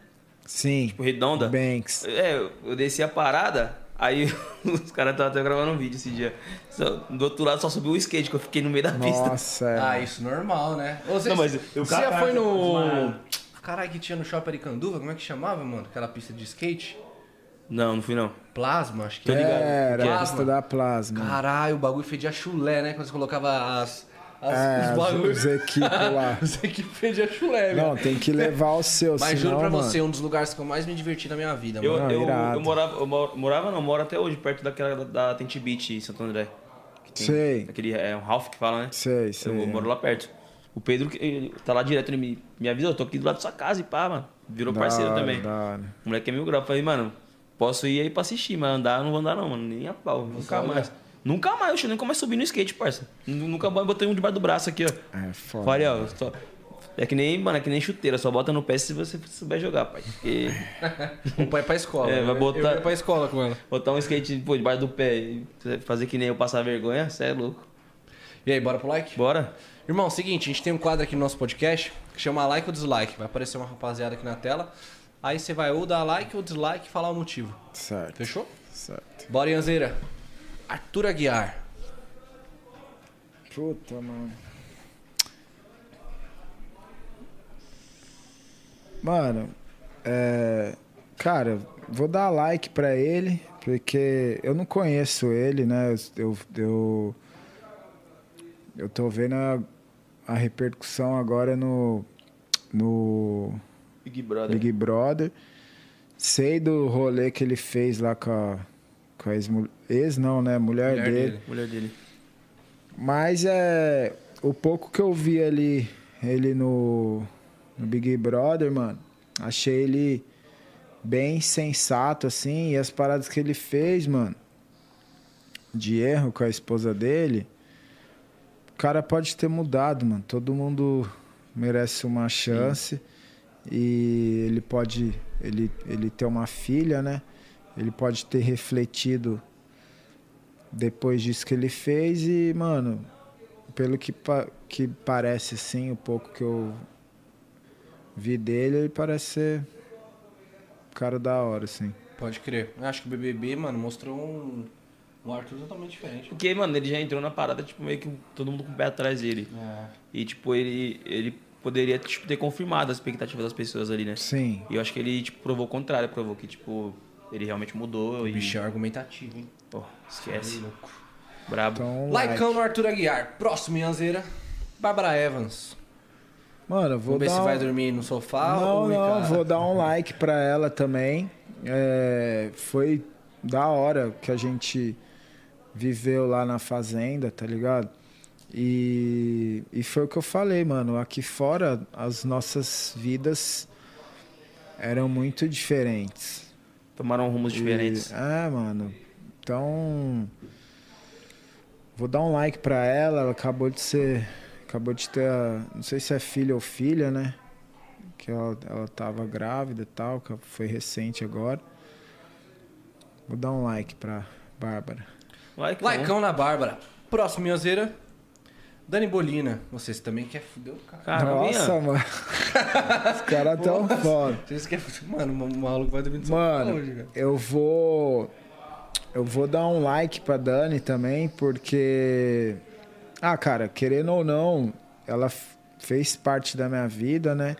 Sim. Tipo, redonda. Banks. É, eu desci a parada, aí os caras estavam até gravando um vídeo esse dia. Só, do outro lado só subiu o skate, que eu fiquei no meio da pista. Nossa, é. Ah, isso normal, né? Você, não, mas eu você já foi no. Caralho, que tinha no Shopping Aricanduva, como é que chamava, mano? Aquela pista de skate? Não, não fui não. Plasma, acho que é. Era, plasma. da plasma. Caralho, o bagulho fedia chulé, né? Quando você colocava as. as é, os bagulhos. Os equipes lá. os equipes fedia chulé, Não, tem que levar o seu, Mas senão, juro pra mano... você, um dos lugares que eu mais me diverti na minha vida, eu, mano. Eu, eu, eu, morava, eu morava, não, moro até hoje, perto daquela da Tente Beach em Santo André. Tem, sei. Aquele, é um Ralph que fala, né? Sei, sei. Eu moro lá perto. O Pedro ele tá lá direto, ele me, me avisou, eu tô aqui do lado da sua casa e pá, mano. Virou da parceiro hora, também. O moleque é mil grau. Falei, mano, Posso ir aí pra assistir, mas andar não vou andar não, mano. Nem a pau. Nunca mais. Nunca mais, eu nunca mais subi no skate, parça. Nunca mais botei um debaixo do braço aqui, ó. É foda. Falei, ó. Só... É que nem, mano, é que nem chuteira, só bota no pé se você souber jogar, pai. Porque... o pai é pra escola. É, vai botar. Eu pra escola com ela. Botar um skate pô, debaixo do pé e fazer que nem eu passar vergonha, você é louco. E aí, bora pro like? Bora. Irmão, seguinte, a gente tem um quadro aqui no nosso podcast que chama like ou dislike. Vai aparecer uma rapaziada aqui na tela. Aí você vai ou dar like ou dislike e falar o motivo. Certo. Fechou? Certo. Bora, Ianzeira. Arthur Aguiar. Puta, mano. Mano, é... Cara, vou dar like pra ele, Porque eu não conheço ele, né? Eu, eu, eu tô vendo a, a repercussão agora no, no Big Brother. Big Brother. Sei do rolê que ele fez lá com a, com a ex, ex não, né? Mulher, Mulher dele. dele. Mulher dele. Mas é. O pouco que eu vi ali, ele no, no Big Brother, mano, achei ele bem sensato, assim. E as paradas que ele fez, mano, de erro com a esposa dele, o cara pode ter mudado, mano. Todo mundo merece uma chance. Sim. E ele pode. Ele, ele ter uma filha, né? Ele pode ter refletido depois disso que ele fez e, mano, pelo que, que parece assim, o pouco que eu vi dele, ele parece ser cara da hora, assim. Pode crer. Eu acho que o BBB, mano, mostrou um, um Arthur totalmente diferente. Porque, mano, ele já entrou na parada, tipo, meio que todo mundo com o pé atrás dele. É. E, tipo, ele, ele poderia, tipo, ter confirmado as expectativas das pessoas ali, né? Sim. E eu acho que ele, tipo, provou o contrário, provou que, tipo, ele realmente mudou. O e... bicho é argumentativo, hein? Pô, esquece. É louco. Brabo. Então, Laicão no Arthur Aguiar. Próximo, Ianzeira. Bárbara Evans. Mano, vou Vamos ver se vai dormir no sofá não, ou Não, vou dar um like pra ela também. É, foi da hora que a gente viveu lá na fazenda, tá ligado? E, e foi o que eu falei, mano. Aqui fora, as nossas vidas eram muito diferentes. Tomaram rumos e, diferentes. É, mano. Então. Vou dar um like pra ela. Ela acabou de ser acabou de ter, a, não sei se é filha ou filha, né? Que ela, ela tava grávida e tal, que foi recente agora. Vou dar um like pra Bárbara. Like, Likeão na Bárbara. Próximo, minhozeira. Dani Bolina. Vocês também quer fuder o cara. cara Nossa, mano. Os caras tão foda. Vocês querem Mano, o maluco vai dormir Mano, hoje, eu vou. Eu vou dar um like pra Dani também, porque ah, cara, querendo ou não, ela fez parte da minha vida, né?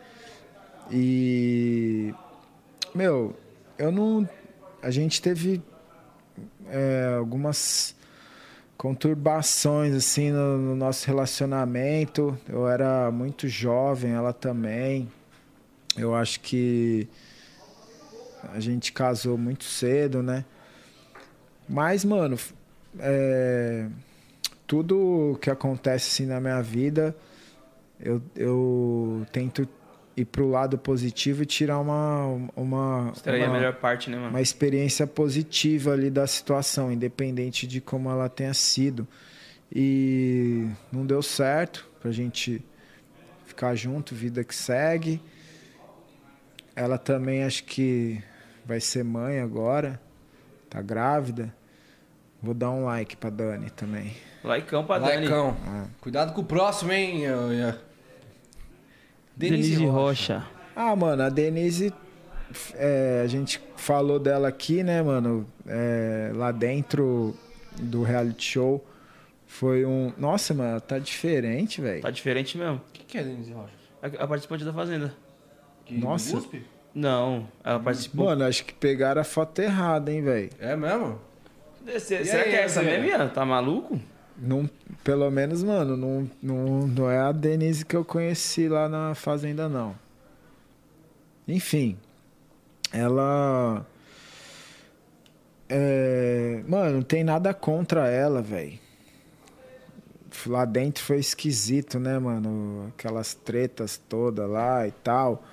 E. Meu, eu não. A gente teve é, algumas conturbações assim no, no, nosso relacionamento. Eu era muito jovem, ela também. Eu acho que a gente casou muito cedo, né? Mas, mano, é, tudo que acontece assim na minha vida, eu, eu tento ir pro lado positivo e tirar uma uma Extrair uma, a melhor parte, né, mano? Uma experiência positiva ali da situação, independente de como ela tenha sido. E não deu certo pra gente ficar junto, vida que segue. Ela também acho que vai ser mãe agora, tá grávida. Vou dar um like pra Dani também. Laicão pra. Dani. Ah. Cuidado com o próximo, hein? Denise, Denise Rocha. Rocha. Ah, mano, a Denise. É, a gente falou dela aqui, né, mano? É, lá dentro do reality show. Foi um. Nossa, mano, tá diferente, velho. Tá diferente mesmo. O que, que é Denise Rocha? A, a participante da Fazenda. Que Nossa. Não, ela participou. Mano, acho que pegaram a foto errada, hein, velho. É mesmo? Será aí, que é essa mesmo, Tá maluco? Não, pelo menos, mano, não, não, não é a Denise que eu conheci lá na fazenda, não. Enfim, ela. É, mano, não tem nada contra ela, velho. Lá dentro foi esquisito, né, mano? Aquelas tretas todas lá e tal.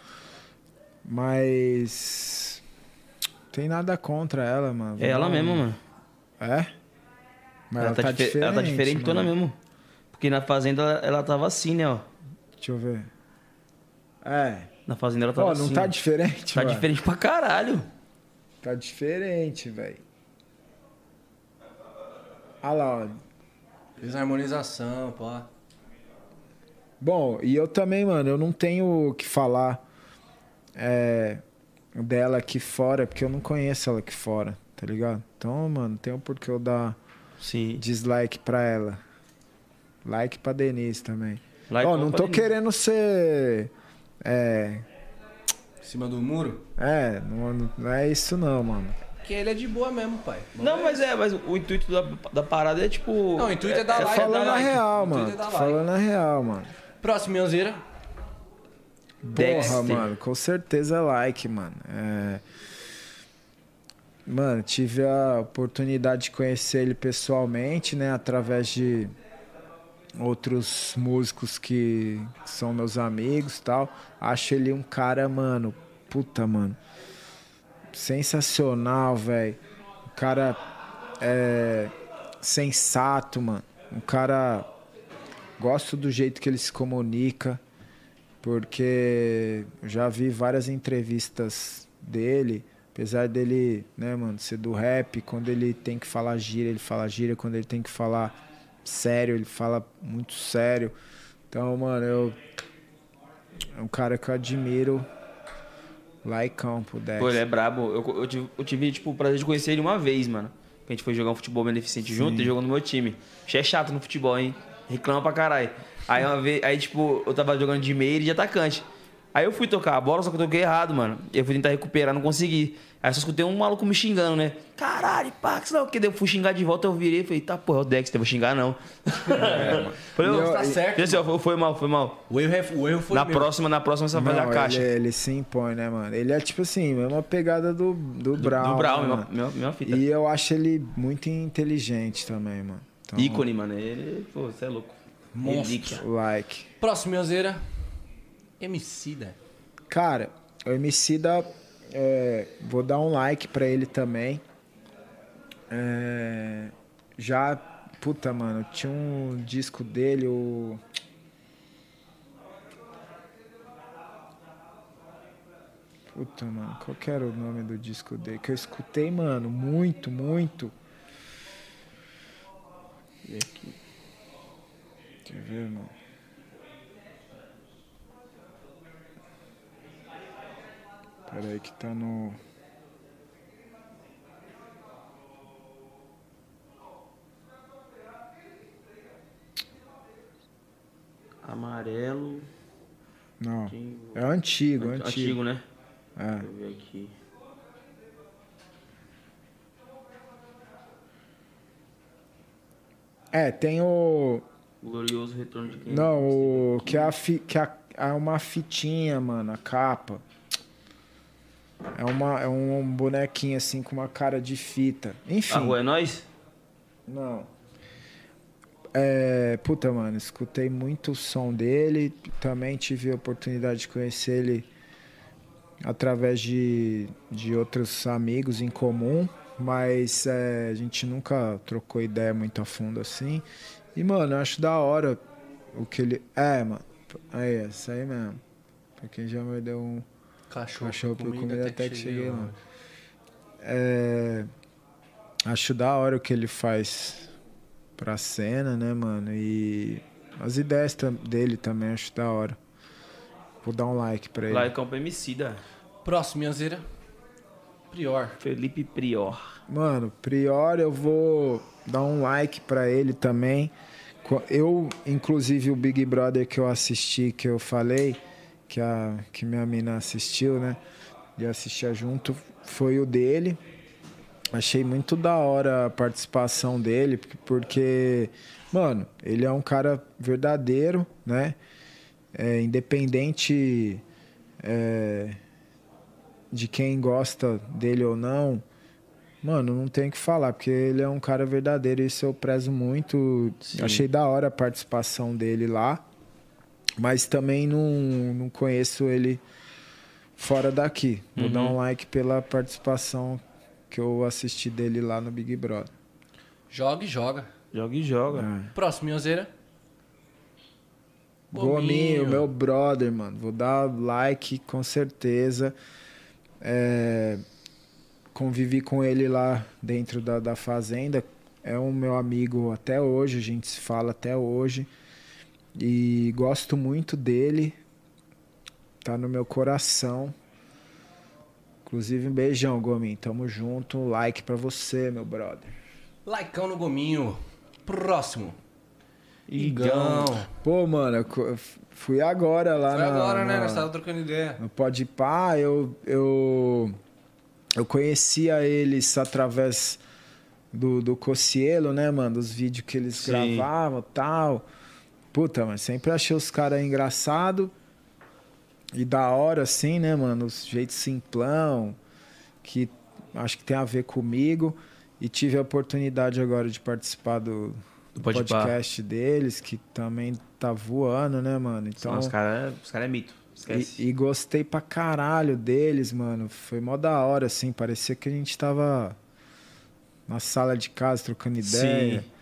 Mas. Tem nada contra ela, mano. É ela mesma, mano. É? Mas ela, ela tá, tá diferente. Ela tá diferentona mesmo. Porque na fazenda ela, ela tava assim, né, ó. Deixa eu ver. É. Na fazenda ela tava Pô, não assim. tá diferente, Tá mano. diferente pra caralho. Tá diferente, velho. Olha lá, ó. Fiz harmonização, pô. Bom, e eu também, mano, eu não tenho o que falar é, dela aqui fora, porque eu não conheço ela aqui fora, tá ligado? Então, mano, tem um porquê eu dar Sim. Dislike pra ela. Like pra Denise também. Like oh, não tô Denise. querendo ser. É. Em cima do muro? É, não, não é isso não, mano. Que ele é de boa mesmo, pai. não, mas é, mas o intuito da, da parada é tipo. Não, o intuito é, dar é like. Falando na real, mano. É falando na real, mano. Próximo, Mionzeira. Porra, mano, com certeza like, mano. É... Mano, tive a oportunidade de conhecer ele pessoalmente, né? Através de outros músicos que são meus amigos tal. Acho ele um cara, mano, puta, mano. Sensacional, velho. Um cara é, sensato, mano. Um cara. Gosto do jeito que ele se comunica, porque já vi várias entrevistas dele, apesar dele, né, mano, ser do rap, quando ele tem que falar gíria, ele fala gíria, quando ele tem que falar sério, ele fala muito sério. Então, mano, eu. É um cara que eu admiro lá em campo, Dex. Pô, ele é brabo. Eu, eu, tive, eu tive, tipo, o prazer de conhecer ele uma vez, mano. A gente foi jogar um futebol beneficente Sim. junto e jogou no meu time. Che é chato no futebol, hein? Reclama pra caralho. Aí uma vez, aí, tipo, eu tava jogando de meio e de atacante. Aí eu fui tocar a bola, só que eu toquei errado, mano. Eu fui tentar recuperar, não consegui. Aí só escutei um maluco me xingando, né? Caralho, Pax, não, que eu fui xingar de volta, eu virei e falei, tá, porra, é o Dexter, vou xingar não. É, falei, eu, tá certo. Assim, ó, foi mal, foi mal. O erro, é, o erro foi Na meu. próxima, na próxima você vai fazer a caixa. Ele, ele, se impõe, né, mano? Ele é tipo assim, mesma pegada do, do, do Brown. Do Brown, né, mesma, mesma fita. E eu acho ele muito inteligente também, mano. Então, Ícone, mano. Ele, pô, você é louco. Monstro. Like. Próximo, Miozeira. Emicida. Cara, o Emicida, é, vou dar um like pra ele também. É, já, puta, mano, tinha um disco dele, o... Puta, mano, qual que era o nome do disco dele? Que eu escutei, mano, muito, muito. E aqui. Quer ver, mano? Pera aí que tá no. Amarelo. Não. É antigo, antigo. Antigo, né? É. Deixa eu ver aqui. É, tem o. Glorioso Retorno de quem? Não, o. Que é, a fi... que é, é uma fitinha, mano, a capa. É, uma, é um bonequinho assim com uma cara de fita. Enfim. A rua é nós? Não. É, puta, mano, escutei muito o som dele. Também tive a oportunidade de conhecer ele através de, de outros amigos em comum. Mas é, a gente nunca trocou ideia muito a fundo assim. E, mano, eu acho da hora o que ele. É, mano. Aí, isso aí mesmo. Pra quem já me deu um Cachorro, Cachorro por comida, comida até que cheguei, lá. É, acho da hora o que ele faz pra cena, né, mano? E as ideias dele também acho da hora. Vou dar um like pra ele. Like Campo Emicida. Próximo, Minhazeira. Prior. Felipe Prior. Mano, Prior eu vou dar um like pra ele também. Eu, inclusive, o Big Brother que eu assisti, que eu falei, que, a, que minha mina assistiu, né? E assistia junto, foi o dele. Achei muito da hora a participação dele, porque, mano, ele é um cara verdadeiro, né? É, independente é, de quem gosta dele ou não, mano, não tem o que falar, porque ele é um cara verdadeiro, isso eu prezo muito. Sim. Achei da hora a participação dele lá. Mas também não, não conheço ele fora daqui. Vou uhum. dar um like pela participação que eu assisti dele lá no Big Brother. Joga e joga. Joga e joga. É. Próximo, Minhozeira. Gominho, meu brother, mano. Vou dar like com certeza. É... Convivi com ele lá dentro da, da fazenda. É um meu amigo até hoje, a gente se fala até hoje. E gosto muito dele. Tá no meu coração. Inclusive, um beijão, Gominho. Tamo junto. Um like pra você, meu brother. Likeão no Gominho. Próximo. Igão. Pô, mano, eu fui agora lá Foi na, agora, na, né? Nós tava trocando ideia. No Pode Pá, eu, eu eu conhecia eles através do, do Cocielo, né, mano? Dos vídeos que eles Sim. gravavam tal. Puta, mas sempre achei os caras engraçados e da hora, assim, né, mano? Os jeitos simplão, que acho que tem a ver comigo. E tive a oportunidade agora de participar do, do podcast deles, que também tá voando, né, mano? Então, os caras os cara é mito. E, e, gostei pra caralho deles, mano. Foi mó da hora, assim. Parecia que a gente tava na sala de casa trocando ideia. Sim.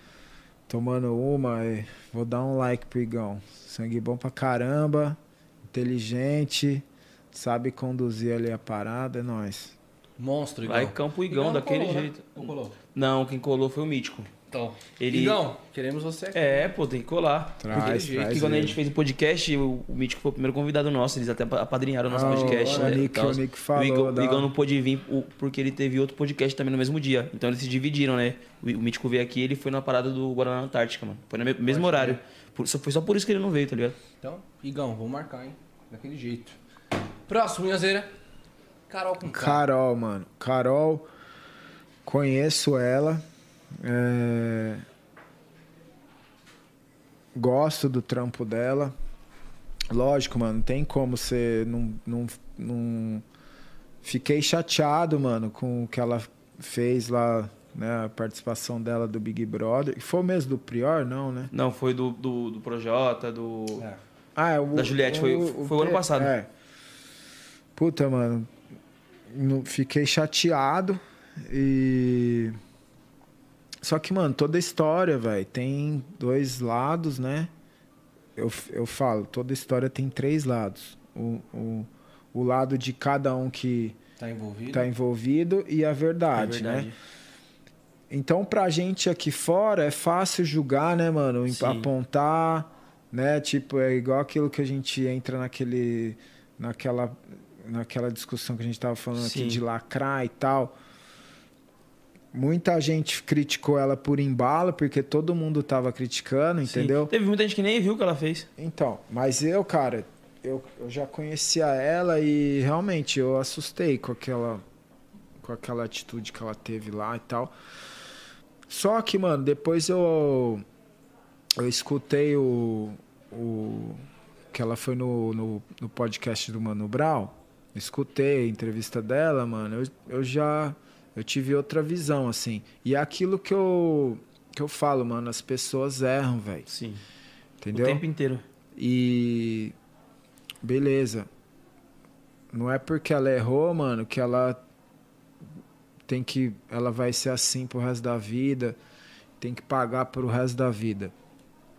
Tomando uma. E vou dar um like pro Igão. Sangue bom pra caramba. Inteligente. Sabe conduzir ali a parada. É nóis. Monstro, Igão. Vai Campo Igão, Igão daquele colou, né? jeito. Né? Não, não, quem colou foi o Mítico. Então, ele... Igão, queremos você aqui. É, pô, tem que colar. Traz, Porque traz quando a gente fez o podcast, o, o Mítico foi o primeiro convidado nosso, eles até apadrinharam o nosso ah, podcast. O, né, Nick, o Nick falou. O Igão, da... o Igão não pôde vir porque ele teve outro podcast também no mesmo dia. Então eles se dividiram, né? O, o Mítico veio aqui ele foi na parada do Guaraná Antártica, mano. Foi no mesmo Pode horário. Por, foi só por isso que ele não veio, tá ligado? Então, Igão, vamos marcar, hein? Daquele jeito. Próximo, Inhazeira. Carol com K. Carol, mano. Carol, conheço ela. É gosto do trampo dela. Lógico, mano, não tem como você não, não, não... Fiquei chateado, mano, com o que ela fez lá, né? A participação dela do Big Brother. Foi mesmo do Prior, não, né? Não, foi do, do, do Projota, do... É. Ah, é, o, da Juliette, o, foi, o, foi o ano passado. É. Puta, mano, fiquei chateado e... Só que, mano, toda história, velho, tem dois lados, né? Eu, eu falo, toda história tem três lados. O, o, o lado de cada um que tá envolvido, tá envolvido e a verdade, é verdade. né? Então, pra gente aqui fora, é fácil julgar, né, mano? Sim. Apontar, né? Tipo, é igual aquilo que a gente entra naquele, naquela, naquela discussão que a gente tava falando Sim. aqui de lacrar e tal. Muita gente criticou ela por embalo, porque todo mundo tava criticando, Sim. entendeu? Teve muita gente que nem viu o que ela fez. Então, mas eu, cara, eu, eu já conhecia ela e realmente eu assustei com aquela, com aquela atitude que ela teve lá e tal. Só que, mano, depois eu, eu escutei o, o que ela foi no, no, no podcast do Mano Brown. Escutei a entrevista dela, mano. Eu, eu já eu tive outra visão, assim. E é aquilo que eu, que eu falo, mano, as pessoas erram, velho. Sim. Entendeu? O tempo inteiro. E. Beleza. Não é porque ela errou, mano, que ela tem que. Ela vai ser assim pro resto da vida. Tem que pagar pro resto da vida.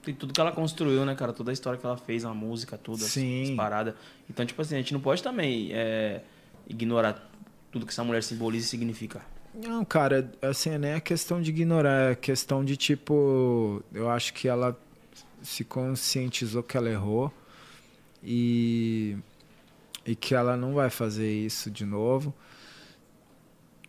Tem tudo que ela construiu, né, cara? Toda a história que ela fez, a música, tudo, Sim. as, as paradas. Então, tipo assim, a gente não pode também é, ignorar tudo que essa mulher simboliza e significa? Não, cara, assim, nem é questão de ignorar, é questão de tipo, eu acho que ela se conscientizou que ela errou e e que ela não vai fazer isso de novo.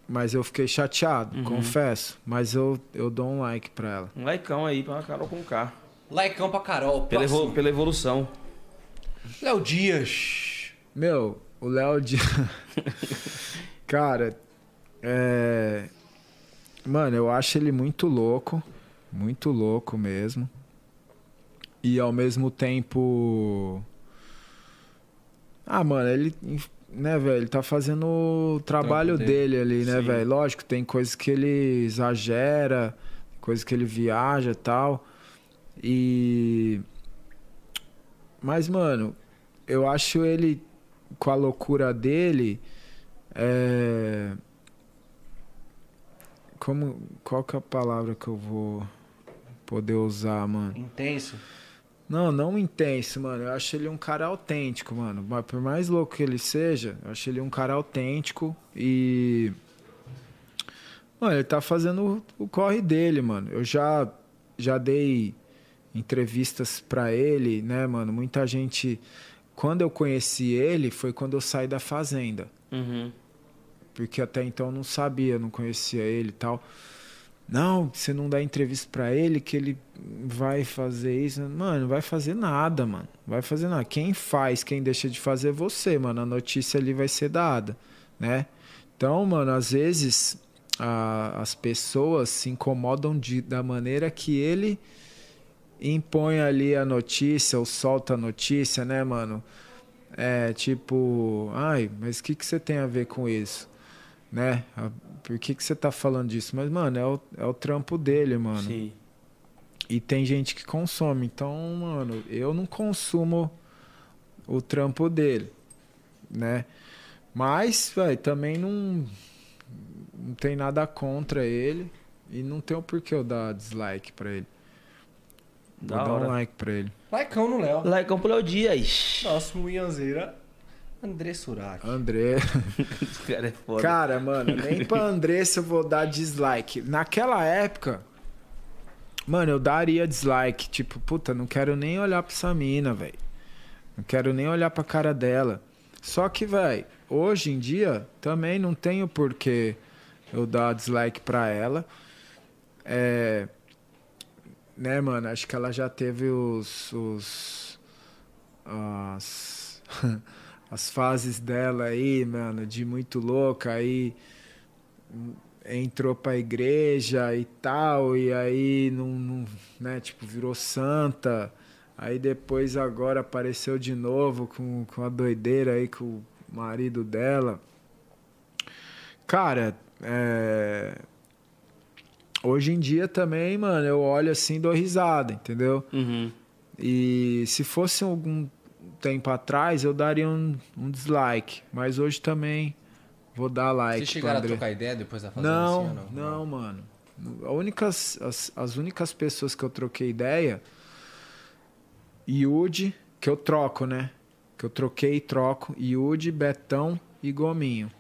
Mas eu fiquei chateado, uhum. confesso. Mas eu, eu dou um like pra ela. Um likeão aí pra Carol com K. Likeão pra Carol. Pela, pela evolução. Léo Dias. Meu, o Léo Dias. Cara, é... Mano, eu acho ele muito louco. Muito louco mesmo. E ao mesmo tempo. Ah, mano, ele. Né, velho? Ele tá fazendo o trabalho dele. dele. ali, né, velho? Lógico, tem coisas que ele exagera, coisas que ele viaja e tal. E. Mas, mano, eu acho ele com a loucura dele é... Como, qual que é a palavra que eu vou poder usar, mano? Intenso? Não, não intenso, mano. Eu acho ele um cara autêntico, mano. Mas por mais louco que ele seja, eu acho ele um cara autêntico e. Mano, ele tá fazendo o corre dele, mano. Eu já, já dei entrevistas para ele, né, mano? Muita gente. Quando eu conheci ele, foi quando eu saí da fazenda. Uhum porque até então eu não sabia, não conhecia ele e tal. Não, você não dá entrevista para ele que ele vai fazer isso. Mano, não vai fazer nada, mano. Vai fazer nada. Quem faz, quem deixa de fazer é você, mano. A notícia ali vai ser dada, né? Então, mano, às vezes a, as pessoas se incomodam de, da maneira que ele impõe ali a notícia ou solta a notícia, né, mano? É tipo, ai, mas o que, que você tem a ver com isso? Né? Por que, que você tá falando disso? Mas, mano, é o, é o trampo dele, mano. Sim. E tem gente que consome. Então, mano, eu não consumo o trampo dele, né? Mas, velho, também não, não tem nada contra ele. E não tem o porquê eu dar dislike pra ele. Vou da dar hora. um like pra ele. Likeão no Léo. Likeão pro Léo Dias. Próximo Ianzeira. André Suraki. André. cara é foda. Cara, mano, nem pra André se eu vou dar dislike. Naquela época, mano, eu daria dislike. Tipo, puta, não quero nem olhar pra essa mina, velho. Não quero nem olhar pra cara dela. Só que, velho, hoje em dia também não tenho porquê eu dar dislike pra ela. É. Né, mano? Acho que ela já teve os. os as, as fases dela aí, mano, de muito louca. Aí entrou pra igreja e tal, e aí não, não, né, tipo, virou santa. Aí depois agora apareceu de novo com, com a doideira aí com o marido dela. Cara, é... hoje em dia também, mano, eu olho assim e dou risada, entendeu? Uhum. E se fosse algum tempo atrás, eu daria um, um dislike. Mas hoje também vou dar like. Vocês chegaram a trocar ideia depois da fazenda não, assim, não? Não, mano. A únicas, as, as únicas pessoas que eu troquei ideia Yudi, que eu troco, né? Que eu troquei e troco. Yudi, Betão e Gominho.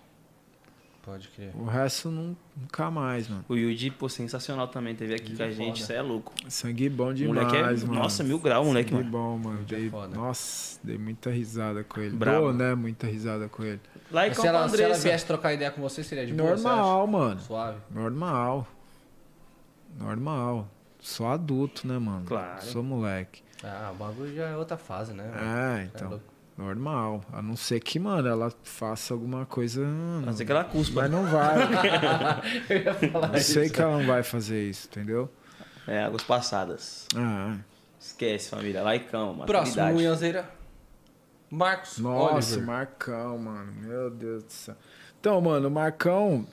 Pode crer. O resto nunca mais, mano. O Yudi, pô, sensacional também. Teve aqui com a gente, você é louco. Sangue bom demais, moleque é, mano. Nossa, mil graus, moleque, Sangue mano. bom, mano. Dei, nossa, dei muita risada com ele. Bravo. Dou, né? Muita risada com ele. Lá se, ela, se ela viesse trocar ideia com você, seria de boa, Normal, mano. Suave? Normal. Normal. Sou adulto, né, mano? Claro. Sou moleque. Ah, o bagulho já é outra fase, né? É, é então. É normal. A não ser que, mano, ela faça alguma coisa. A não ser que ela cuspa. Mas não vai. Eu ia falar Eu sei que ela não vai fazer isso, entendeu? É, águas passadas. Ah. Esquece, família. Laicão, mano. Próximo, Munhazeira. Marcos. Nossa, Oliver. Marcão, mano. Meu Deus do céu. Então, mano, o Marcão,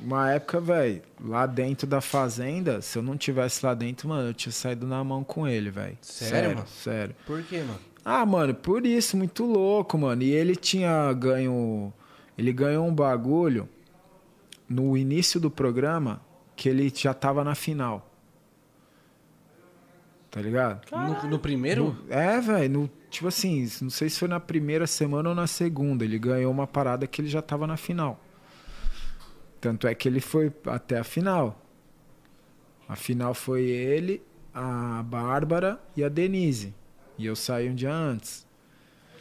uma época, velho, lá dentro da fazenda, se eu não tivesse lá dentro, mano, eu tinha saído na mão com ele, velho. Sério, sério, mano? Sério. Por quê, mano? Ah, mano, por isso, muito louco, mano. E ele tinha ganho. Ele ganhou um bagulho no início do programa que ele já tava na final. Tá ligado? No, no, primeiro? No, é, velho. Tipo assim, não sei se foi na primeira semana ou na segunda. Ele ganhou uma parada que ele já tava na final. Tanto é que ele foi até a final. A final foi ele, a Bárbara e a Denise. E eu saí um dia antes.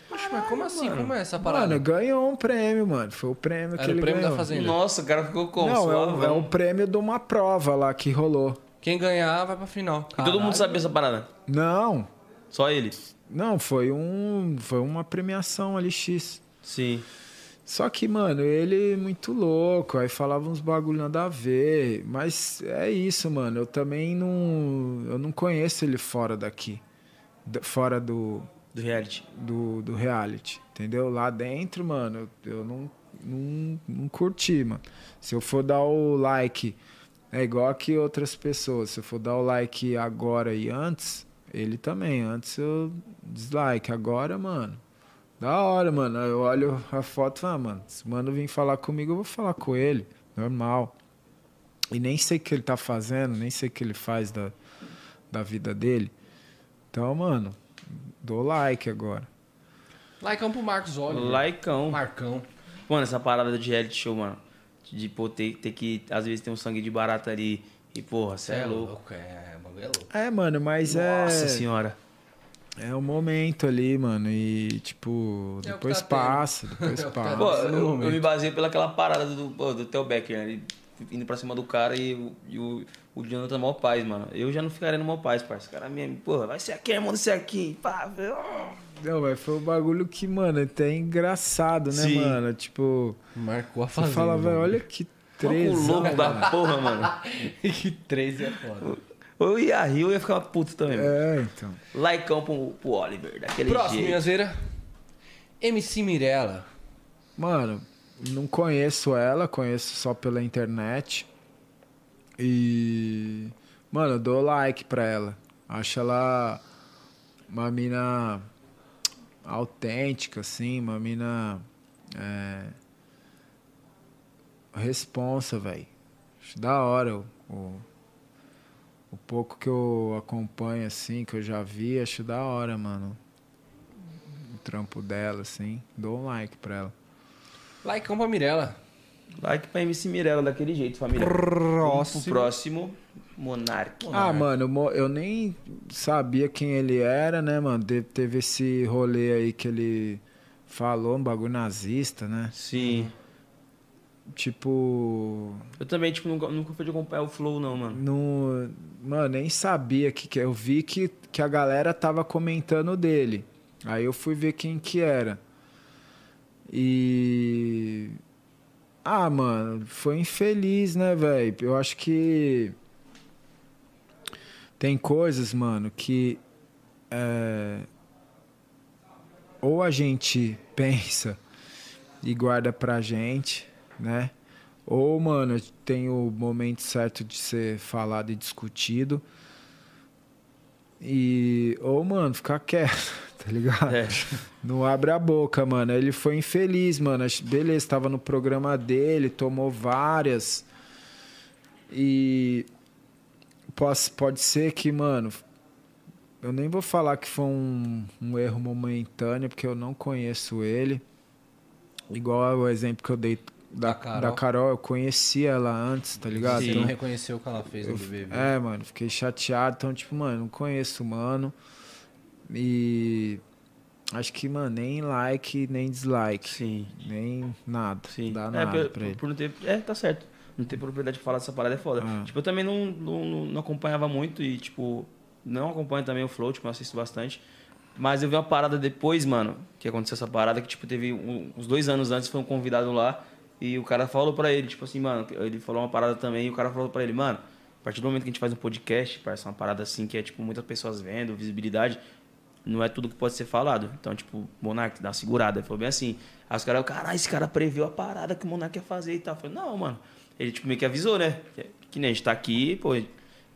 Poxa, mas como assim? Mano, como é essa parada? Mano, ganhou um prêmio, mano. Foi o prêmio Era que ele prêmio ganhou. da Fazenda. Nossa, o cara ficou como? Não, é o, é o prêmio de uma prova lá que rolou. Quem ganhar vai pra final. E todo mundo sabia essa parada? Não. Só ele? Não, foi um. Foi uma premiação ali X. Sim. Só que, mano, ele é muito louco, aí falava uns bagulho nada a ver. Mas é isso, mano. Eu também não. Eu não conheço ele fora daqui. Fora do. Do reality. Do, do reality. Entendeu? Lá dentro, mano, eu, não, não, não curti, mano. Se eu for dar o like, é igual que outras pessoas. Se eu for dar o like agora e antes, ele também. Antes eu dislike. Agora, mano da hora, mano. Eu olho a foto e falo, ah, mano, se o mano vir falar comigo, eu vou falar com ele. Normal. E nem sei o que ele tá fazendo, nem sei o que ele faz da, da vida dele. Então, mano, dou like agora. Likeão pro Marcos Oliver. Likeão. Marcão. Mano, essa parada de reality show, mano. De pô, ter, ter que, às vezes, ter um sangue de barata ali. E, porra, você é, é, louco. louco. É, é louco. É, mano, mas Nossa é. Nossa senhora. É o momento ali, mano. E, tipo, é depois tá passa, depois é passa. Pô, eu, eu, me baseei pelaquela parada do, do Theo Becker, né? Ele indo pra cima do cara e, e o, o Jonathan Malpaz, mano. Eu já não ficaria no Malpaz, parceiro. O cara mesmo, porra, vai ser aqui, mano, ser aqui. Pá, Não, mas foi um bagulho que, mano, é até engraçado, né, Sim. mano? Tipo. Marcou a fazenda. Você fala, velho, olha que três. O louco da porra, mano. que três é foda. Eu ia rir, eu ia ficar puto também. É, então. Laicão pro, pro Oliver, daquele Próximo, jeito. Minhazeira. MC Mirella. Mano, não conheço ela, conheço só pela internet. E. Mano, eu dou like pra ela. Acho ela uma mina autêntica, assim, uma mina. É, responsa, velho. Acho da hora o, o, o, pouco que eu acompanho, assim, que eu já vi, acho da hora, mano. O trampo dela, assim. Dou um like pra ela. Like pra Mirella. Like pra MC Mirella daquele jeito, família. Próximo. próximo, Monark. Ah, mano, eu nem sabia quem ele era, né, mano? Teve esse rolê aí que ele falou, um bagulho nazista, né? Sim. Tipo. Eu também, tipo, nunca, nunca fui de acompanhar o Flow, não, mano. No, mano, nem sabia que, que. Eu vi que, que a galera tava comentando dele. Aí eu fui ver quem que era. E. Ah, mano, foi infeliz, né, velho? Eu acho que. Tem coisas, mano, que. É... Ou a gente pensa e guarda pra gente, né? Ou, mano, tem o momento certo de ser falado e discutido. E. Ou, mano, ficar quieto tá ligado? É. Não abre a boca, mano. Ele foi infeliz, mano. Beleza, tava no programa dele, tomou várias. E pode, pode ser que, mano, eu nem vou falar que foi um, um erro momentâneo, porque eu não conheço ele. Igual o exemplo que eu dei da, da, Carol. da Carol, eu conhecia ela antes, tá ligado? Sim. Então, não reconheceu o que ela fez no BBB. É, mano, fiquei chateado. Então, tipo, mano, não conheço o mano. E acho que, mano, nem like, nem dislike. Sim. Nem nada. Sim. Dá é, nada por, pra ele. Por não ter, é, tá certo. Não ter propriedade de falar dessa parada é foda. Ah. Tipo, eu também não, não, não acompanhava muito e, tipo, não acompanho também o Flow, tipo, eu assisto bastante. Mas eu vi uma parada depois, mano, que aconteceu essa parada, que, tipo, teve um, uns dois anos antes, foi um convidado lá, e o cara falou pra ele, tipo assim, mano, ele falou uma parada também, e o cara falou pra ele, mano, a partir do momento que a gente faz um podcast, parece uma parada assim, que é, tipo, muitas pessoas vendo, visibilidade, não é tudo que pode ser falado. Então, tipo, Monark, dá uma segurada. Foi bem assim. Aí os caras, caralho, esse cara previu a parada que o Monark ia fazer e tal. Eu falei, não, mano. Ele, tipo, meio que avisou, né? Que nem a gente tá aqui, pô.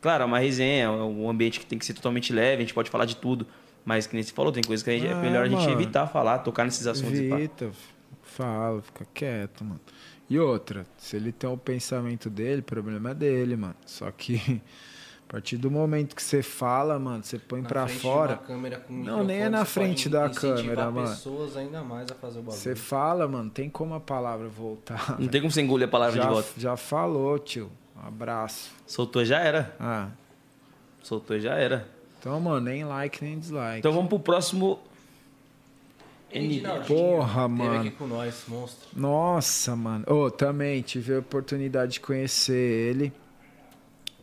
Claro, é uma resenha, é um ambiente que tem que ser totalmente leve, a gente pode falar de tudo. Mas, que nem você falou, tem coisas que a gente, é ah, é melhor a gente mano, evitar falar, tocar nesses assuntos. Evita, fala, fica quieto, mano. E outra, se ele tem o pensamento dele, o problema é dele, mano. Só que a partir do momento que você fala, mano, você põe para fora. não, nem é na frente da câmera, mano. pessoas ainda mais a fazer o bagulho. Você fala, mano, tem como a palavra voltar. Não tem como você engolir a palavra já, de volta. Já falou, tio. Um abraço. Soltou já era. Ah. Soltou já era. Então, mano, nem like nem dislike. Então vamos pro próximo. N... Porra, mano. aqui com nós, monstro. Nossa, mano. Ô, oh, também tive a oportunidade de conhecer ele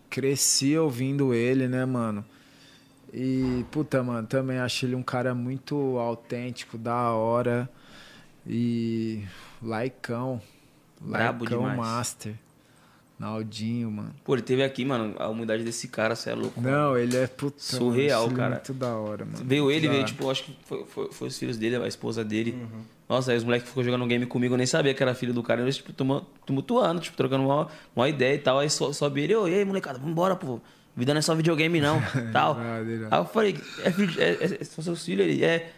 cresci ouvindo ele, né, mano? E, puta, mano, também acho ele um cara muito autêntico, da hora. E laicão. Brabo laicão demais. master. Naldinho, mano. Pô, ele teve aqui, mano, a humildade desse cara, você é louco. Não, ele é puta, surreal, mano, cara. Muito da hora, mano. Veio ele, veio, tipo, acho que foi, foi, foi, os filhos dele, a esposa dele. Uhum. Nossa, aí os moleques ficou jogando um game comigo, eu nem sabia que era filho do cara. Eles, tipo, tumultuando, tipo, trocando uma, uma ideia e tal. Aí sobe ele, ô, e aí, molecada, vambora, pô. Vida não é só videogame, não. tal. aí eu falei, é, é, é, são seus filhos? Ele é.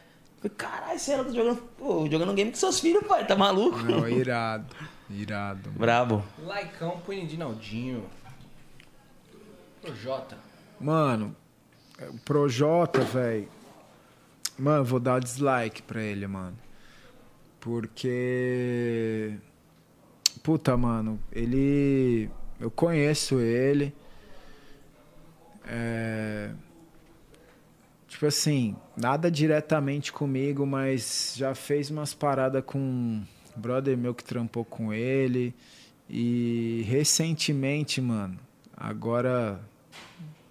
Caralho, você tá jogando, pô, jogando game com seus filhos, pai, tá maluco? Não, irado. Irado. Mano. Brabo. Laicão pro Naldinho. Projota. Mano, Projota, velho. Mano, vou dar dislike pra ele, mano. Porque. Puta, mano, ele. Eu conheço ele. É. Tipo assim, nada diretamente comigo, mas já fez umas paradas com brother meu que trampou com ele. E recentemente, mano, agora,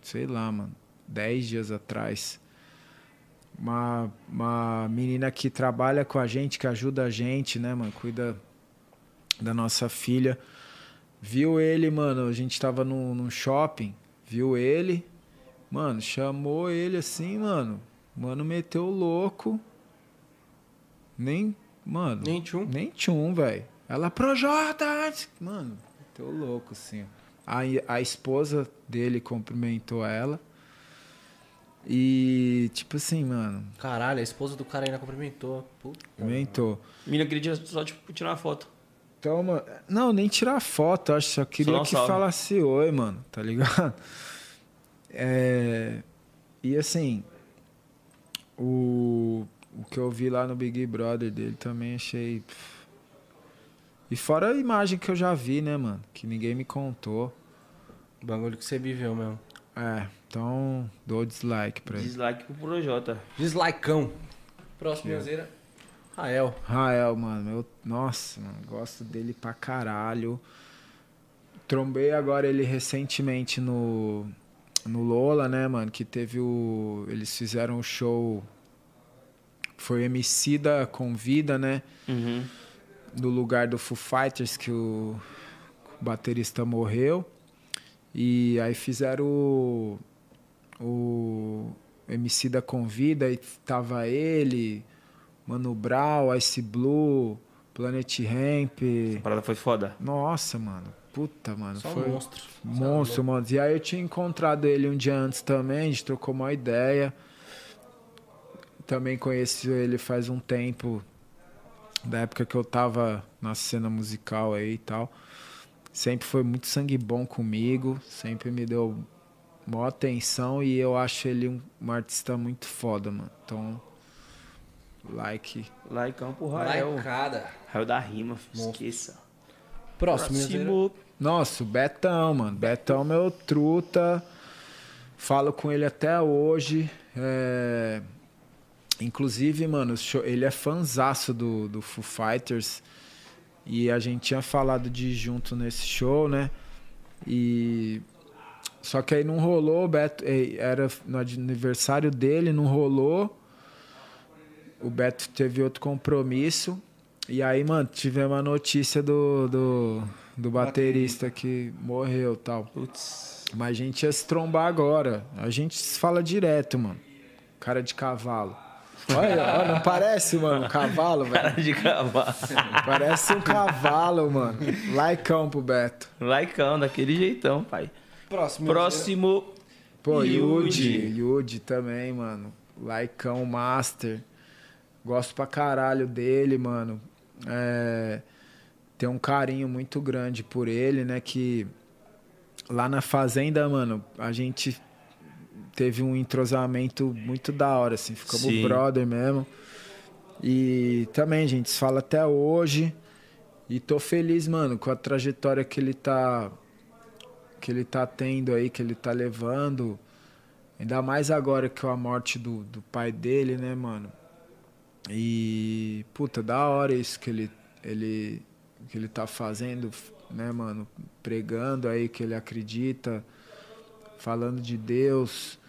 sei lá, mano, dez dias atrás, uma, uma menina que trabalha com a gente, que ajuda a gente, né, mano? Cuida da nossa filha. Viu ele, mano, a gente tava num, num shopping, viu ele, mano, chamou ele assim, mano. Mano, meteu louco. Nem, mano. Nem tchum. Nem tchum, velho. Ela, Projota! Mano, meteu louco, assim. A, a esposa dele cumprimentou ela. E, tipo assim, mano. Caralho, a esposa do cara ainda cumprimentou. Puta. Cumprimentou. Mina queria só, tipo, tirar uma foto. Então, mano. Não, nem tirar foto, acho. Só queria Só que salve. falasse oi, mano. Tá ligado? É. E assim. O. O que eu vi lá no Big Brother dele também achei. E fora a imagem que eu já vi, né, mano? Que ninguém me contou. Bagulho que você viveu mesmo. É, então dou dislike pra ele. Dislike pro Projota. Dislikeão. Próximo, Minhozeira. Rael. Rael, mano, eu, nossa, mano, gosto dele pra caralho. Trombei agora ele recentemente no, no Lola, né, mano, que teve o... Eles fizeram o show... Foi Emicida Convida, né, Uhum. no lugar do Foo Fighters, que o, o baterista morreu. E aí fizeram o... O Emicida Convida e tava ele... Mano Brown, Ice Blue, Planet Ramp. A parada foi foda. Nossa, mano. Puta, mano. Só foi um monstro. monstro, mano. E aí eu tinha encontrado ele um dia antes também, a gente trocou uma ideia. Também conheci ele faz um tempo, da época que eu tava na cena musical aí e tal. Sempre foi muito sangue bom comigo, sempre me deu maior atenção e eu acho ele um, um artista muito foda, mano. Então, like. Likeão pro Rael. Likeada. Rael da rima. Monstro. esqueça. Próximo. Próximo. Nossa, o Betão, mano. Betão, meu truta. Falo com ele até hoje. É, Inclusive, mano, ele é fanzaço do, do Foo Fighters. E a gente tinha falado de ir junto nesse show, né? E. Só que aí não rolou, o Beto. Era no aniversário dele, não rolou. O Beto teve outro compromisso. E aí, mano, tivemos a notícia do, do, do baterista que morreu e tal. Putz. Mas a gente ia se trombar agora. A gente se fala direto, mano. Cara de cavalo. Olha, olha, não parece, mano, um cavalo, velho? Cara de cavalo. Parece um cavalo, mano. Laicão pro Beto. Likeão, daquele jeitão, pai. Próximo. Próximo. Pô, Yudi. Yudi. Também, mano. Laicão Master. Gosto pra caralho dele, mano. É, Tem um carinho muito grande por ele, né? Que lá na fazenda, mano, a gente teve um entrosamento muito da hora, assim. Ficamos Sim. brother mesmo. E também, gente, se fala até hoje. E tô feliz, mano, com a trajetória que ele tá que ele tá tendo aí, que ele tá levando. Ainda mais agora que a morte do, do pai dele, né, mano? E, puta, da hora isso que ele, ele, que ele tá fazendo, né, mano? Pregando aí que ele acredita, falando de Deus.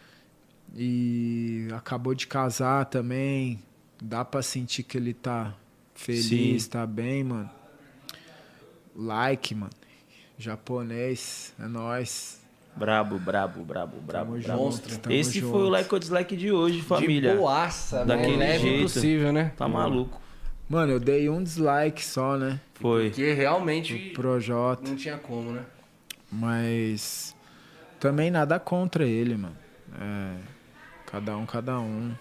E acabou de casar também. Dá pra sentir que ele tá feliz, Sim. tá bem, mano. Like, mano. Japonês, é nóis. Brabo, brabo, brabo, brabo, Tamo brabo. tamo Esse junto. foi o like ou dislike de hoje, família. De boaça, Daquele né? Jeito. possível, né? Tá maluco. Mano, eu dei um dislike só, né? Foi. Porque realmente Pro Jota. não tinha como, né? Mas também nada contra ele, mano. É, cada um, cada um.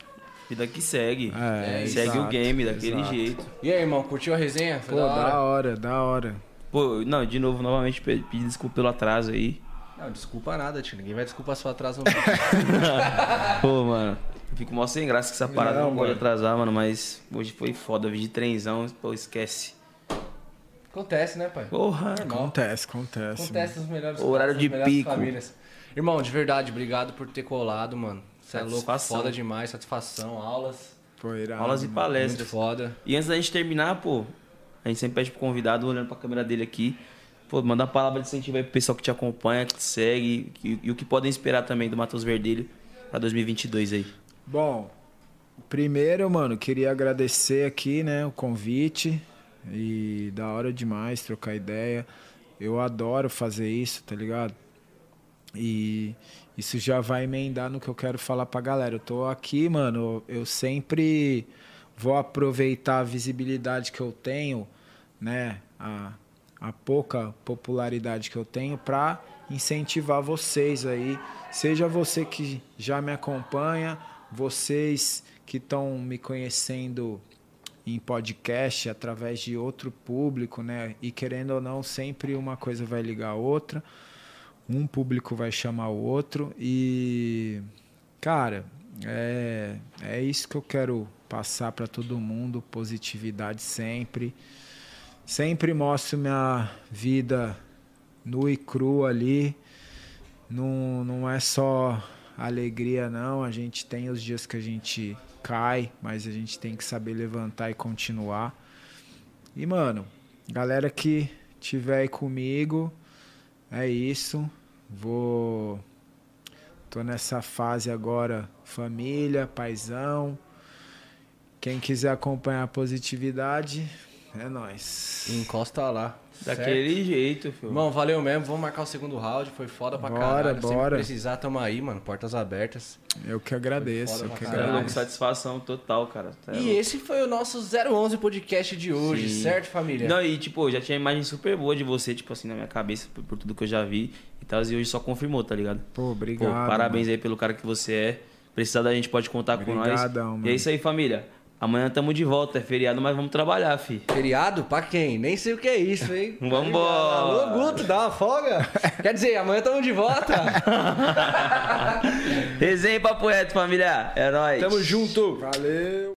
Vida que segue. É, segue exato, o game daquele exato. jeito. E aí, irmão, curtiu a resenha? Foi Pô, da hora? da hora, da hora. Pô, não, de novo, novamente, pe- pedir desculpa pelo atraso aí. Não, desculpa nada, tio. Ninguém vai desculpar seu atraso. Pô, mano, eu fico mó sem graça que essa parada Não, não, pode mano. atrasar, mano, mas hoje foi foda, vi de trenzão, pô, esquece. Acontece, né, pai? Porra, Normal. Acontece, acontece. Acontece nos melhores Horário de pico. famílias. Irmão, de verdade, obrigado por ter colado, mano. Você é louco, foda demais, satisfação, aulas. mano. Pô, irado, aulas e mano. Muito palestras. foda. E antes da gente terminar, pô, a gente sempre pede pro convidado, olhando pra câmera dele aqui, pô, mandar uma palavra de incentivo aí pro pessoal que te acompanha, que te segue, e, e o que podem esperar também do Matheus Verdelho pra 2022 aí. Bom, primeiro, mano, queria agradecer aqui, né, o convite. E da hora demais trocar ideia. Eu adoro fazer isso, tá ligado? E isso já vai emendar no que eu quero falar pra galera. Eu tô aqui, mano, eu sempre vou aproveitar a visibilidade que eu tenho, né? A, a pouca popularidade que eu tenho pra incentivar vocês aí. Seja você que já me acompanha, vocês que estão me conhecendo em podcast através de outro público, né? E querendo ou não, sempre uma coisa vai ligar a outra, um público vai chamar o outro e cara, é, é isso que eu quero passar para todo mundo, positividade sempre. Sempre mostro minha vida nu e cru ali. Não, não é só alegria não, a gente tem os dias que a gente cai, mas a gente tem que saber levantar e continuar. E, mano, galera que tiver aí comigo, é isso. Vou. Tô nessa fase agora, família, paizão. Quem quiser acompanhar a positividade, é nós. Encosta lá. Daquele certo? jeito, filho. Bom, valeu mesmo. Vamos marcar o segundo round. Foi foda pra bora, caralho. Bora, bora. precisar, tamo aí, mano. Portas abertas. Eu que agradeço. Eu que agradeço. Com satisfação total, cara. Tá e esse foi o nosso 011 podcast de hoje, Sim. certo, família? Não, e tipo, já tinha imagem super boa de você, tipo assim, na minha cabeça, por, por tudo que eu já vi e tal. E hoje só confirmou, tá ligado? Pô, obrigado. Pô, parabéns mano. aí pelo cara que você é. Precisar da gente pode contar Obrigadão, com nós. Mano. E é isso aí, família. Amanhã tamo de volta, é feriado, mas vamos trabalhar, fi. Feriado? Pra quem? Nem sei o que é isso, hein? Vambora! Alô, Guto, dá uma folga? Quer dizer, amanhã tamo de volta. Resenha e papo reto, família. É nóis. Tamo junto. Valeu.